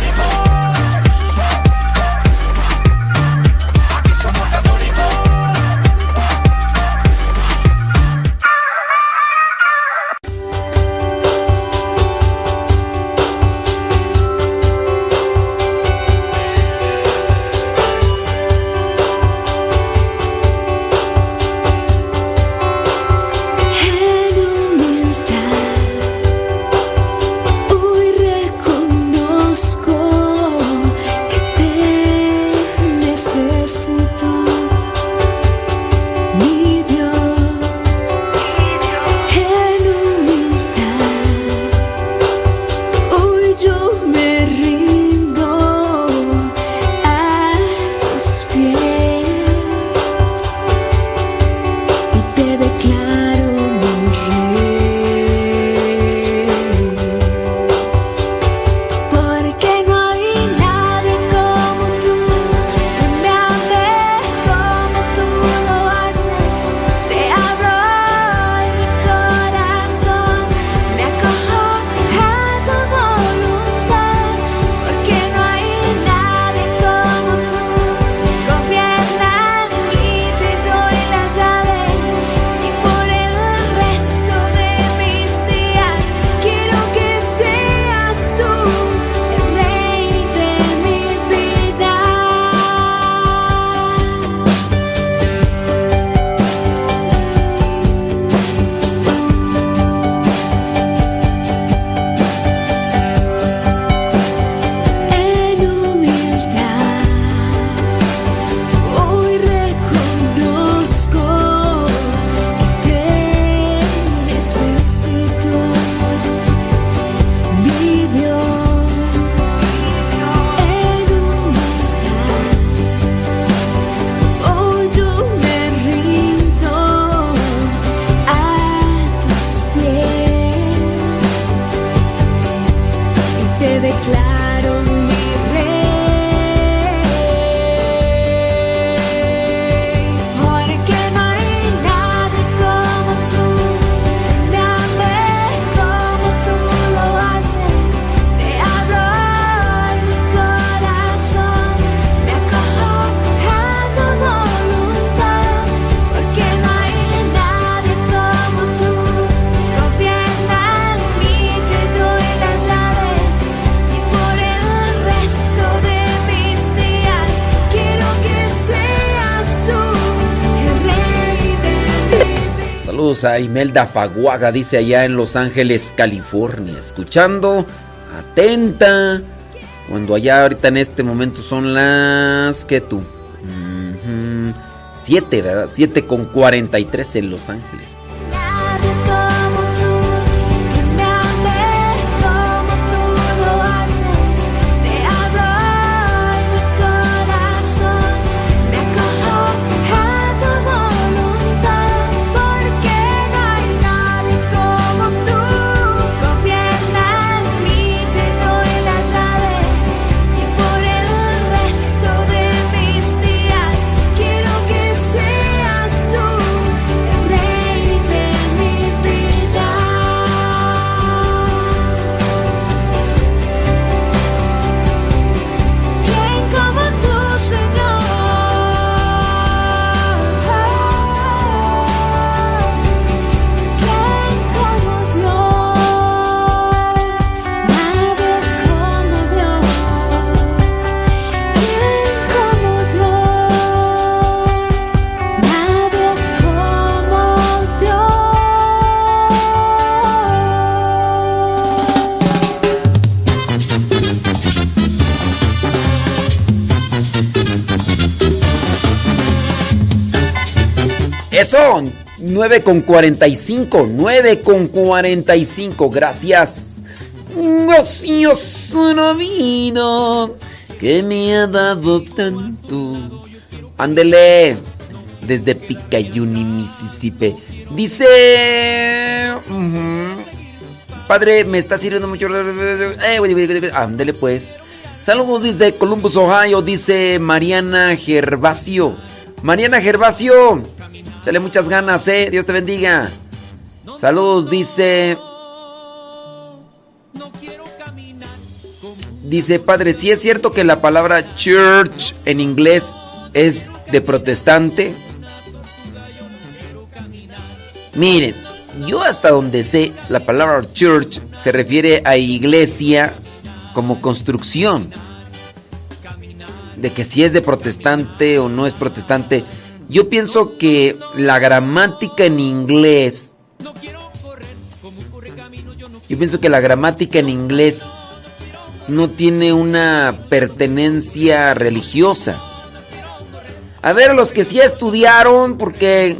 Imelda Faguaga, dice allá en Los Ángeles, California. Escuchando, atenta. Cuando allá ahorita en este momento son las... ¿Qué tú? Ujú, Siete, ¿verdad? Siete con 43 en Los Ángeles. 9 con 45, 9 con 45, gracias. Vida que me ha dado tanto. Ándele, desde Picayune, Mississippi. Dice... Padre, me está sirviendo mucho. Eh, Ándele pues. Saludos desde Columbus, Ohio, dice Mariana Gervasio. Mariana Gervasio, échale muchas ganas, eh. Dios te bendiga. Saludos, dice. Dice, padre, si es cierto que la palabra church en inglés es de protestante. Miren, yo hasta donde sé, la palabra church se refiere a iglesia como construcción. De que si es de protestante o no es protestante. Yo pienso que la gramática en inglés. Yo pienso que la gramática en inglés no tiene una pertenencia religiosa. A ver, los que sí estudiaron, porque...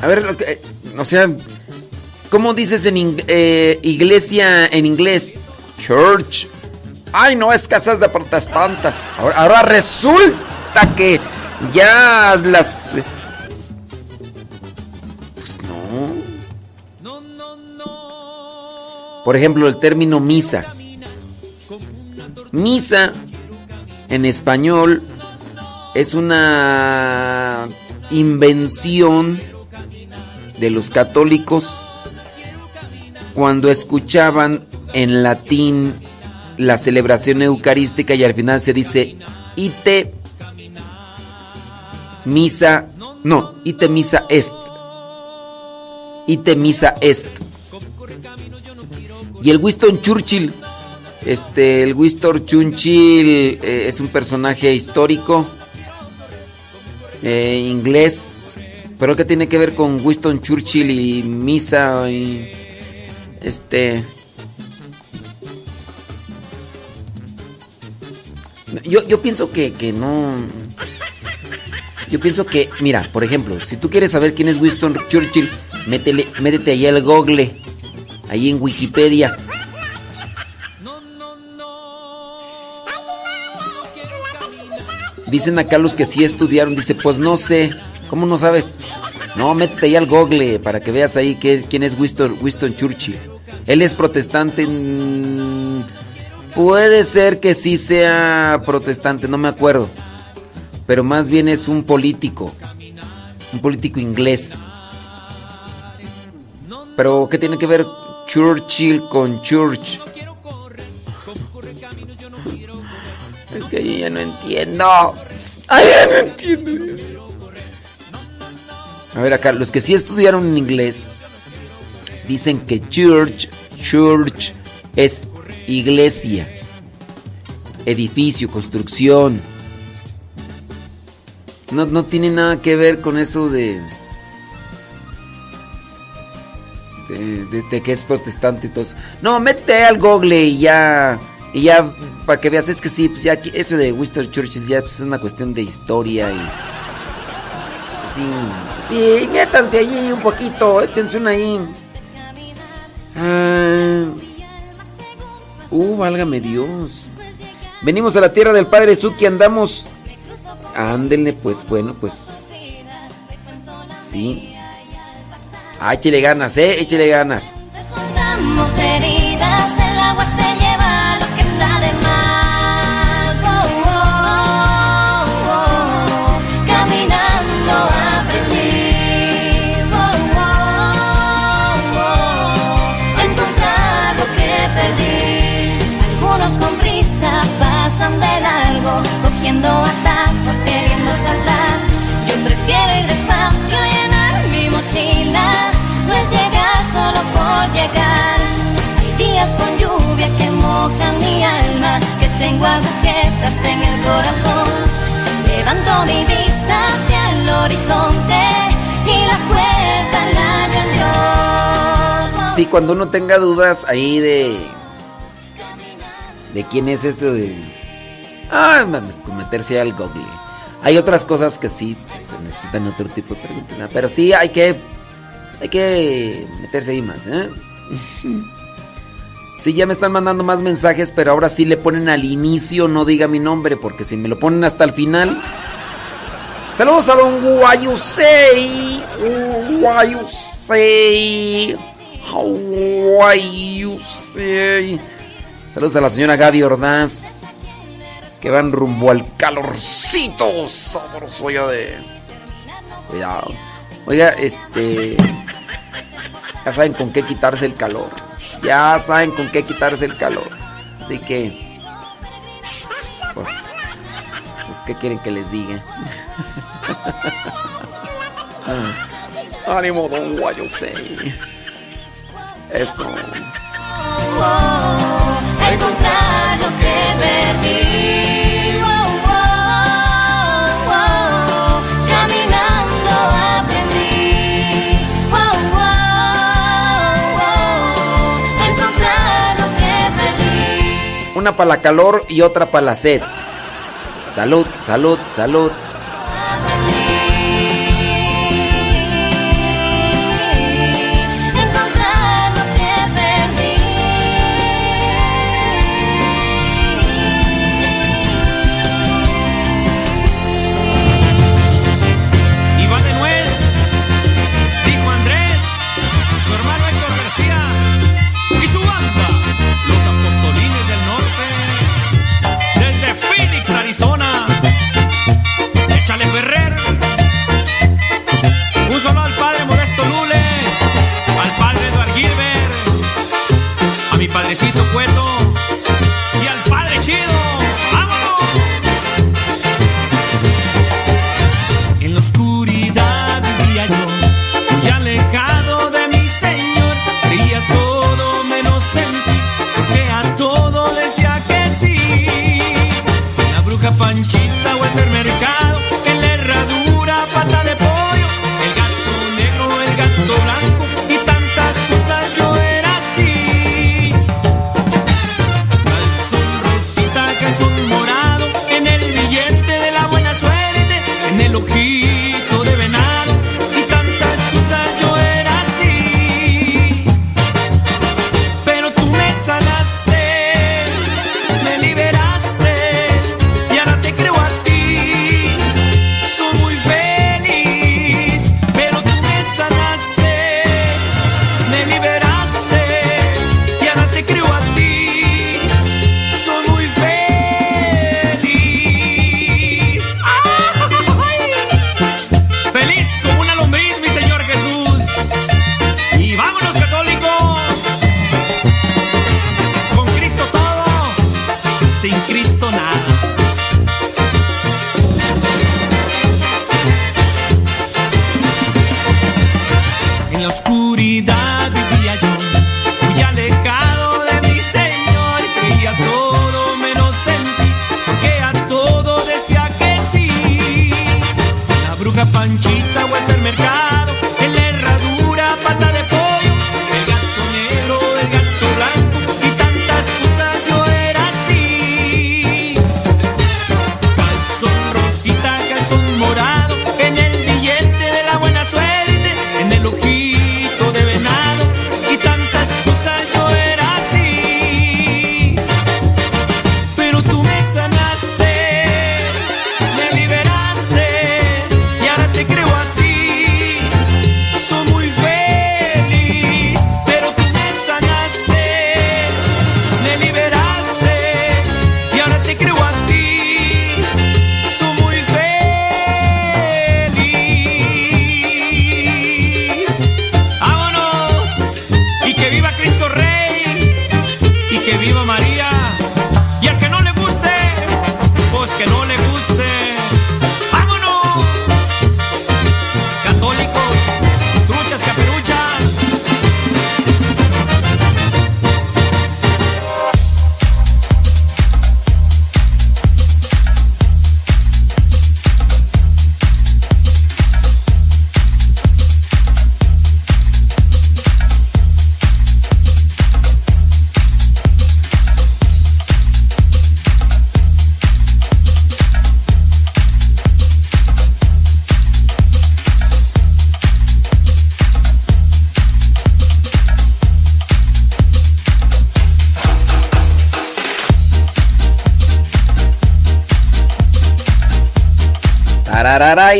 A ver, eh, o sea, ¿cómo dices en ing- eh, iglesia en inglés? Church. Ay, no, es casas de protestantes. Ahora, ahora resulta que ya las... Pues no. Por ejemplo, el término misa. Misa en español es una invención de los católicos cuando escuchaban en latín la celebración eucarística y al final se dice ite misa no ite misa est ite misa est y el Winston Churchill este el Winston Churchill eh, es un personaje histórico eh, inglés pero qué tiene que ver con Winston Churchill y misa y este yo, yo pienso que, que no yo pienso que mira por ejemplo si tú quieres saber quién es Winston Churchill métele, métete ahí al google ahí en Wikipedia Dicen acá los que sí estudiaron, dice, pues no sé, ¿cómo no sabes? No, métete ahí al google para que veas ahí que- quién es Winston, Winston Churchill. Él es protestante. mm, puede ser que sí sea protestante, no me acuerdo. Pero más bien es un político. Un político inglés. Pero, ¿qué tiene que ver Churchill con Church? Es que yo ya no entiendo. Ay, ya no entiendo. A ver acá, los que sí estudiaron en inglés dicen que church, church es iglesia, edificio, construcción. No, no tiene nada que ver con eso de, de, que es protestante y todo eso. No, mete al google y ya, y ya, para que veas, es que sí, pues ya eso de Winston Churchill ya pues, es una cuestión de historia y... Sí, sí, métanse allí un poquito, échense una ahí. Ah, uh, válgame Dios. Venimos a la tierra del Padre Suki, andamos. Ándenle, pues bueno, pues. Sí. Ah, échele ganas, eh, échele ganas. solo por llegar. Hay días con lluvia que mojan mi alma, que tengo agujetas en el corazón. Levanto mi vista hacia el horizonte y la puerta la dio Sí, cuando uno tenga dudas ahí de. ¿De quién es esto de.? Ah, mames, cometerse al google. Hay otras cosas que sí pues, se necesitan otro tipo de preguntas, pero sí hay que hay que meterse ahí más, ¿eh? Sí, ya me están mandando más mensajes, pero ahora sí le ponen al inicio, no diga mi nombre, porque si me lo ponen hasta el final. Saludos a don Guayusei. Guayusei. Guayusei. Saludos a la señora Gaby Ordaz. Que van rumbo al calorcito sabroso ya de. Cuidado. Oiga, este. Ya saben con qué quitarse el calor. Ya saben con qué quitarse el calor. Así que. Pues. Pues, ¿qué quieren que les diga? ánimo, don Guayosei. Eso. Encontrar lo que perdí. Una para la calor y otra para la sed. Salud, salud, salud.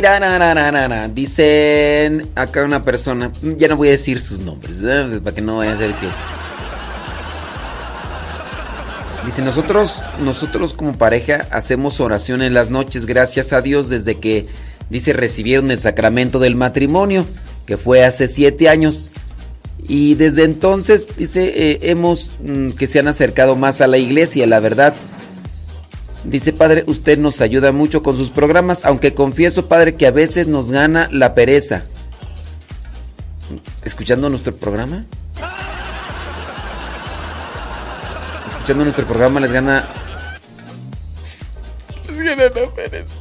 Tarararairarararara. Dicen acá una persona, ya no voy a decir sus nombres, ¿eh? para que no vaya a ser que... Dice, nosotros, nosotros como pareja hacemos oración en las noches, gracias a Dios, desde que, dice, recibieron el sacramento del matrimonio, que fue hace siete años. Y desde entonces, dice, eh, hemos, mm, que se han acercado más a la iglesia, la verdad. Dice, padre, usted nos ayuda mucho con sus programas, aunque confieso, padre, que a veces nos gana la pereza. ¿Escuchando nuestro programa? Escuchando nuestro programa les gana... Les gana la pereza.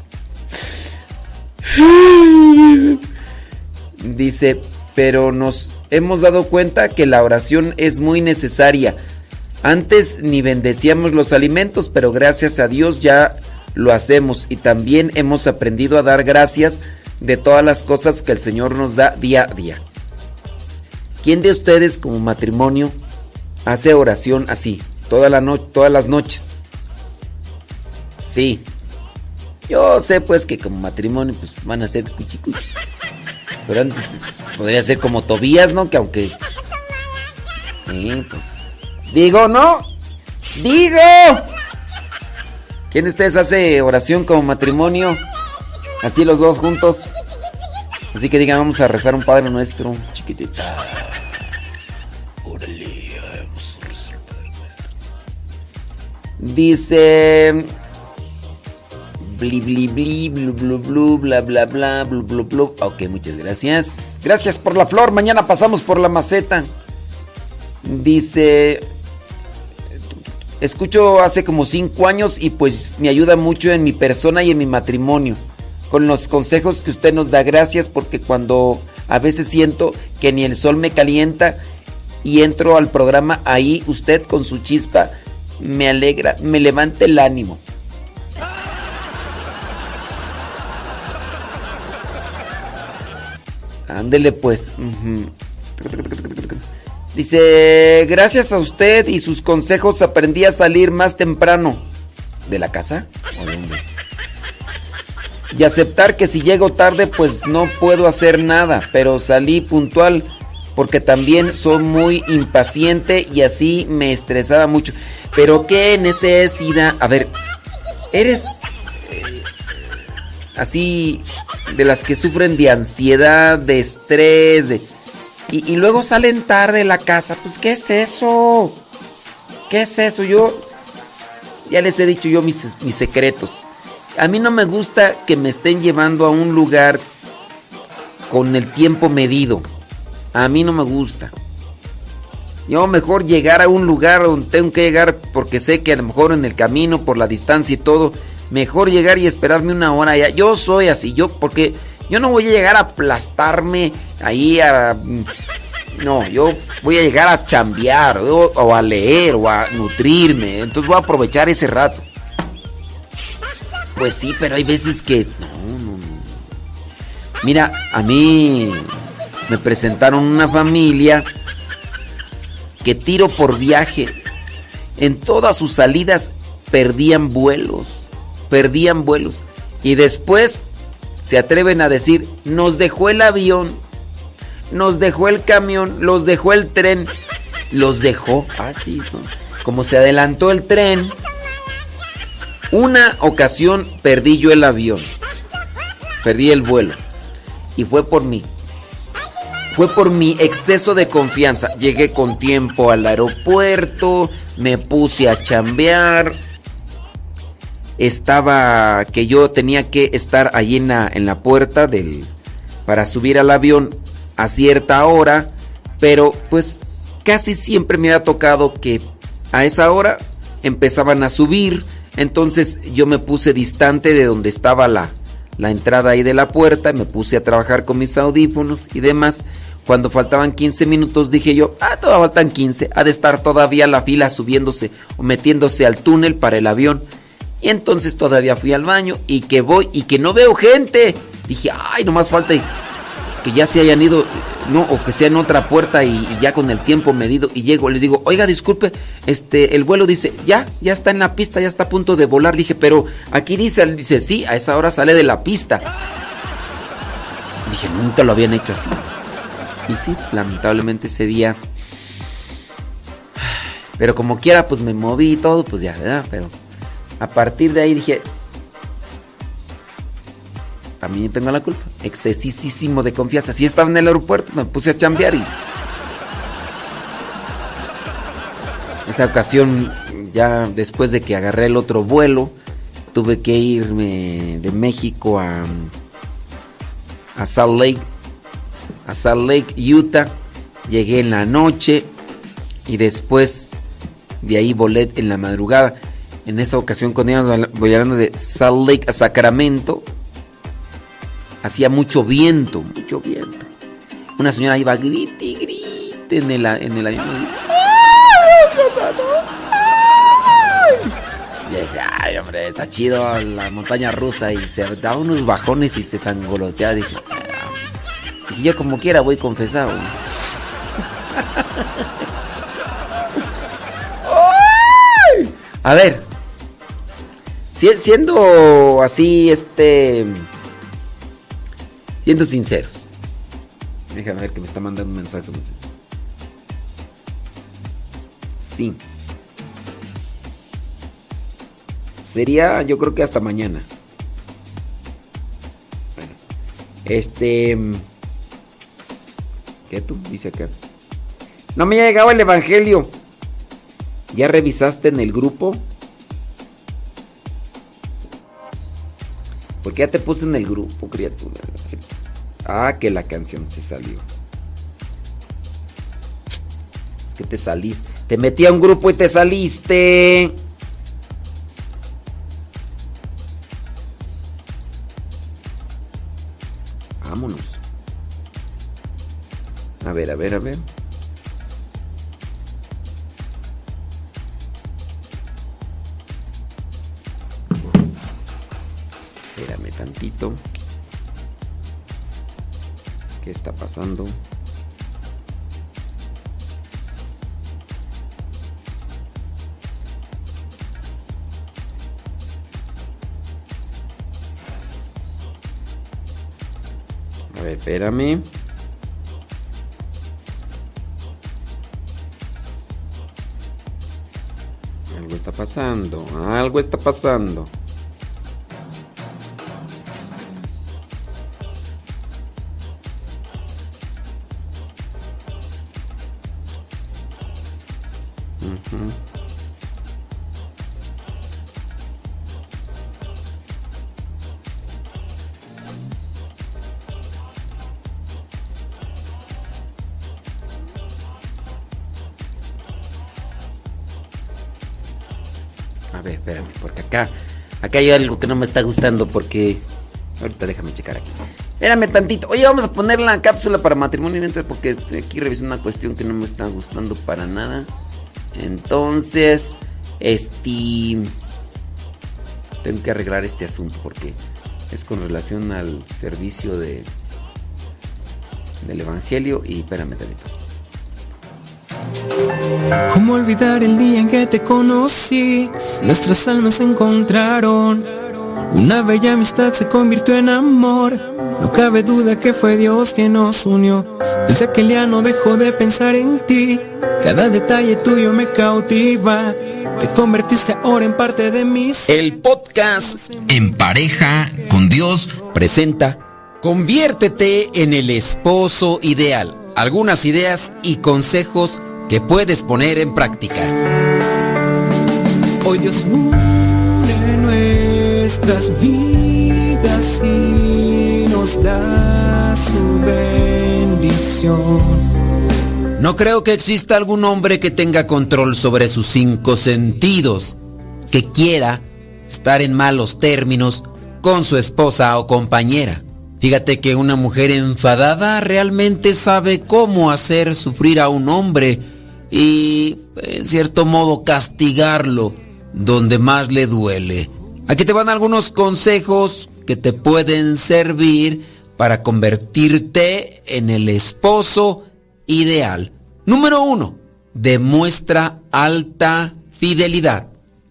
Dice, pero nos hemos dado cuenta que la oración es muy necesaria. Antes ni bendecíamos los alimentos, pero gracias a Dios ya lo hacemos y también hemos aprendido a dar gracias de todas las cosas que el Señor nos da día a día. ¿Quién de ustedes como matrimonio hace oración así, toda la no- todas las noches? Sí. Yo sé pues que como matrimonio pues van a ser cuchi cuchi. Pero antes podría ser como Tobías, ¿no? Que aunque... Sí, pues... Digo, ¿no? Digo. ¿Quién de ustedes hace oración como matrimonio? Así los dos juntos. Así que digan, vamos a rezar un Padre Nuestro, chiquitita. Órale, vamos a rezar un Padre Nuestro. Dice... Bli, bli, bli, blu, blu, blu, bla, bla, bla, blu, blu, blu. Ok, muchas gracias. Gracias por la flor. Mañana pasamos por la maceta. Dice... Escucho hace como cinco años y pues me ayuda mucho en mi persona y en mi matrimonio. Con los consejos que usted nos da, gracias porque cuando a veces siento que ni el sol me calienta y entro al programa, ahí usted con su chispa me alegra, me levanta el ánimo. Ándele pues. Dice, gracias a usted y sus consejos aprendí a salir más temprano. ¿De la casa? ¿O de dónde? Y aceptar que si llego tarde pues no puedo hacer nada, pero salí puntual porque también soy muy impaciente y así me estresaba mucho. Pero qué necesidad. A ver, eres eh, así de las que sufren de ansiedad, de estrés, de... Y, luego salen tarde de la casa. Pues, ¿qué es eso? ¿Qué es eso? Yo ya les he dicho yo mis, mis secretos. A mí no me gusta que me estén llevando a un lugar con el tiempo medido. A mí no me gusta. Yo mejor llegar a un lugar donde tengo que llegar porque sé que a lo mejor en el camino, por la distancia y todo, mejor llegar y esperarme una hora allá. Yo soy así, yo porque yo no voy a llegar a aplastarme ahí a... No, yo voy a llegar a chambear o, o a leer o a nutrirme. Entonces voy a aprovechar ese rato. Pues sí, pero hay veces que... No, no, no. Mira, a mí me presentaron una familia que tiro por viaje. En todas sus salidas perdían vuelos. Perdían vuelos. Y después se atreven a decir, nos dejó el avión, nos dejó el camión, los dejó el tren. Los dejó así, ¿no? Como se adelantó el tren. Una ocasión perdí yo el avión. Perdí el vuelo. Y fue por mí. Fue por mi exceso de confianza. Llegué con tiempo al aeropuerto, me puse a chambear. Estaba que yo tenía que estar allí en la, en la puerta del para subir al avión a cierta hora, pero pues casi siempre me ha tocado que a esa hora empezaban a subir, entonces yo me puse distante de donde estaba la, la entrada ahí de la puerta, me puse a trabajar con mis audífonos y demás. Cuando faltaban 15 minutos dije yo, ah, todavía faltan 15, ha de estar todavía la fila subiéndose o metiéndose al túnel para el avión. Y entonces todavía fui al baño y que voy y que no veo gente. Dije, ay, nomás falta. que ya se hayan ido, no, o que sea en otra puerta y, ya con el tiempo medido y llego, les digo, oiga, disculpe, este, el vuelo dice, ya, ya está en la pista, ya está a punto de volar. Dije, pero aquí dice, dice, sí, a esa hora sale de la pista. Dije, nunca lo habían hecho así. Y sí, lamentablemente ese día. Pero como quiera, pues me moví y todo, pues ya, ¿verdad? Pero a partir de ahí dije, también tengo la culpa. Excesísimo de confianza. Si estaba en el aeropuerto, me puse a chambear y. Esa ocasión, ya después de que agarré el otro vuelo, tuve que irme de México a. a Salt Lake. A Salt Lake, Utah. Llegué en la noche y después de ahí volé en la madrugada. En esa ocasión, cuando íbamos volando de Salt Lake a Sacramento, hacía mucho viento, mucho viento. Una señora iba grite y grite en el, en el avión. Y dije, ay, hombre, está chido la montaña rusa. Y se da unos bajones y se sangolotea. Dije, "Ah". y yo como quiera voy confesado. A ver, siendo así, este. Siendo sinceros. Déjame ver que me está mandando un mensaje. Sí. Sería, yo creo que hasta mañana. Bueno. Este. ¿Qué tú? Dice acá. No me ha llegado el evangelio. ¿Ya revisaste en el grupo? Porque ya te puse en el grupo, criatura. Ah, que la canción se salió. Es que te saliste. Te metí a un grupo y te saliste. Vámonos. A ver, a ver, a ver. Tantito. ¿Qué está pasando? A espérame. Algo está pasando, algo está pasando. A ver, espérame, porque acá, acá hay algo que no me está gustando porque... Ahorita déjame checar aquí. Espérame tantito. Oye, vamos a poner la cápsula para matrimonio porque estoy aquí revisando una cuestión que no me está gustando para nada. Entonces, este... Tengo que arreglar este asunto porque es con relación al servicio de del Evangelio y espérame tantito. ¿Cómo olvidar el día en que te conocí? Nuestras almas se encontraron. Una bella amistad se convirtió en amor. No cabe duda que fue Dios quien nos unió. Desde aquel día no dejo de pensar en ti. Cada detalle tuyo me cautiva. Te convertiste ahora en parte de mí. El podcast En pareja con Dios presenta Conviértete en el esposo ideal. Algunas ideas y consejos que puedes poner en práctica. Hoy Dios une nuestras vidas y nos da su bendición. No creo que exista algún hombre que tenga control sobre sus cinco sentidos, que quiera estar en malos términos con su esposa o compañera. Fíjate que una mujer enfadada realmente sabe cómo hacer sufrir a un hombre y, en cierto modo, castigarlo donde más le duele. Aquí te van algunos consejos que te pueden servir para convertirte en el esposo ideal. Número uno, demuestra alta fidelidad.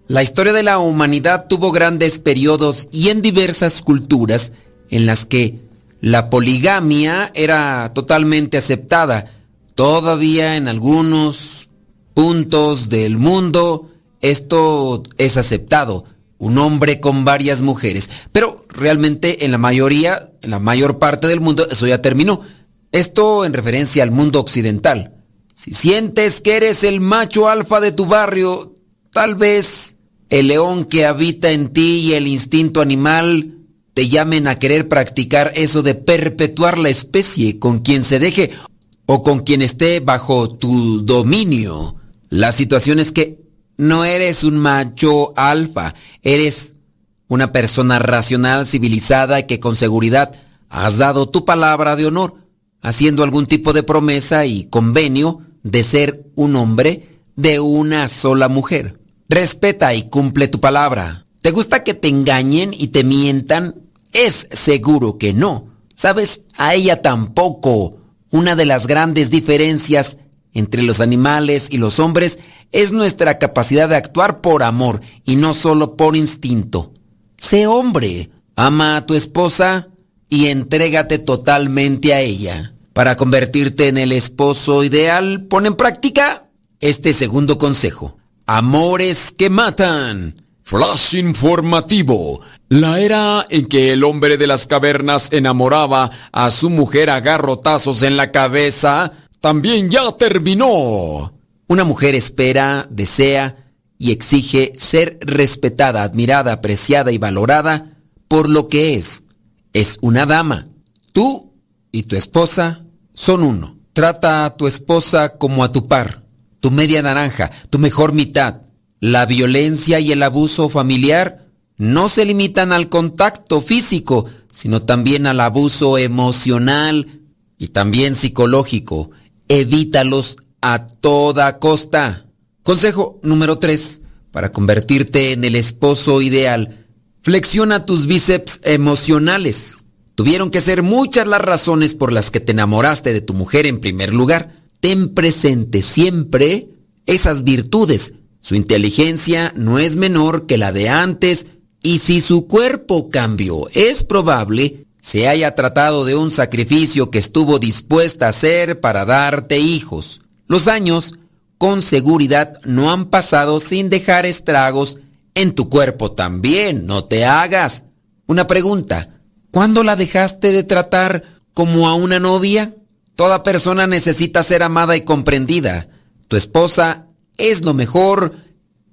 La historia de la humanidad tuvo grandes periodos y en diversas culturas en las que la poligamia era totalmente aceptada. Todavía en algunos puntos del mundo esto es aceptado. Un hombre con varias mujeres. Pero realmente en la mayoría, en la mayor parte del mundo, eso ya terminó. Esto en referencia al mundo occidental. Si sientes que eres el macho alfa de tu barrio, tal vez el león que habita en ti y el instinto animal te llamen a querer practicar eso de perpetuar la especie con quien se deje o con quien esté bajo tu dominio. La situación es que no eres un macho alfa, eres una persona racional, civilizada que con seguridad has dado tu palabra de honor, haciendo algún tipo de promesa y convenio de ser un hombre de una sola mujer. Respeta y cumple tu palabra. ¿Te gusta que te engañen y te mientan? Es seguro que no. ¿Sabes? A ella tampoco. Una de las grandes diferencias entre los animales y los hombres es nuestra capacidad de actuar por amor y no solo por instinto. Sé hombre, ama a tu esposa y entrégate totalmente a ella. Para convertirte en el esposo ideal, pon en práctica este segundo consejo. Amores que matan. Flash informativo. La era en que el hombre de las cavernas enamoraba a su mujer a garrotazos en la cabeza también ya terminó. Una mujer espera, desea y exige ser respetada, admirada, apreciada y valorada por lo que es. Es una dama. Tú y tu esposa son uno. Trata a tu esposa como a tu par, tu media naranja, tu mejor mitad. La violencia y el abuso familiar no se limitan al contacto físico, sino también al abuso emocional y también psicológico. Evítalos a toda costa. Consejo número 3. Para convertirte en el esposo ideal, flexiona tus bíceps emocionales. Tuvieron que ser muchas las razones por las que te enamoraste de tu mujer en primer lugar. Ten presente siempre esas virtudes. Su inteligencia no es menor que la de antes y si su cuerpo cambió, es probable se haya tratado de un sacrificio que estuvo dispuesta a hacer para darte hijos. Los años, con seguridad, no han pasado sin dejar estragos en tu cuerpo también, no te hagas. Una pregunta, ¿cuándo la dejaste de tratar como a una novia? Toda persona necesita ser amada y comprendida. Tu esposa es lo mejor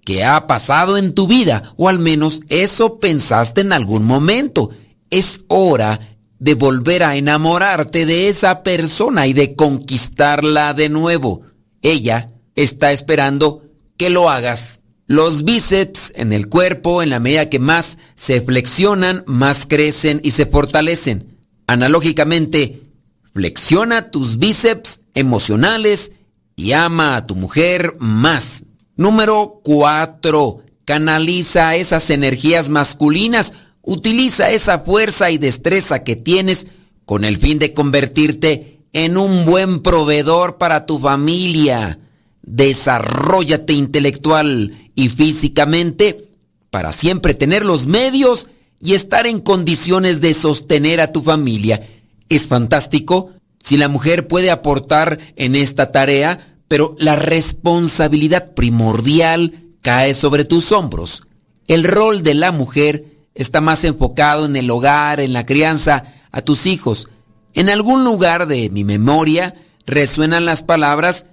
que ha pasado en tu vida, o al menos eso pensaste en algún momento. Es hora de volver a enamorarte de esa persona y de conquistarla de nuevo. Ella está esperando que lo hagas. Los bíceps en el cuerpo, en la medida que más se flexionan, más crecen y se fortalecen. Analógicamente, flexiona tus bíceps emocionales y ama a tu mujer más. Número 4. Canaliza esas energías masculinas. Utiliza esa fuerza y destreza que tienes con el fin de convertirte en un buen proveedor para tu familia. Desarrollate intelectual y físicamente para siempre tener los medios y estar en condiciones de sostener a tu familia. Es fantástico si la mujer puede aportar en esta tarea, pero la responsabilidad primordial cae sobre tus hombros. El rol de la mujer está más enfocado en el hogar, en la crianza, a tus hijos. En algún lugar de mi memoria resuenan las palabras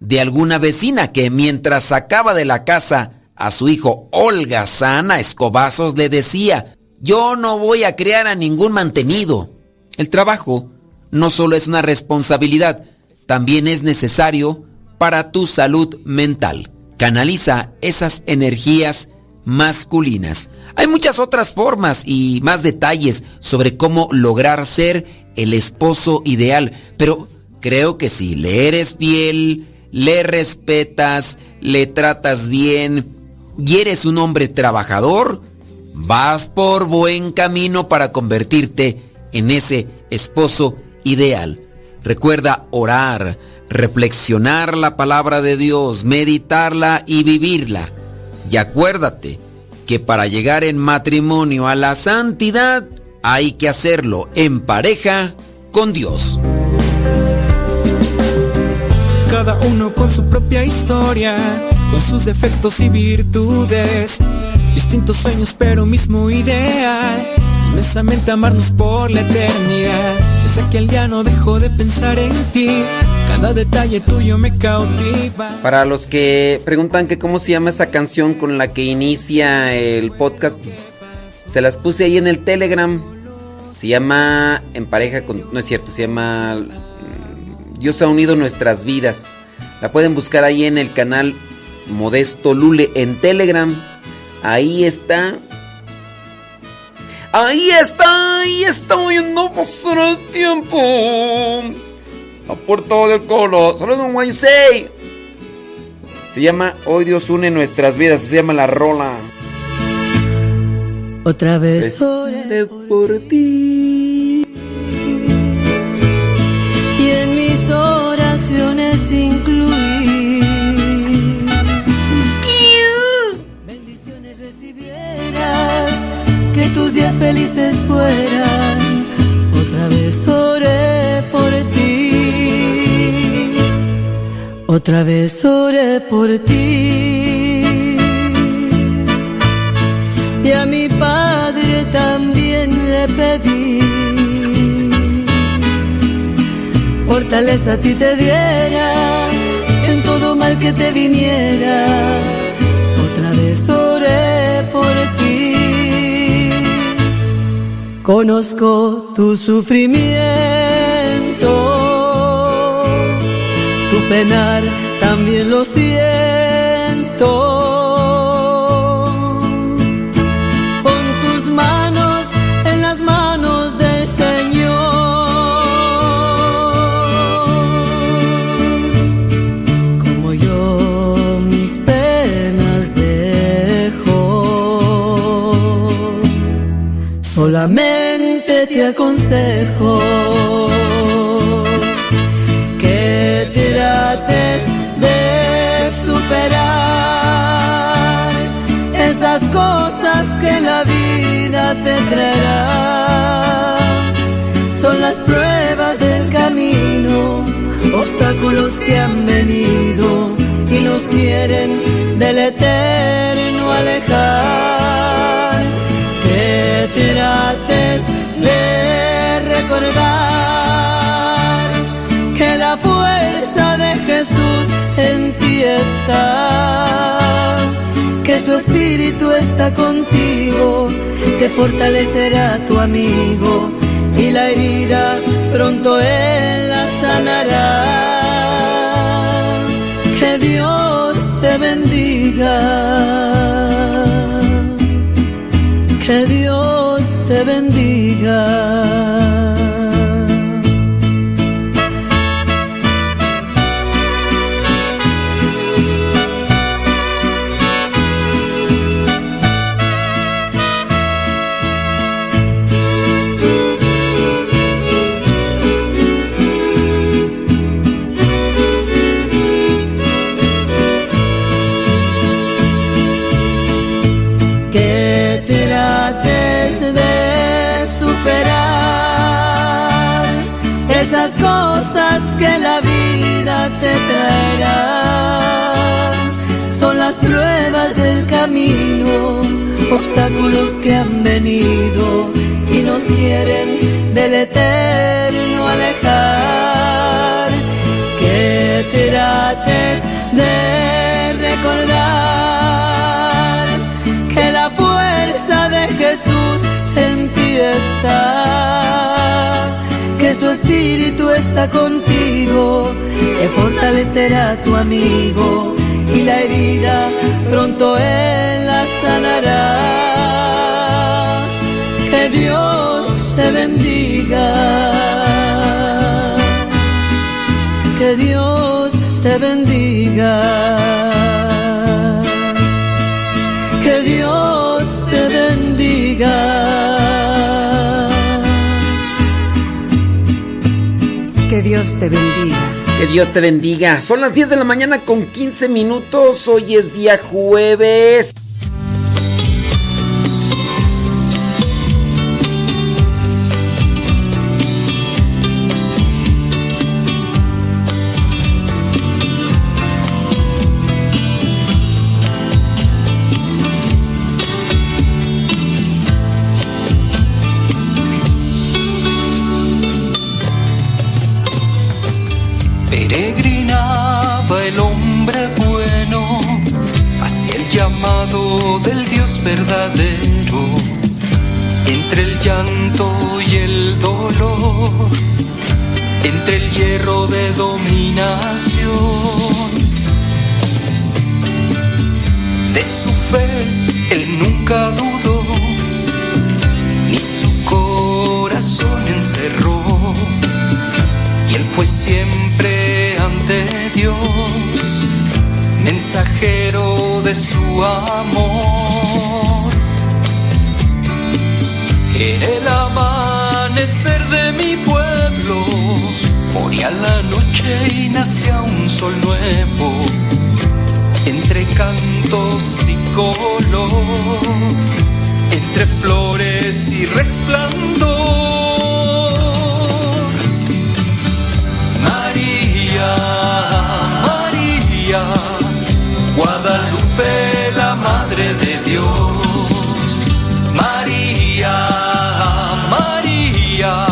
de alguna vecina que mientras sacaba de la casa a su hijo Olga Sana Escobazos le decía, yo no voy a crear a ningún mantenido. El trabajo no solo es una responsabilidad, también es necesario para tu salud mental. Canaliza esas energías masculinas. Hay muchas otras formas y más detalles sobre cómo lograr ser el esposo ideal, pero creo que si le eres fiel, le respetas, le tratas bien y eres un hombre trabajador, vas por buen camino para convertirte en ese esposo ideal. Recuerda orar, reflexionar la palabra de Dios, meditarla y vivirla. Y acuérdate que para llegar en matrimonio a la santidad hay que hacerlo en pareja con Dios. Cada uno con su propia historia, con sus defectos y virtudes. Distintos sueños, pero mismo ideal. Inmensamente amarnos por la eternidad. Desde aquel día no dejo de pensar en ti. Cada detalle tuyo me cautiva. Para los que preguntan que cómo se llama esa canción con la que inicia el podcast, se las puse ahí en el Telegram. Se llama En pareja con... No es cierto, se llama... Dios ha unido nuestras vidas. La pueden buscar ahí en el canal Modesto Lule en Telegram. Ahí está. Ahí está, ahí está oyendo pasar el tiempo. La puerta del colo. Saludos, un say. Se llama Hoy Dios une nuestras vidas. Se llama la rola. Otra vez oré por ti. Días felices fueran. Otra vez oré por ti, otra vez oré por ti. Y a mi padre también le pedí fortaleza a ti te diera en todo mal que te viniera. Conozco tu sufrimiento, tu penar también lo siento. Aconsejo que trates de superar esas cosas que la vida te traerá. Son las pruebas del camino, obstáculos que han venido y nos quieren del eterno alejar. Que trates de recordar que la fuerza de Jesús en ti está, que su espíritu está contigo, que fortalecerá tu amigo y la herida pronto él la sanará. Que Dios te bendiga. Bendiga. Obstáculos que han venido y nos quieren del eterno alejar. Que trates de recordar que la fuerza de Jesús en ti está, que su espíritu está contigo, que fortalecerá tu amigo y la herida pronto él la sanará. Que Dios te bendiga, que Dios te bendiga. Que Dios te bendiga. Que Dios te bendiga. Que Dios te bendiga. Son las 10 de la mañana con 15 minutos. Hoy es día jueves. Verdadero, entre el llanto y el dolor, entre el hierro de dominación. De su fe él nunca dudó, ni su corazón encerró y él fue siempre ante Dios, mensajero de su amor. Era el amanecer de mi pueblo, moría la noche y nacía un sol nuevo, entre cantos y color, entre flores y resplandor. María, María, Guadalupe, la Madre de Dios. María, María,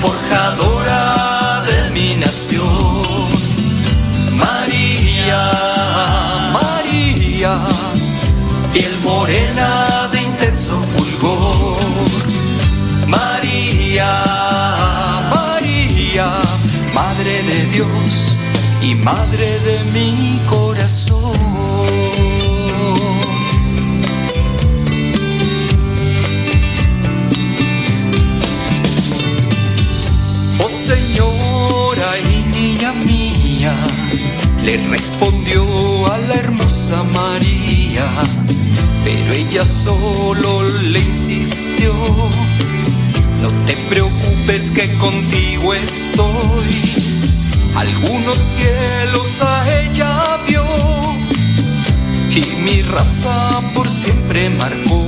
forjadora de mi nación. María, María, piel morena de intenso fulgor. María, María, Madre de Dios y Madre de mi corazón. Le respondió a la hermosa María, pero ella solo le insistió. No te preocupes que contigo estoy. Algunos cielos a ella vio y mi raza por siempre marcó.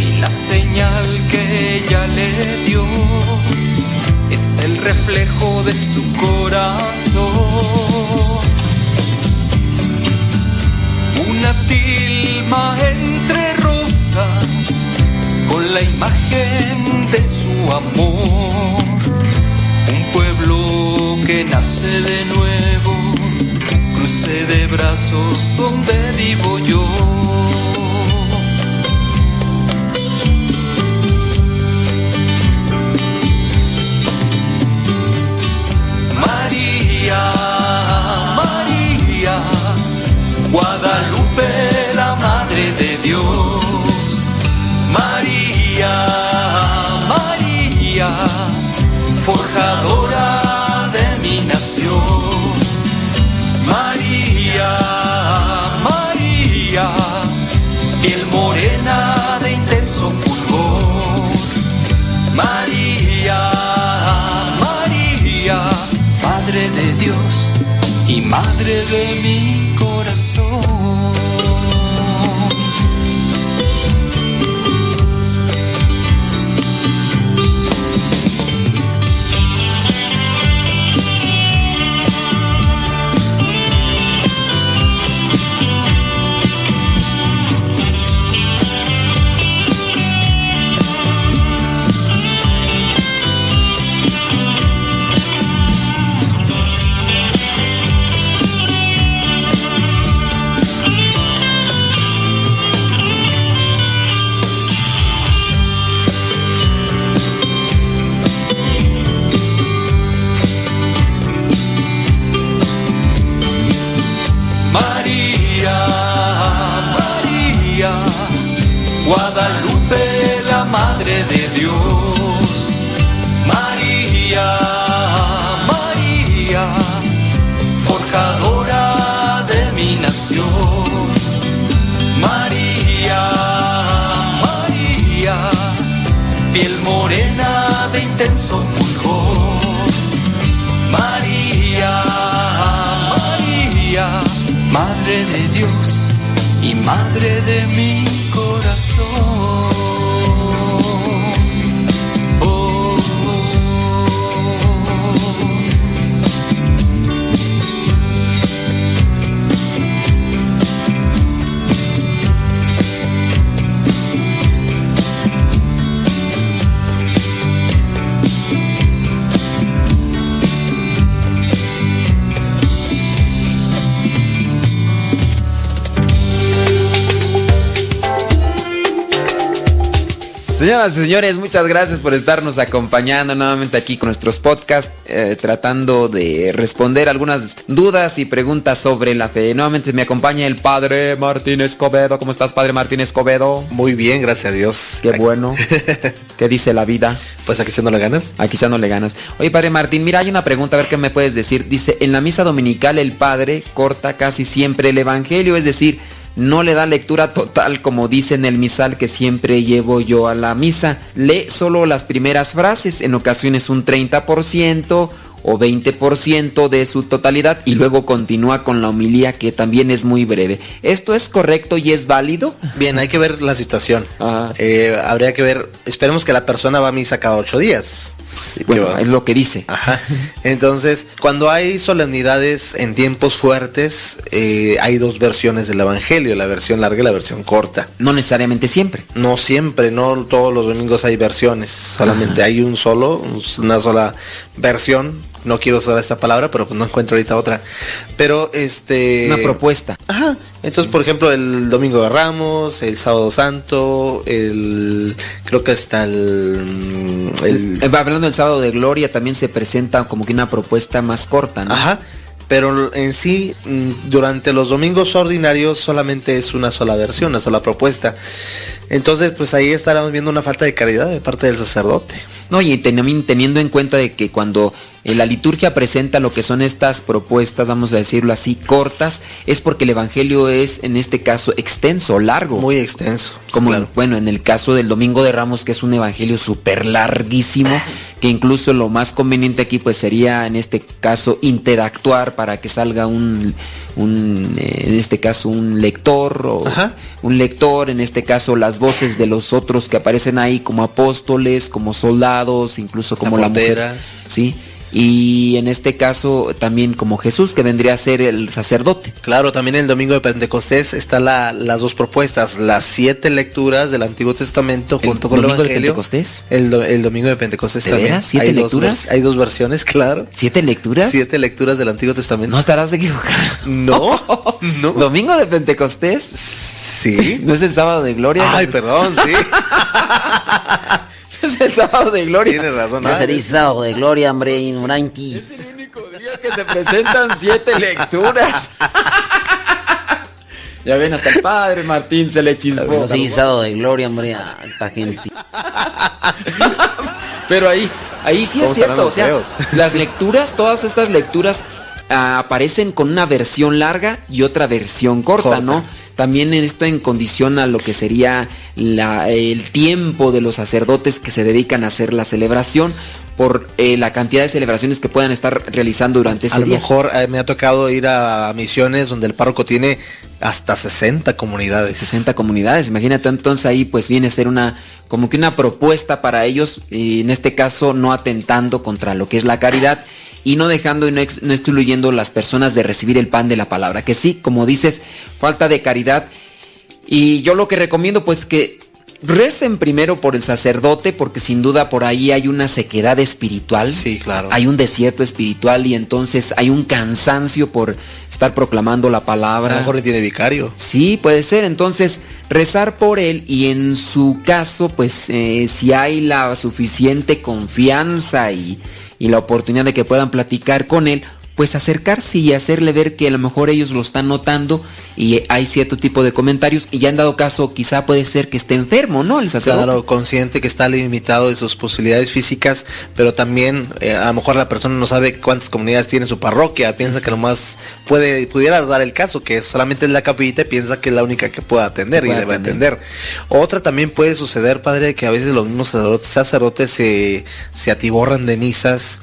Y la señal que ella le dio el reflejo de su corazón. Una tilma entre rosas con la imagen de su amor. Un pueblo que nace de nuevo, cruce de brazos donde vivo yo. De mi nación. María, María, piel morena de intenso fulgor. María, María, Madre de Dios y Madre de mi madre de mi Señoras y señores, muchas gracias por estarnos acompañando nuevamente aquí con nuestros podcasts, eh, tratando de responder algunas dudas y preguntas sobre la fe. Nuevamente me acompaña el padre Martín Escobedo. ¿Cómo estás, padre Martín Escobedo? Muy bien, gracias a Dios. Qué bueno. ¿Qué dice la vida? Pues aquí echándole ganas. Aquí echándole ganas. Oye, padre Martín, mira, hay una pregunta, a ver qué me puedes decir. Dice, en la misa dominical el padre corta casi siempre el evangelio, es decir, no le da lectura total como dice en el misal que siempre llevo yo a la misa. Lee solo las primeras frases, en ocasiones un 30% o 20% de su totalidad y luego continúa con la homilía que también es muy breve. ¿Esto es correcto y es válido? Bien, hay que ver la situación. Eh, habría que ver, esperemos que la persona va a misa cada ocho días. Bueno, es lo que dice. Ajá. Entonces, cuando hay solemnidades en tiempos fuertes, eh, hay dos versiones del Evangelio, la versión larga y la versión corta. No necesariamente siempre. No siempre, no todos los domingos hay versiones, solamente hay un solo, una sola versión. No quiero usar esta palabra, pero pues no encuentro ahorita otra. Pero este... Una propuesta. Ajá. Entonces, por ejemplo, el Domingo de Ramos, el Sábado Santo, el... Creo que hasta el... el Eh, Hablando del sábado de gloria, también se presenta como que una propuesta más corta, ¿no? Ajá. Pero en sí, mm, durante los domingos ordinarios solamente es una sola versión, una sola propuesta. Entonces, pues ahí estaremos viendo una falta de caridad de parte del sacerdote. No, y también teniendo en cuenta de que cuando eh, la liturgia presenta lo que son estas propuestas, vamos a decirlo así, cortas, es porque el evangelio es en este caso extenso, largo. Muy extenso. Como bueno, en el caso del Domingo de Ramos, que es un evangelio súper larguísimo, que incluso lo más conveniente aquí pues sería en este caso interactuar para que salga un, un eh, en este caso un lector o un lector, en este caso las voces de los otros que aparecen ahí como apóstoles, como soldados, incluso como la, pantera. sí. Y en este caso también como Jesús, que vendría a ser el sacerdote. Claro, también el domingo de Pentecostés están la- las dos propuestas, las siete lecturas del Antiguo Testamento junto con el domingo de Evangelio. Pentecostés? El, do- el domingo de Pentecostés ¿De también. veras? ¿Siete hay dos lecturas? vers- hay dos versiones, claro. ¿Siete lecturas? Siete lecturas del Antiguo Testamento. No estarás equivocado. No, no. Domingo de Pentecostés. Sí. ¿No es el sábado de gloria? Ay, perdón, sí. Es el sábado de gloria. Tienes razón. No se dice sábado de gloria, hombre, ignorantes. que se presentan siete lecturas. Ya ven, hasta el padre Martín se le chispó. Sí, sábado de gloria, hombre, a esta gente. Pero ahí, ahí sí ¿Cómo es cierto. O sea, feos? las lecturas, todas estas lecturas ah, aparecen con una versión larga y otra versión corta, Corta. ¿no? También esto en condición a lo que sería la- el tiempo de los sacerdotes que se dedican a hacer la celebración por eh, la cantidad de celebraciones que puedan estar realizando durante ese A lo día. mejor eh, me ha tocado ir a misiones donde el párroco tiene hasta 60 comunidades. 60 comunidades. Imagínate entonces ahí pues viene a ser una como que una propuesta para ellos y en este caso no atentando contra lo que es la caridad y no dejando y no, ex- no excluyendo las personas de recibir el pan de la palabra. Que sí, como dices, falta de caridad. Y yo lo que recomiendo pues que recen primero por el sacerdote porque sin duda por ahí hay una sequedad espiritual. Sí, claro. Hay un desierto espiritual y entonces hay un cansancio por estar proclamando la A palabra. lo mejor tiene vicario. Sí, puede ser. Entonces, rezar por él y en su caso, pues eh, si hay la suficiente confianza y, y la oportunidad de que puedan platicar con él, pues acercarse y hacerle ver que a lo mejor ellos lo están notando y hay cierto tipo de comentarios y ya en dado caso quizá puede ser que esté enfermo, ¿no? El sacerdote. Claro, consciente que está limitado de sus posibilidades físicas, pero también eh, a lo mejor la persona no sabe cuántas comunidades tiene su parroquia, piensa que nomás puede, pudiera dar el caso, que solamente es la capillita y piensa que es la única que puede atender Que y puede debe atender. atender. Otra también puede suceder, padre, que a veces los mismos sacerdotes, sacerdotes se, se atiborran de misas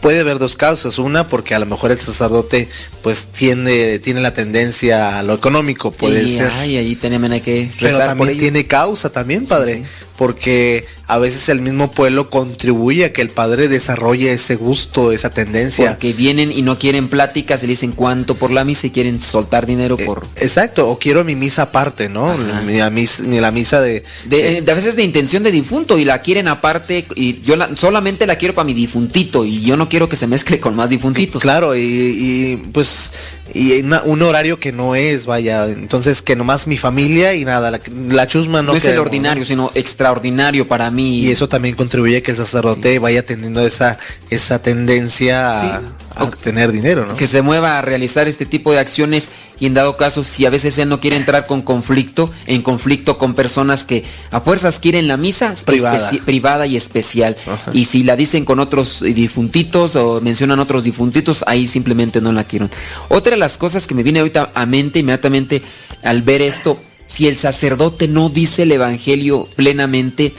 puede haber dos causas. Una, porque a lo mejor el sacerdote pues tiene, tiene la tendencia a lo económico, puede Y, ser. Ay, ahí también hay que Pero rezar por también ellos. tiene causa también, padre. Porque a veces el mismo pueblo contribuye a que el padre desarrolle ese gusto, esa tendencia. Porque vienen y no quieren pláticas y le dicen cuánto por la misa y quieren soltar dinero Eh, por... Exacto, o quiero mi misa aparte, ¿no? La mis- mi- la misa de... De, de a veces de intención de difunto y la quieren aparte y yo la- solamente la quiero para mi difuntito y yo no quiero que se mezcle con más difuntitos. Claro, y, y, pues y una- un horario que no es, vaya, entonces que nomás mi familia y nada, la, la chusma no, No, es el ordinario, ¿no? sino extraordinario para mí. Y eso también contribuye a que el sacerdote vaya teniendo esa, esa tendencia a, a tener dinero, ¿no? que se mueva a realizar este tipo de acciones y en dado caso si a veces él no quiere entrar con conflicto, en conflicto con personas que a fuerzas quieren la misa Privada. privada y especial y si la dicen con otros difuntitos o mencionan otros difuntitos, ahí simplemente no la quieren. Otra las cosas que me viene ahorita a mente inmediatamente al ver esto, si el sacerdote no dice el evangelio plenamente,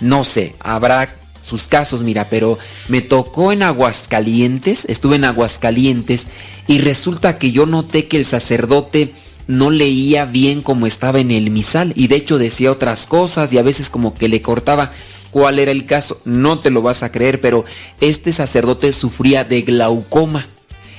no sé, habrá sus casos, mira, pero me tocó en Aguascalientes, estuve en Aguascalientes y resulta que yo noté que el sacerdote no leía bien como estaba en el misal y de hecho decía otras cosas y a veces como que le cortaba cuál era el caso, no te lo vas a creer, pero este sacerdote sufría de glaucoma.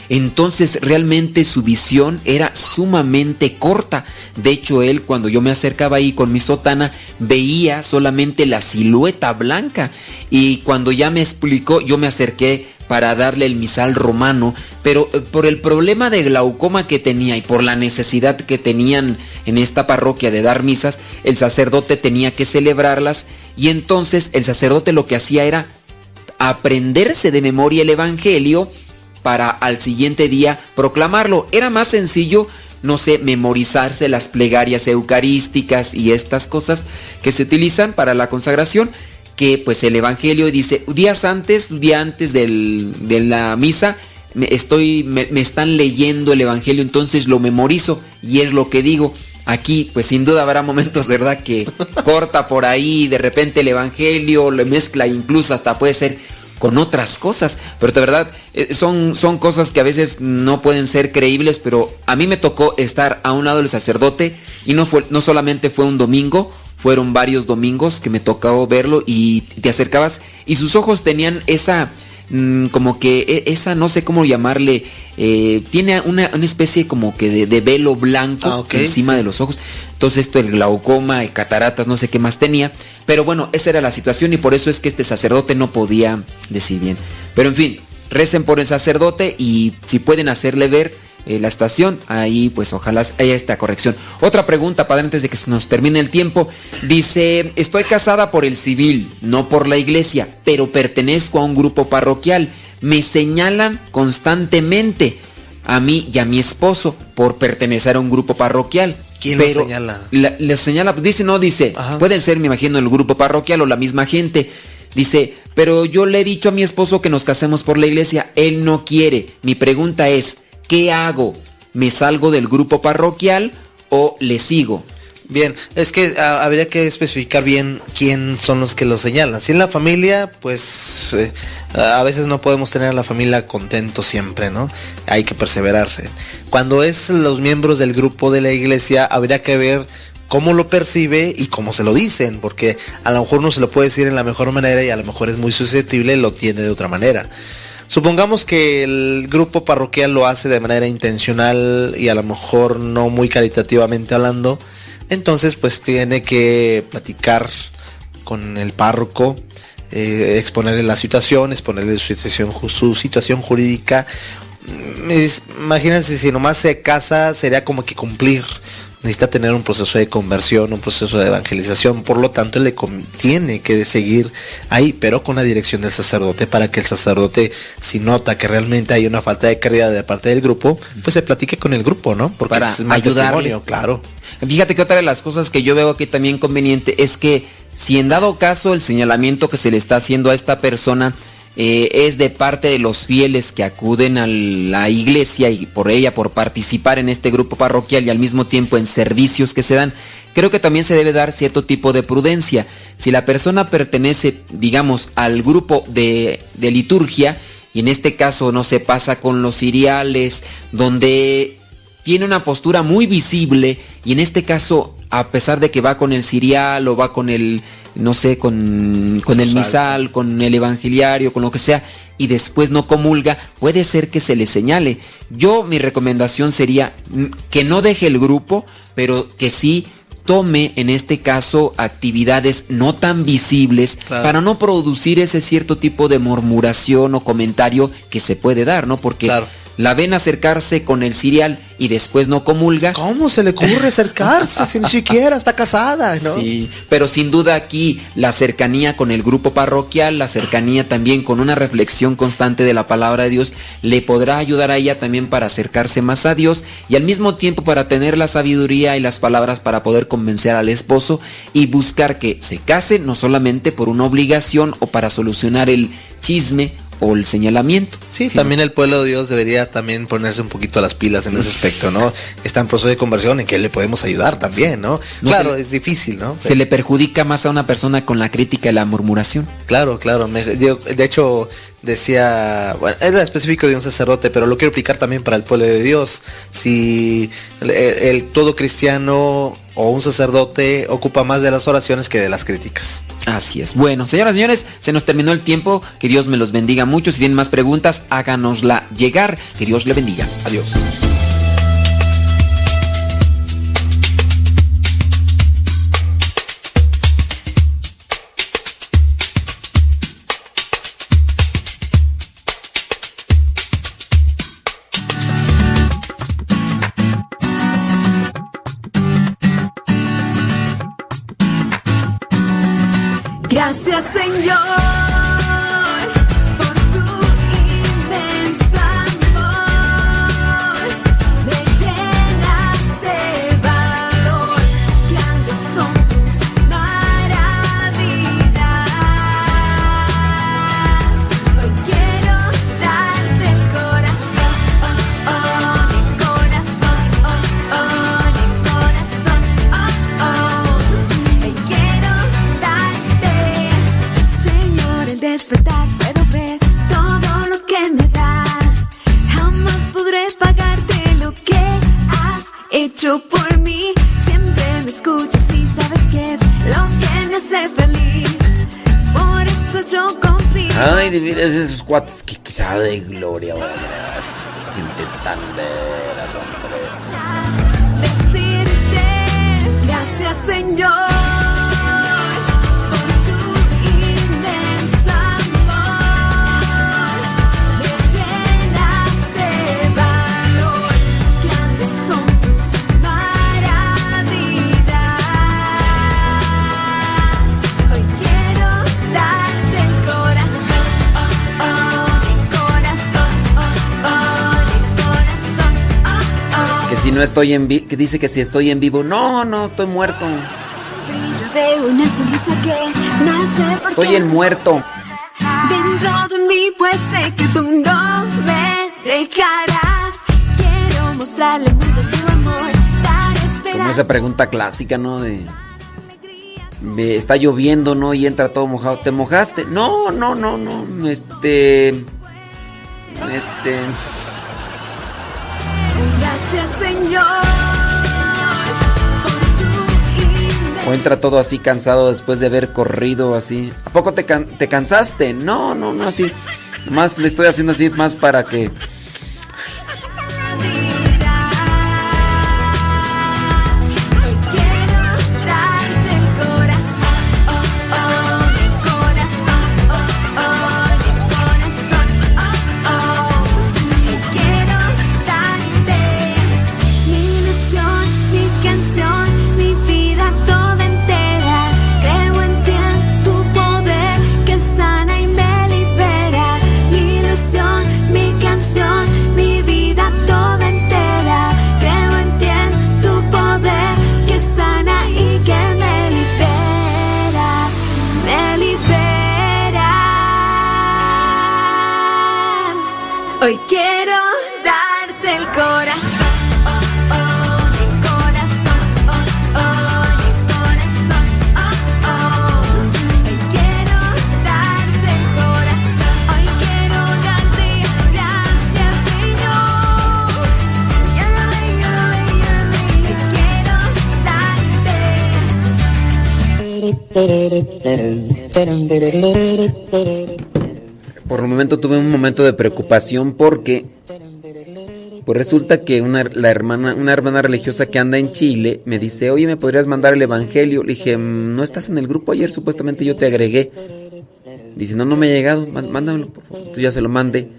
Entonces realmente su visión era sumamente corta. De hecho, él cuando yo me acercaba ahí con mi sotana veía solamente la silueta blanca. Y cuando ya me explicó, yo me acerqué para darle el misal romano, pero eh, por el problema de glaucoma que tenía y por la necesidad que tenían en esta parroquia de dar misas, el sacerdote tenía que celebrarlas y entonces el sacerdote lo que hacía era aprenderse de memoria el Evangelio para al siguiente día proclamarlo. Era más sencillo, no sé, memorizarse las plegarias eucarísticas y estas cosas que se utilizan para la consagración, que pues el Evangelio dice, días antes, día antes del- de la misa, me, estoy, me, me están leyendo el Evangelio, entonces lo memorizo y es lo que digo. Aquí, pues sin duda habrá momentos, ¿verdad? Que corta por ahí, de repente el Evangelio, lo mezcla, incluso hasta puede ser con otras cosas. Pero de verdad, eh, son, son cosas que a veces no pueden ser creíbles, pero a mí me tocó estar a un lado del sacerdote y no, fue, no solamente fue un domingo, fueron varios domingos que me tocó verlo y te acercabas y sus ojos tenían esa mm, como que e- esa no sé cómo llamarle eh, tiene una, una especie como que de, de velo blanco Ah, encima de los ojos. Entonces esto el glaucoma y cataratas no sé qué más tenía pero bueno esa era la situación y por eso es que este sacerdote no podía decir bien pero en fin recen por el sacerdote y si pueden hacerle ver eh, la estación, ahí pues ojalá haya esta corrección. Otra pregunta, padre, antes de que nos termine el tiempo. Dice, estoy casada por el civil, no por la iglesia, pero pertenezco a un grupo parroquial. Me señalan constantemente a mí y a mi esposo por pertenecer a un grupo parroquial. ¿Quién lo Pero señala? la- le señala, dice, no, dice, pueden ser, me imagino, el grupo parroquial o la misma gente. Dice, pero yo le he dicho a mi esposo que nos casemos por la iglesia, él no quiere. Mi pregunta es, ¿qué hago? ¿Me salgo del grupo parroquial o le sigo? Bien, es que ah, habría que especificar bien quién son los que lo señalan. Si en la familia, pues eh, a veces no podemos tener a la familia contento siempre, ¿no? Hay que perseverar. Cuando es los miembros del grupo de la iglesia, habría que ver cómo lo percibe y cómo se lo dicen, porque a lo mejor uno se lo puede decir en la mejor manera y a lo mejor es muy susceptible, lo tiene de otra manera. Supongamos que el grupo parroquial lo hace de manera intencional y a lo mejor no muy caritativamente hablando, entonces pues tiene que platicar con el párroco, eh, exponerle la situación, exponerle su situación, ju- su situación jurídica. Mm, es- imagínense si nomás se casa sería como que cumplir. Necesita tener un proceso de conversión, un proceso de evangelización, por lo tanto le tiene que seguir ahí, pero con la dirección del sacerdote para que el sacerdote, si nota que realmente hay una falta de caridad de parte del grupo, pues se platique con el grupo, ¿no? Porque Para es más ayudarle. testimonio, claro. Fíjate que otra de las cosas que yo veo aquí también conveniente es que si en dado caso el señalamiento que se le está haciendo a esta persona eh, es de parte de los fieles que acuden a la iglesia y por ella, por participar en este grupo parroquial y al mismo tiempo en servicios que se dan, creo que también se debe dar cierto tipo de prudencia. Si la persona pertenece, digamos, al grupo de, liturgia y en este caso no se pasa con los cereales, donde tiene una postura muy visible y en este caso, a pesar de que va con el cereal o va con el, no sé, con, con el misal, con el evangeliario, con lo que sea, y después no comulga, puede ser que se le señale. Yo mi recomendación sería que no deje el grupo, pero que sí tome en este caso actividades no tan visibles Claro. para no producir ese cierto tipo de murmuración o comentario que se puede dar, ¿no? Porque la ven acercarse con el cereal y después no comulga. ¿Cómo se le ocurre acercarse si ni siquiera está casada, no? Sí, pero sin duda aquí la cercanía con el grupo parroquial, la cercanía también con una reflexión constante de la palabra de Dios, le podrá ayudar a ella también para acercarse más a Dios y al mismo tiempo para tener la sabiduría y las palabras para poder convencer al esposo y buscar que se case no solamente por una obligación o para solucionar el chisme o el señalamiento. Sí, sino- también el pueblo de Dios debería también ponerse un poquito a las pilas en ese aspecto, ¿no? Está en proceso de conversión en que le podemos ayudar también, ¿no? No claro, es difícil, ¿no? Se le perjudica más a una persona con la crítica y la murmuración. Claro, claro. me- yo, de hecho, decía, bueno, era específico de un sacerdote, pero lo quiero aplicar también para el pueblo de Dios. Si el, el- todo cristiano o un sacerdote ocupa más de las oraciones que de las críticas. Así es. Bueno, señoras y señores, se nos terminó el tiempo. Que Dios me los bendiga mucho. Si tienen más preguntas, háganosla llegar. Que Dios le bendiga. Adiós. Señor cuates quizá de gloria, veras, hombre. decirte gracias Señor no estoy en vivo, que dice que si estoy en vivo, no, no, estoy muerto. Estoy en muerto. Dentro de mí, pues sé que tú no me dejarás. Quiero mostrarle al mundo tu amor, dar Como esa pregunta clásica, ¿no? De, de, está lloviendo, ¿no? Y entra todo mojado. ¿Te mojaste? No, no, no, no. Este. Este. Gracias, Señor. O entra todo así cansado después de haber corrido así. ¿A poco te, te cansaste? No, no, no, así. Más le estoy haciendo así más para que. Por el momento tuve un momento de preocupación porque pues resulta que una, la hermana, una hermana religiosa que anda en Chile me dice, oye, ¿me podrías mandar el evangelio? Le dije, "Mm, ¿no estás en el grupo ayer? Supuestamente yo te agregué. Dice, no, no me ha llegado, má- mándamelo, por favor. Entonces ya se lo mandé.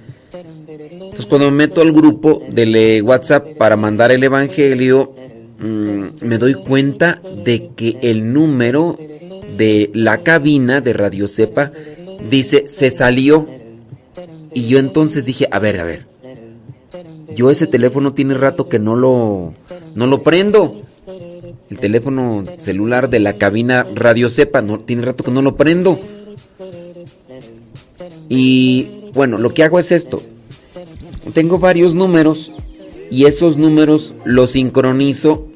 Entonces cuando me meto al grupo del eh, WhatsApp para mandar el evangelio, mm, me doy cuenta de que el número de la cabina de Radio Cepa dice, se salió. Y yo entonces dije, a ver, a ver. Yo ese teléfono tiene rato que no lo, no lo prendo. El teléfono celular de la cabina Radio Cepa, no, tiene rato que no lo prendo. Y bueno, lo que hago es esto. Tengo varios números y esos números los sincronizo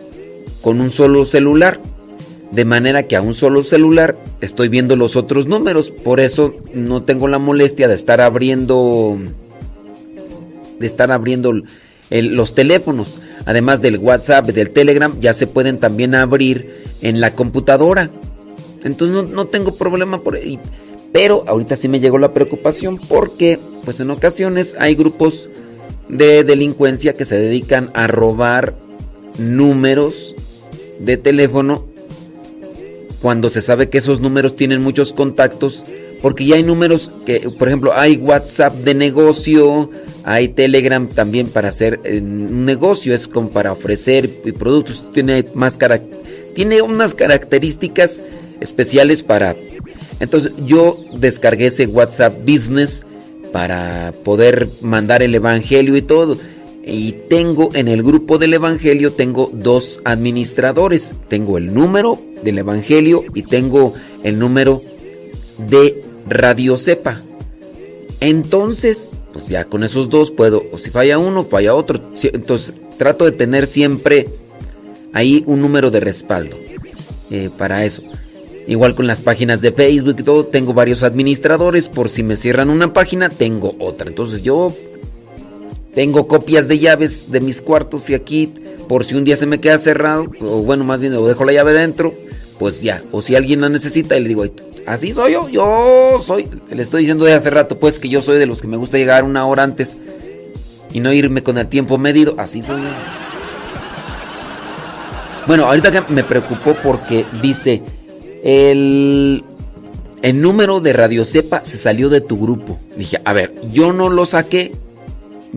con un solo celular. De manera que a un solo celular estoy viendo los otros números. Por eso no tengo la molestia de estar abriendo. De estar abriendo los teléfonos. Además del WhatsApp, del Telegram, ya se pueden también abrir en la computadora. Entonces no, no tengo problema por ahí. Pero ahorita sí me llegó la preocupación porque, pues en ocasiones hay grupos de delincuencia que se dedican a robar números de teléfono cuando se sabe que esos números tienen muchos contactos, porque ya hay números que, por ejemplo, hay WhatsApp de negocio, hay Telegram también para hacer un negocio, es como para ofrecer productos, tiene más tiene unas características especiales para entonces yo descargué ese WhatsApp Business para poder mandar el evangelio y todo. Y tengo en el grupo del Evangelio, tengo dos administradores. Tengo el número del Evangelio y tengo el número de Radio Cepa. Entonces, pues ya con esos dos puedo, o si falla uno, falla otro. Entonces trato de tener siempre ahí un número de respaldo eh, para eso. Igual con las páginas de Facebook y todo, tengo varios administradores. Por si me cierran una página, tengo otra. Entonces yo tengo copias de llaves de mis cuartos y aquí, por si un día se me queda cerrado, o bueno, más bien, o dejo la llave dentro, pues ya. O si alguien la necesita, y le digo, así soy yo, yo soy. Le estoy diciendo de hace rato, pues que yo soy de los que me gusta llegar una hora antes y no irme con el tiempo medido. Así soy. Bueno, ahorita que me preocupó porque dice, el, el número de Radio Cepa se salió de tu grupo. Dije, a ver, yo no lo saqué,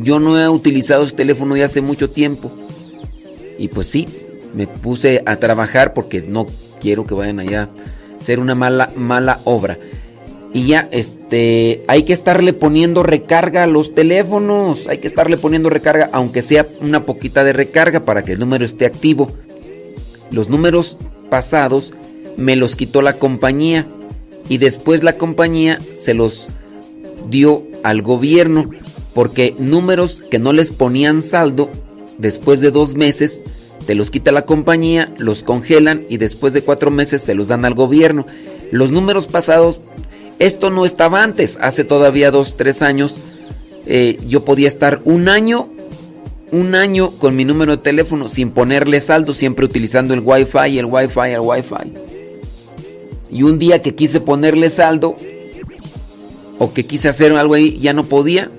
yo no he utilizado ese teléfono ya hace mucho tiempo. Y pues sí, me puse a trabajar porque no quiero que vayan allá a hacer una mala, mala obra. Y ya, este, hay que estarle poniendo recarga a los teléfonos, hay que estarle poniendo recarga, aunque sea una poquita de recarga para que el número esté activo. Los números pasados me los quitó la compañía y después la compañía se los dio al gobierno porque números que no les ponían saldo después de dos meses te los quita la compañía, los congelan y después de cuatro meses se los dan al gobierno. Los números pasados, esto no estaba antes, hace todavía dos, tres años, eh, yo podía estar un año un año con mi número de teléfono sin ponerle saldo, siempre utilizando el wifi, el wifi, el wifi. Y un día que quise ponerle saldo o que quise hacer algo ahí, ya no podía.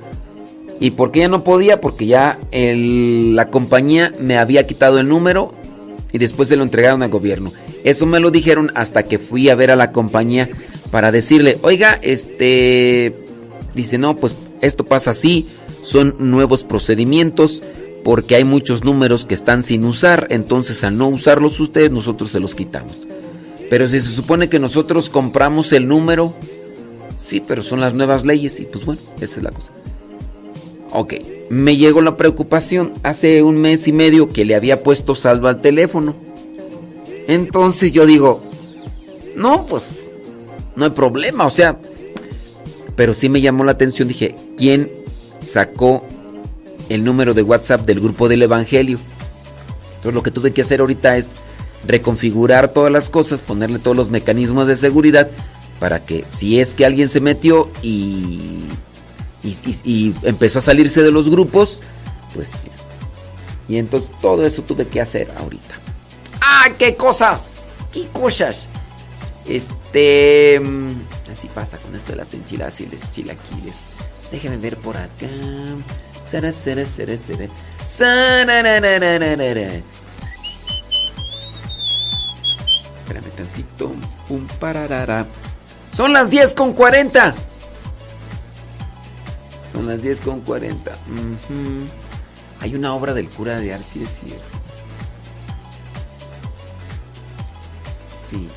¿Y por qué ya no podía? Porque ya la compañía me había quitado el número y después se lo entregaron al gobierno. Eso me lo dijeron hasta que fui a ver a la compañía para decirle, oiga, este, dice, no, pues esto pasa así, son nuevos procedimientos porque hay muchos números que están sin usar, entonces al no usarlos ustedes nosotros se los quitamos. Pero si se supone que nosotros compramos el número, sí, pero son las nuevas leyes y pues bueno, esa es la cosa. Ok, me llegó la preocupación hace un mes y medio que le había puesto saldo al teléfono. Entonces yo digo, no, pues no hay problema, o sea, pero sí me llamó la atención, dije, ¿quién sacó el número de WhatsApp del grupo del Evangelio? Entonces lo que tuve que hacer ahorita es reconfigurar todas las cosas, ponerle todos los mecanismos de seguridad para que si es que alguien se metió y, y, y- y empezó a salirse de los grupos, pues... Y entonces todo eso tuve que hacer ahorita. ¡Ah, qué cosas! ¡Qué cosas! Este. mm, Así pasa con esto de las enchiladas y los chilaquiles. Déjame ver por acá. Sara, sara, sara, sara. Espérame tantito. Pum, pararara. Son las 10 con 40. Son las 10 con 40. Ujú. Hay una obra del cura de es cierto. Sí.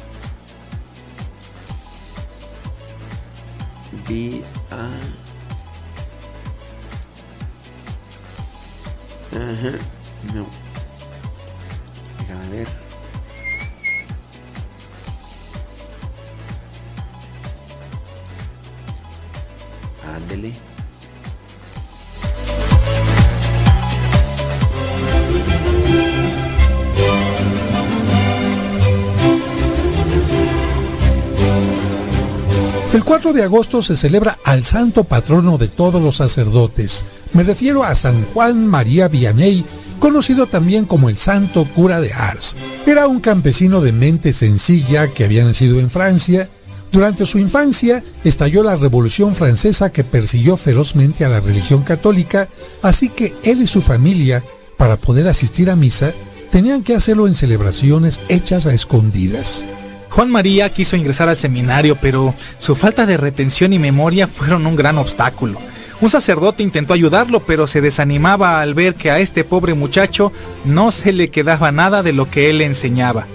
A. Ajá. No. Ver. El 4 de agosto se celebra al santo patrono de todos los sacerdotes. Me refiero a San Juan María Vianney, conocido también como el santo cura de Ars. Era un campesino de mente sencilla que había nacido en Francia. Durante su infancia estalló la Revolución Francesa que persiguió ferozmente a la religión católica, así que él y su familia, para poder asistir a misa, tenían que hacerlo en celebraciones hechas a escondidas. Juan María quiso ingresar al seminario, pero su falta de retención y memoria fueron un gran obstáculo. Un sacerdote intentó ayudarlo, pero se desanimaba al ver que a este pobre muchacho no se le quedaba nada de lo que él le enseñaba.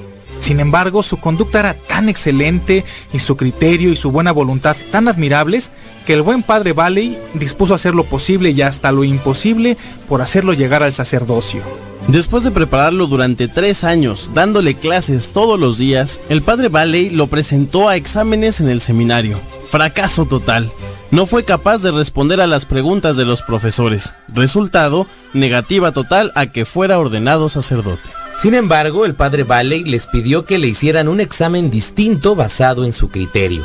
Sin embargo, su conducta era tan excelente y su criterio y su buena voluntad tan admirables que el buen padre Valley dispuso hacer lo posible y hasta lo imposible por hacerlo llegar al sacerdocio. Después de prepararlo durante tres años, dándole clases todos los días, el padre Valley lo presentó a exámenes en el seminario. Fracaso total. No fue capaz de responder a las preguntas de los profesores. Resultado, negativa total a que fuera ordenado sacerdote. Sin embargo, el padre Valley les pidió que le hicieran un examen distinto basado en su criterio.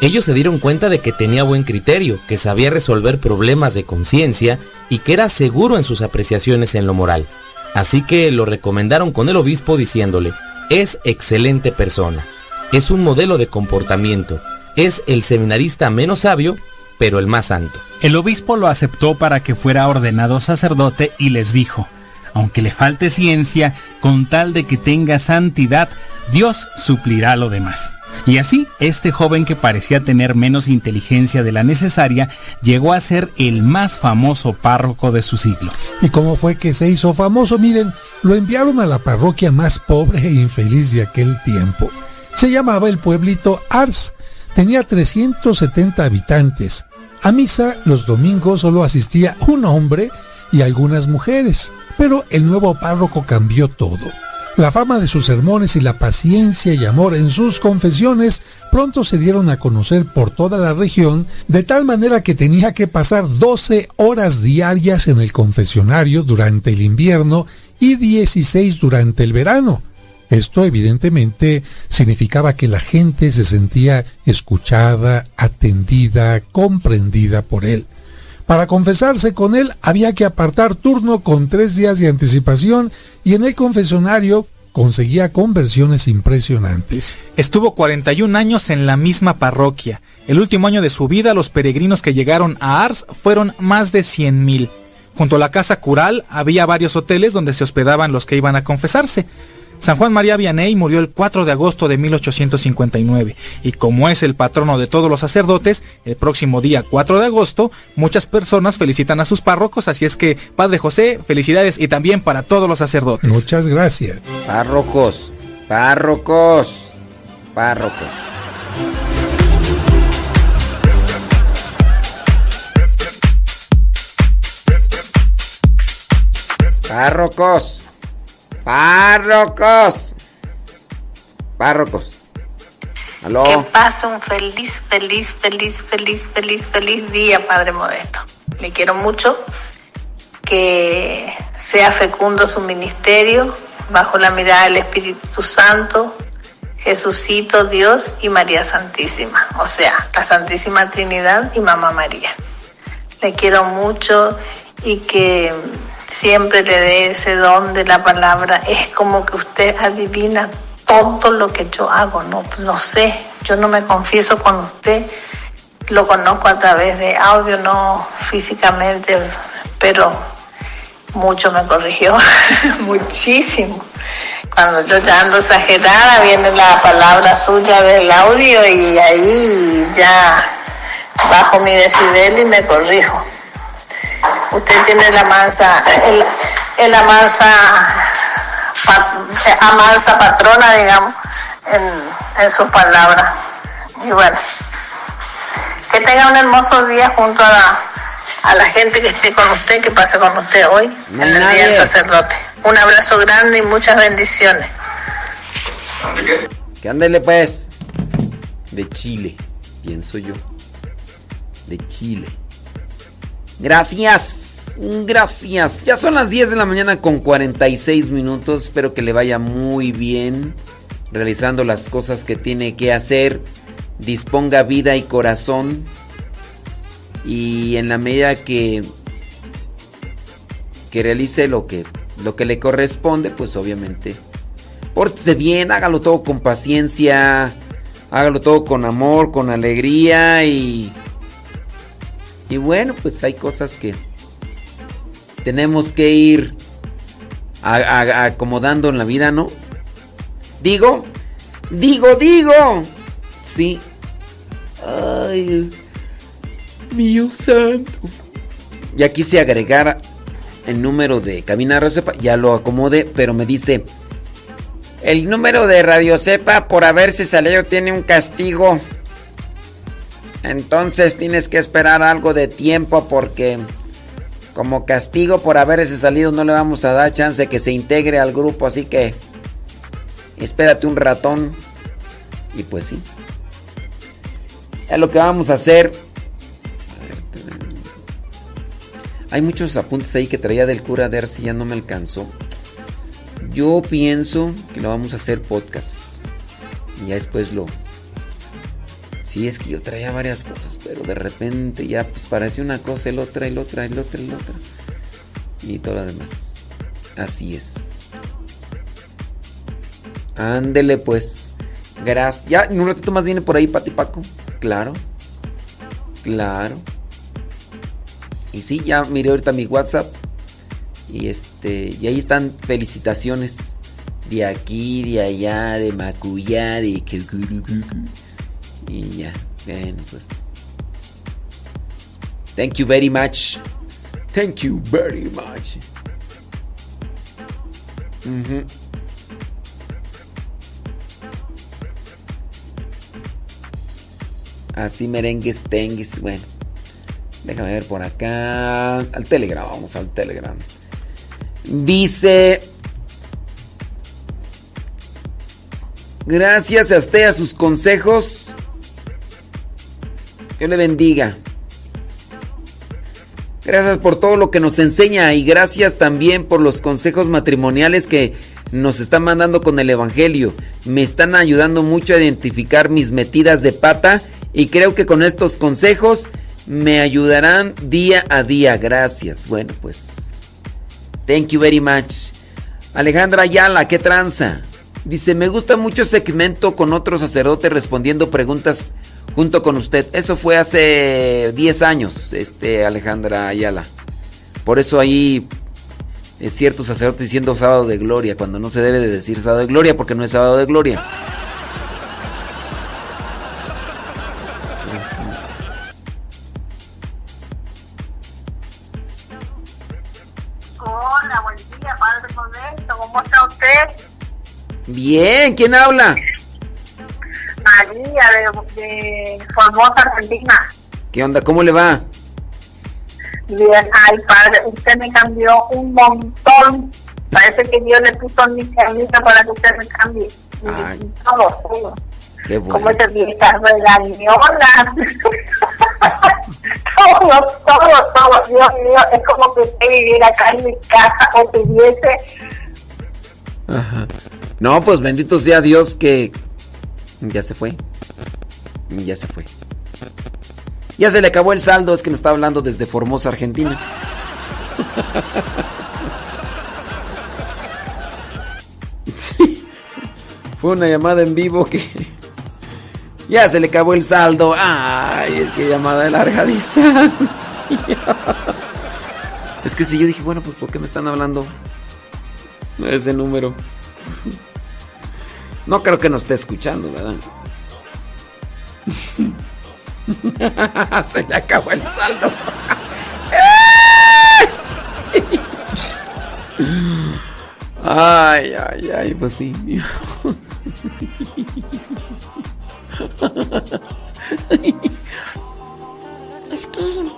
Ellos se dieron cuenta de que tenía buen criterio, que sabía resolver problemas de conciencia y que era seguro en sus apreciaciones en lo moral. Así que lo recomendaron con el obispo diciéndole, es excelente persona, es un modelo de comportamiento, es el seminarista menos sabio, pero el más santo. El obispo lo aceptó para que fuera ordenado sacerdote y les dijo, aunque le falte ciencia, con tal de que tenga santidad, Dios suplirá lo demás. Y así, este joven que parecía tener menos inteligencia de la necesaria, llegó a ser el más famoso párroco de su siglo. ¿Y cómo fue que se hizo famoso? Miren, lo enviaron a la parroquia más pobre e infeliz de aquel tiempo. Se llamaba el pueblito Ars. Tenía 370 habitantes. A misa los domingos solo asistía un hombre y algunas mujeres. Pero el nuevo párroco cambió todo. La fama de sus sermones y la paciencia y amor en sus confesiones pronto se dieron a conocer por toda la región, de tal manera que tenía que pasar 12 horas diarias en el confesionario durante el invierno y 16 durante el verano. Esto evidentemente significaba que la gente se sentía escuchada, atendida, comprendida por él. Para confesarse con él había que apartar turno con tres días de anticipación y en el confesionario conseguía conversiones impresionantes. Estuvo 41 años en la misma parroquia. El último año de su vida, los peregrinos que llegaron a Ars fueron más de 100.000. Junto a la casa cural había varios hoteles donde se hospedaban los que iban a confesarse. San Juan María Vianney murió el 4 de agosto de 1859 y como es el patrono de todos los sacerdotes, el próximo día 4 de agosto muchas personas felicitan a sus párrocos, así es que Padre José, felicidades y también para todos los sacerdotes. Muchas gracias. Párrocos, párrocos, párrocos. Párrocos, párrocos, párrocos. Aló. Que pase un feliz, feliz, feliz, feliz, feliz, feliz día, Padre Modesto. Le quiero mucho. Que sea fecundo su ministerio bajo la mirada del Espíritu Santo, Jesucito, Dios y María Santísima. O sea, la Santísima Trinidad y Mamá María. Le quiero mucho y que siempre le dé ese don de la palabra. Es como que usted adivina todo lo que yo hago, no, no sé, yo no me confieso con usted, lo conozco a través de audio, no físicamente, pero mucho me corrigió, muchísimo. Cuando yo ya ando exagerada, viene la palabra suya del audio y ahí ya bajo mi decibel y me corrijo. Usted tiene la mansa, el, el amansa, amansa patrona, digamos, en, en sus palabras. Y bueno, que tenga un hermoso día junto a la, a la gente que esté con usted, que pase con usted hoy, en el Día del. Sacerdote. Un abrazo grande y muchas bendiciones. Que ándele pues. De Chile, pienso yo. De Chile. Gracias. Gracias. Ya son las 10 de la mañana con 46 minutos. Espero que le vaya muy bien. Realizando las cosas que tiene que hacer. Disponga vida y corazón. Y en la medida que que realice lo que lo que le corresponde, pues obviamente pórtese bien, hágalo todo con paciencia, hágalo todo con amor, con alegría y y bueno, pues hay cosas que tenemos que ir a- acomodando en la vida, ¿no? Digo, digo, digo. Sí. Ay, mío santo. Ya quise agregar el número de cabina Radio Cepa, ya lo acomodé, pero me dice, el número de Radio Cepa por haberse salido tiene un castigo. Entonces tienes que esperar algo de tiempo porque como castigo por haberse salido no le vamos a dar chance que se integre al grupo, así que espérate un ratón. Y pues sí. Es lo que vamos a hacer. Hay muchos apuntes ahí que traía del cura de si ya no me alcanzó. Yo pienso que lo vamos a hacer podcast. Y ya después lo. Sí, es que yo traía varias cosas, pero de repente ya pues parece una cosa, el otra, el otra, el otra, el otra. Y todo lo demás. Así es. Ándele pues. Gracias. Ya, en un ratito más viene por ahí Pati Paco. Claro. Claro. Y sí, ya miré ahorita mi WhatsApp. Y este. Y ahí están felicitaciones. De aquí, de allá, de Macuyá, de Cucurucucu. Y ya. Bueno, pues. Thank you very much. Thank you very much. Ujú. Así merengues, tengues. Bueno. Déjame ver por acá. Al Telegram, vamos al Telegram. Dice. Gracias a usted, a sus consejos. Dios le bendiga. Gracias por todo lo que nos enseña y gracias también por los consejos matrimoniales que nos están mandando con el Evangelio. Me están ayudando mucho a identificar mis metidas de pata y creo que con estos consejos me ayudarán día a día. Gracias. Bueno, pues. Thank you very much. Alejandra Ayala, ¿qué tranza? Dice, me gusta mucho segmento con otro sacerdote respondiendo preguntas junto con usted. Eso fue hace 10 años, este Alejandra Ayala. Por eso ahí es cierto sacerdote diciendo sábado de gloria, cuando no se debe de decir sábado de gloria porque no es sábado de gloria. Hola, buen día, Padre Modesto. ¿Cómo está usted? Bien, ¿quién habla? De, de Formosa, Argentina. ¿Qué onda? ¿Cómo le va? Bien, ay, Padre, usted me cambió un montón. Parece que Dios le puso mi camisa para que usted me cambie. Ay. y todo, todo. Qué Como bueno. esas viejas regañonas. todo, todo, todo. Dios mío, es como que usted viviera acá en mi casa o tuviese Ajá. No, pues bendito sea Dios que ya se fue. Ya se fue. Ya se le acabó el saldo, es que nos está hablando desde Formosa, Argentina. Fue una llamada en vivo que ya se le acabó el saldo. Ay, es que llamada de larga distancia. Es que si yo dije, bueno, pues ¿por qué me están hablando ese número? No creo que nos esté escuchando, ¿verdad? se le acabó el saldo. Ay, ay, ay, pues sí. Es que.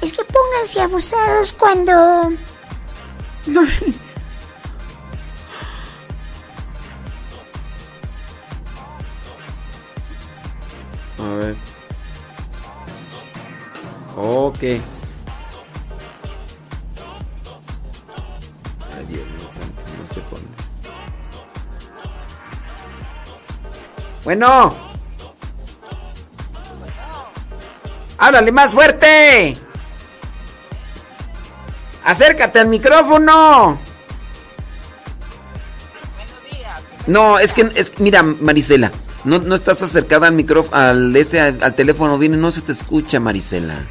Es que pónganse abusados cuando. A ver. Ok. Ay, Dios mío santo, no sé dónde es. Bueno. Háblale más fuerte. Acércate al micrófono. No, es que es, mira, Marisela, no, no estás acercada al micrófono, al ese al, al teléfono, viene, no se te escucha, Marisela.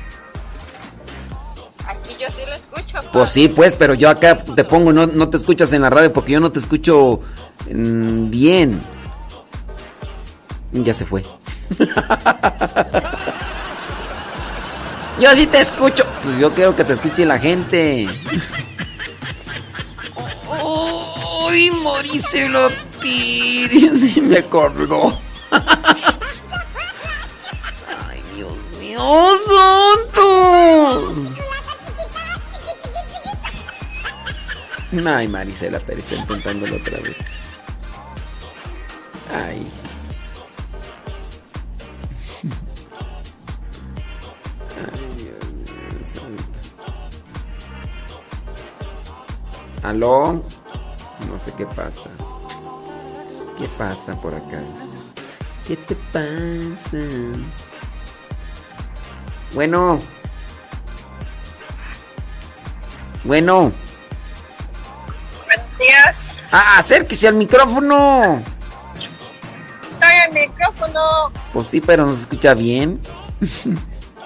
Aquí yo sí lo escucho. Pues sí, pues, pero yo acá te pongo, no, no te escuchas en la radio porque yo no te escucho mm, bien. Ya se fue. yo sí te escucho. Pues yo quiero que te escuche la gente. ¡Uy, Marisela! Sí me colgó. ¡Ay, Dios mío, santo! Ay, Marisela Pérez está intentándolo otra vez. Ay. Ay, Dios mío. ¿Aló? No sé qué pasa. ¿Qué pasa por acá? ¿Qué te pasa? Bueno. Bueno. Buenos días. Ah, acérquese al micrófono. Estoy el micrófono. Pues sí, pero no se escucha bien.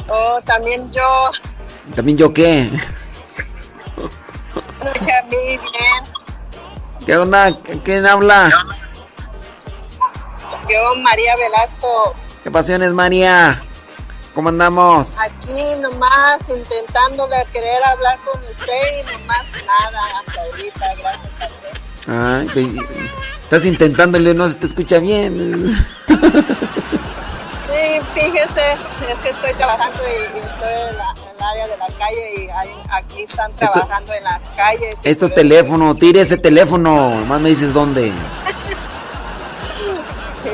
Oh, también yo. ¿También yo qué? Escucha a mí bien. ¿Qué onda? ¿Quién habla? Yo, María Velasco, ¿Qué pasiones, María? ¿Cómo andamos? aquí nomás intentándole querer hablar con usted y nomás nada hasta ahorita, gracias a Dios. Ay, estás intentándole, no se te escucha bien. Sí, fíjese, es que estoy trabajando y, y estoy en, la- en el área de la calle y hay- aquí están trabajando en las calles. Esto teléfono, tire ese teléfono. Más me dices dónde.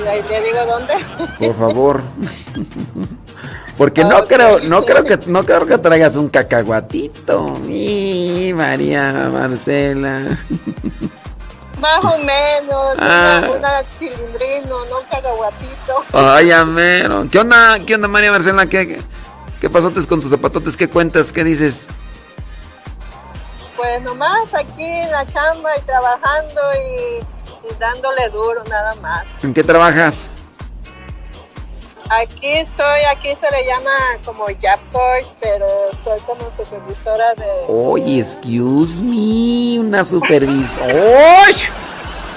Ahí le digo dónde. Por favor. Porque no creo, no creo que, no creo que traigas un cacahuatito. Mi María Marcela. Más o menos, Ah. una, una cilindrino, no un cacahuatito. Ay, amero. ¿Qué onda? ¿Qué onda, María Marcela? ¿Qué, qué, qué pasotes con tus zapatotes? ¿Qué cuentas? ¿Qué dices? Pues nomás aquí en la chamba y trabajando y, dándole duro nada más. ¿En qué trabajas? Aquí soy, aquí se le llama como job coach, pero soy como supervisora de... Oye, excuse me, una supervisora.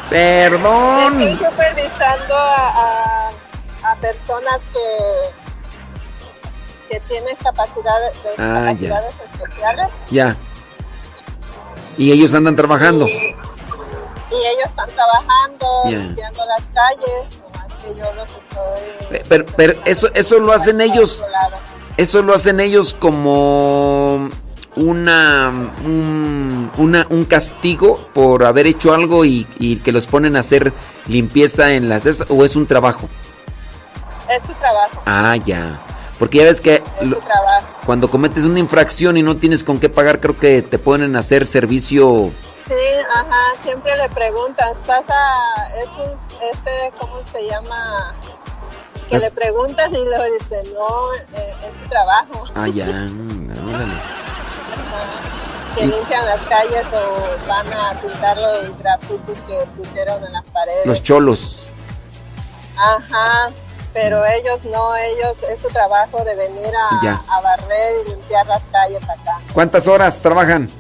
Perdón. Estoy supervisando a, a- a personas que, que tienen capacidades, de Ah, ya. capacidades especiales Ya. Y ellos andan trabajando. y ellos están trabajando, limpiando las calles, nomás que yo los estoy... Pero, pero eso, eso lo hacen ellos. Eso lo hacen ellos como una un, una- un castigo por haber hecho algo y, y que los ponen a hacer limpieza en las o es un trabajo. Es su trabajo, Ah, ya. Porque ya ves que lo- cuando cometes una infracción y no tienes con qué pagar, creo que te ponen a hacer servicio. Sí, ajá, siempre le preguntan, ¿estás a... es un, ese, ¿cómo se llama? Que le preguntan y le dicen, no, eh, es su trabajo. Ah, ya. Órale. Que limpian las calles o van a pintar los grafitis que pusieron en las paredes. Los cholos. Ajá, pero ellos no, ellos es su trabajo de venir a, Ya. a barrer y limpiar las calles acá. ¿Cuántas horas trabajan?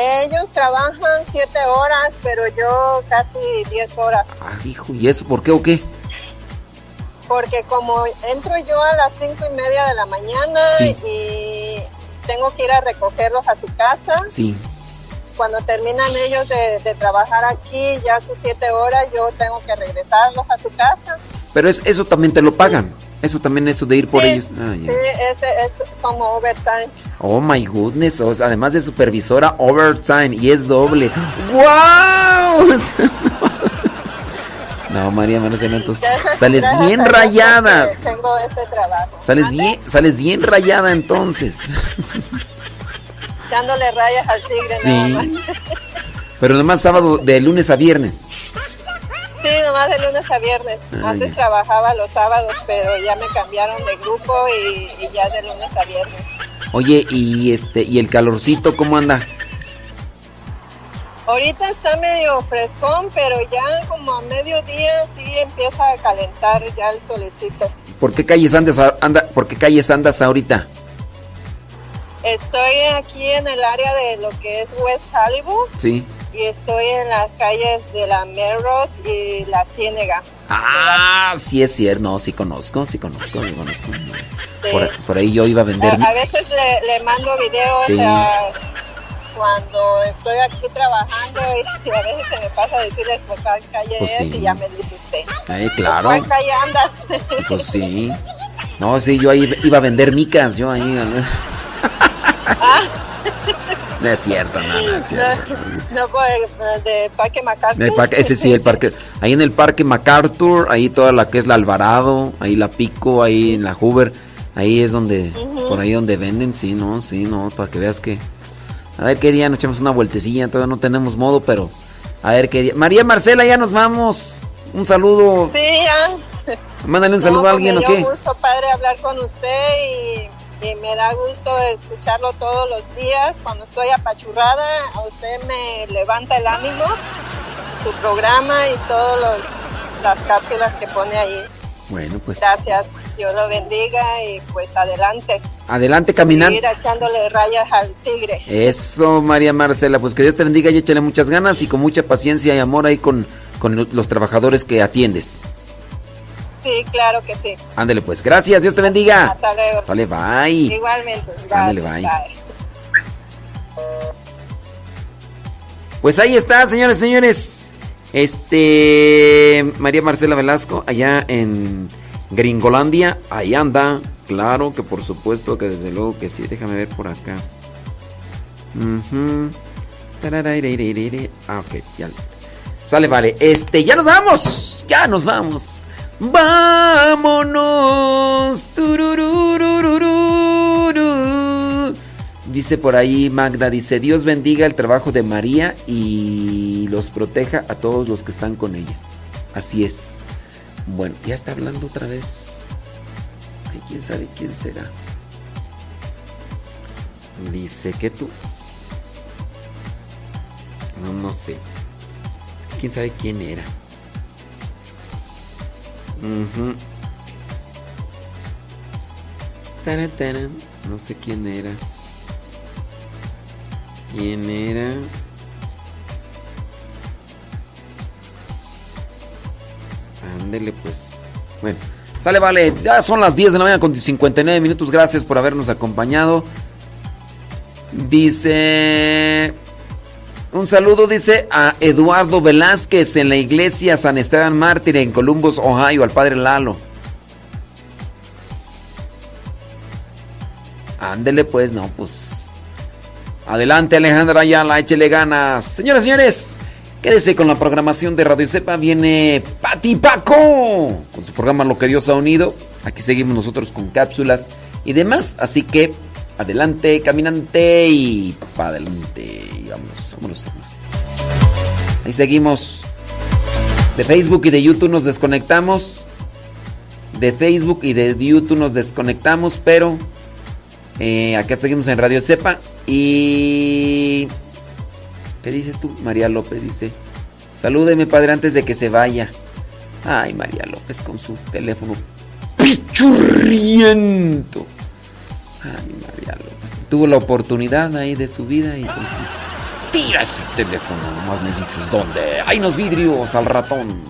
Ellos trabajan siete horas, pero yo casi diez horas, Ah, hijo, ¿y eso por qué o qué? porque como entro yo a las cinco y media de la mañana Sí. y tengo que ir a recogerlos a su casa, Sí. cuando terminan ellos de, de trabajar aquí, ya sus siete horas, yo tengo que regresarlos a su casa. Pero es, eso también te lo pagan. Eso también, eso de ir por ellos. Ah. Sí, ese es como overtime. Oh my goodness. o sea, además de supervisora, overtime. Y es doble. ¡Wow! no, María Marcela, entonces sales bien rayada. Tengo ese trabajo. Sales bien, sales bien rayada entonces. Echándole rayas al tigre Sí. nada más. Pero nomás sábado de lunes a viernes. Sí, nomás de lunes a viernes. Ah, Antes trabajaba los sábados, pero ya me cambiaron de grupo y, y ya de lunes a viernes. Oye, y este, y el calorcito, ¿cómo anda? Ahorita está medio frescón, pero ya como a mediodía sí empieza a calentar ya el solecito. ¿Por qué calles andas, anda, por qué calles andas ahorita? Estoy aquí en el área de lo que es West Hollywood Sí. Y estoy en las calles de la Melrose y la Ciénega. Ah, sí es cierto. No, sí conozco, sí conozco, sí conozco. Sí. Por, por ahí yo iba a vender. A, a veces le, le mando videos Sí. a- cuando estoy aquí trabajando y, a veces se me pasa decirles por cuál calle Pues es y ya me dice usted. Eh, claro. ¿Por cuál calle andas? Pues sí. No, sí, yo ahí iba a vender micas, yo ahí. ¿no? No es cierto, no, no es cierto. no, por el- de Parque MacArthur. El parque- ese sí, el parque. Ahí en el parque MacArthur, ahí toda la que es la Alvarado, ahí la Pico, ahí en la Hoover, ahí es donde, por ahí donde venden, sí, no, sí, no, para que veas que. A ver qué día nos echamos una vueltecilla, todavía no tenemos modo, pero a ver qué día. María Marcela, ya nos vamos. Un saludo. Sí, ya. Mándale un saludo No, a pues alguien o qué. gusto, padre, hablar con usted y, y me da gusto escucharlo todos los días. Cuando estoy apachurrada, a usted me levanta el ánimo, su programa y todas las cápsulas que pone ahí. Bueno, pues Gracias, Dios lo bendiga y pues adelante. adelante caminando. Seguir echándole rayas al tigre. Eso, María Marcela, pues que Dios te bendiga y échale muchas ganas y con mucha paciencia y amor ahí con, con lo- los trabajadores que atiendes. Sí, claro que sí. Ándale pues, gracias, Dios te bendiga. Hasta luego. Sale, bye. Igualmente. Ándale, bye. bye. Pues ahí está, señores, señores. Este María Marcela Velasco, allá en Gringolandia, ahí anda. Claro que por supuesto que desde luego que sí. Déjame ver por acá. Tararaririririr. Ah, ok, ya. Sale, vale. Este, ya nos vamos. Ya nos vamos. Vámonos. Dice por ahí Magda, dice, Dios bendiga el trabajo de María y los proteja a todos los que están con ella. Así es. Bueno, ya está hablando otra vez. Ay, quién sabe quién será. Dice que tú. No, no sé. Quién sabe quién era. No sé quién era. ¿Quién era? Ándele pues. Bueno, sale, vale. Ya son las 10 de la mañana con 59 minutos. Gracias por habernos acompañado. Dice... Un saludo, dice, a Eduardo Velázquez en la iglesia San Esteban Mártir en Columbus, Ohio, al padre Lalo. Ándele pues, no, pues... Adelante Alejandra Ayala, échele ganas. Señoras y señores, quédese con la programación de Radio Cepa. Viene Pati Paco con su programa Lo que Dios ha unido. Aquí seguimos nosotros con cápsulas y demás. Así que adelante, caminante y para adelante. Y vámonos, vámonos, vámonos. Ahí seguimos. De Facebook y de YouTube nos desconectamos. De Facebook y de YouTube nos desconectamos, pero eh, acá seguimos en Radio Cepa Y... ¿Qué dices tú? María López dice, salúdeme padre antes de que se vaya. Ay, María López con su teléfono pichurriento. Ay. Tuvo la oportunidad ahí de su vida y su... Tira ese teléfono, nomás me dices dónde. Hay unos vidrios al ratón.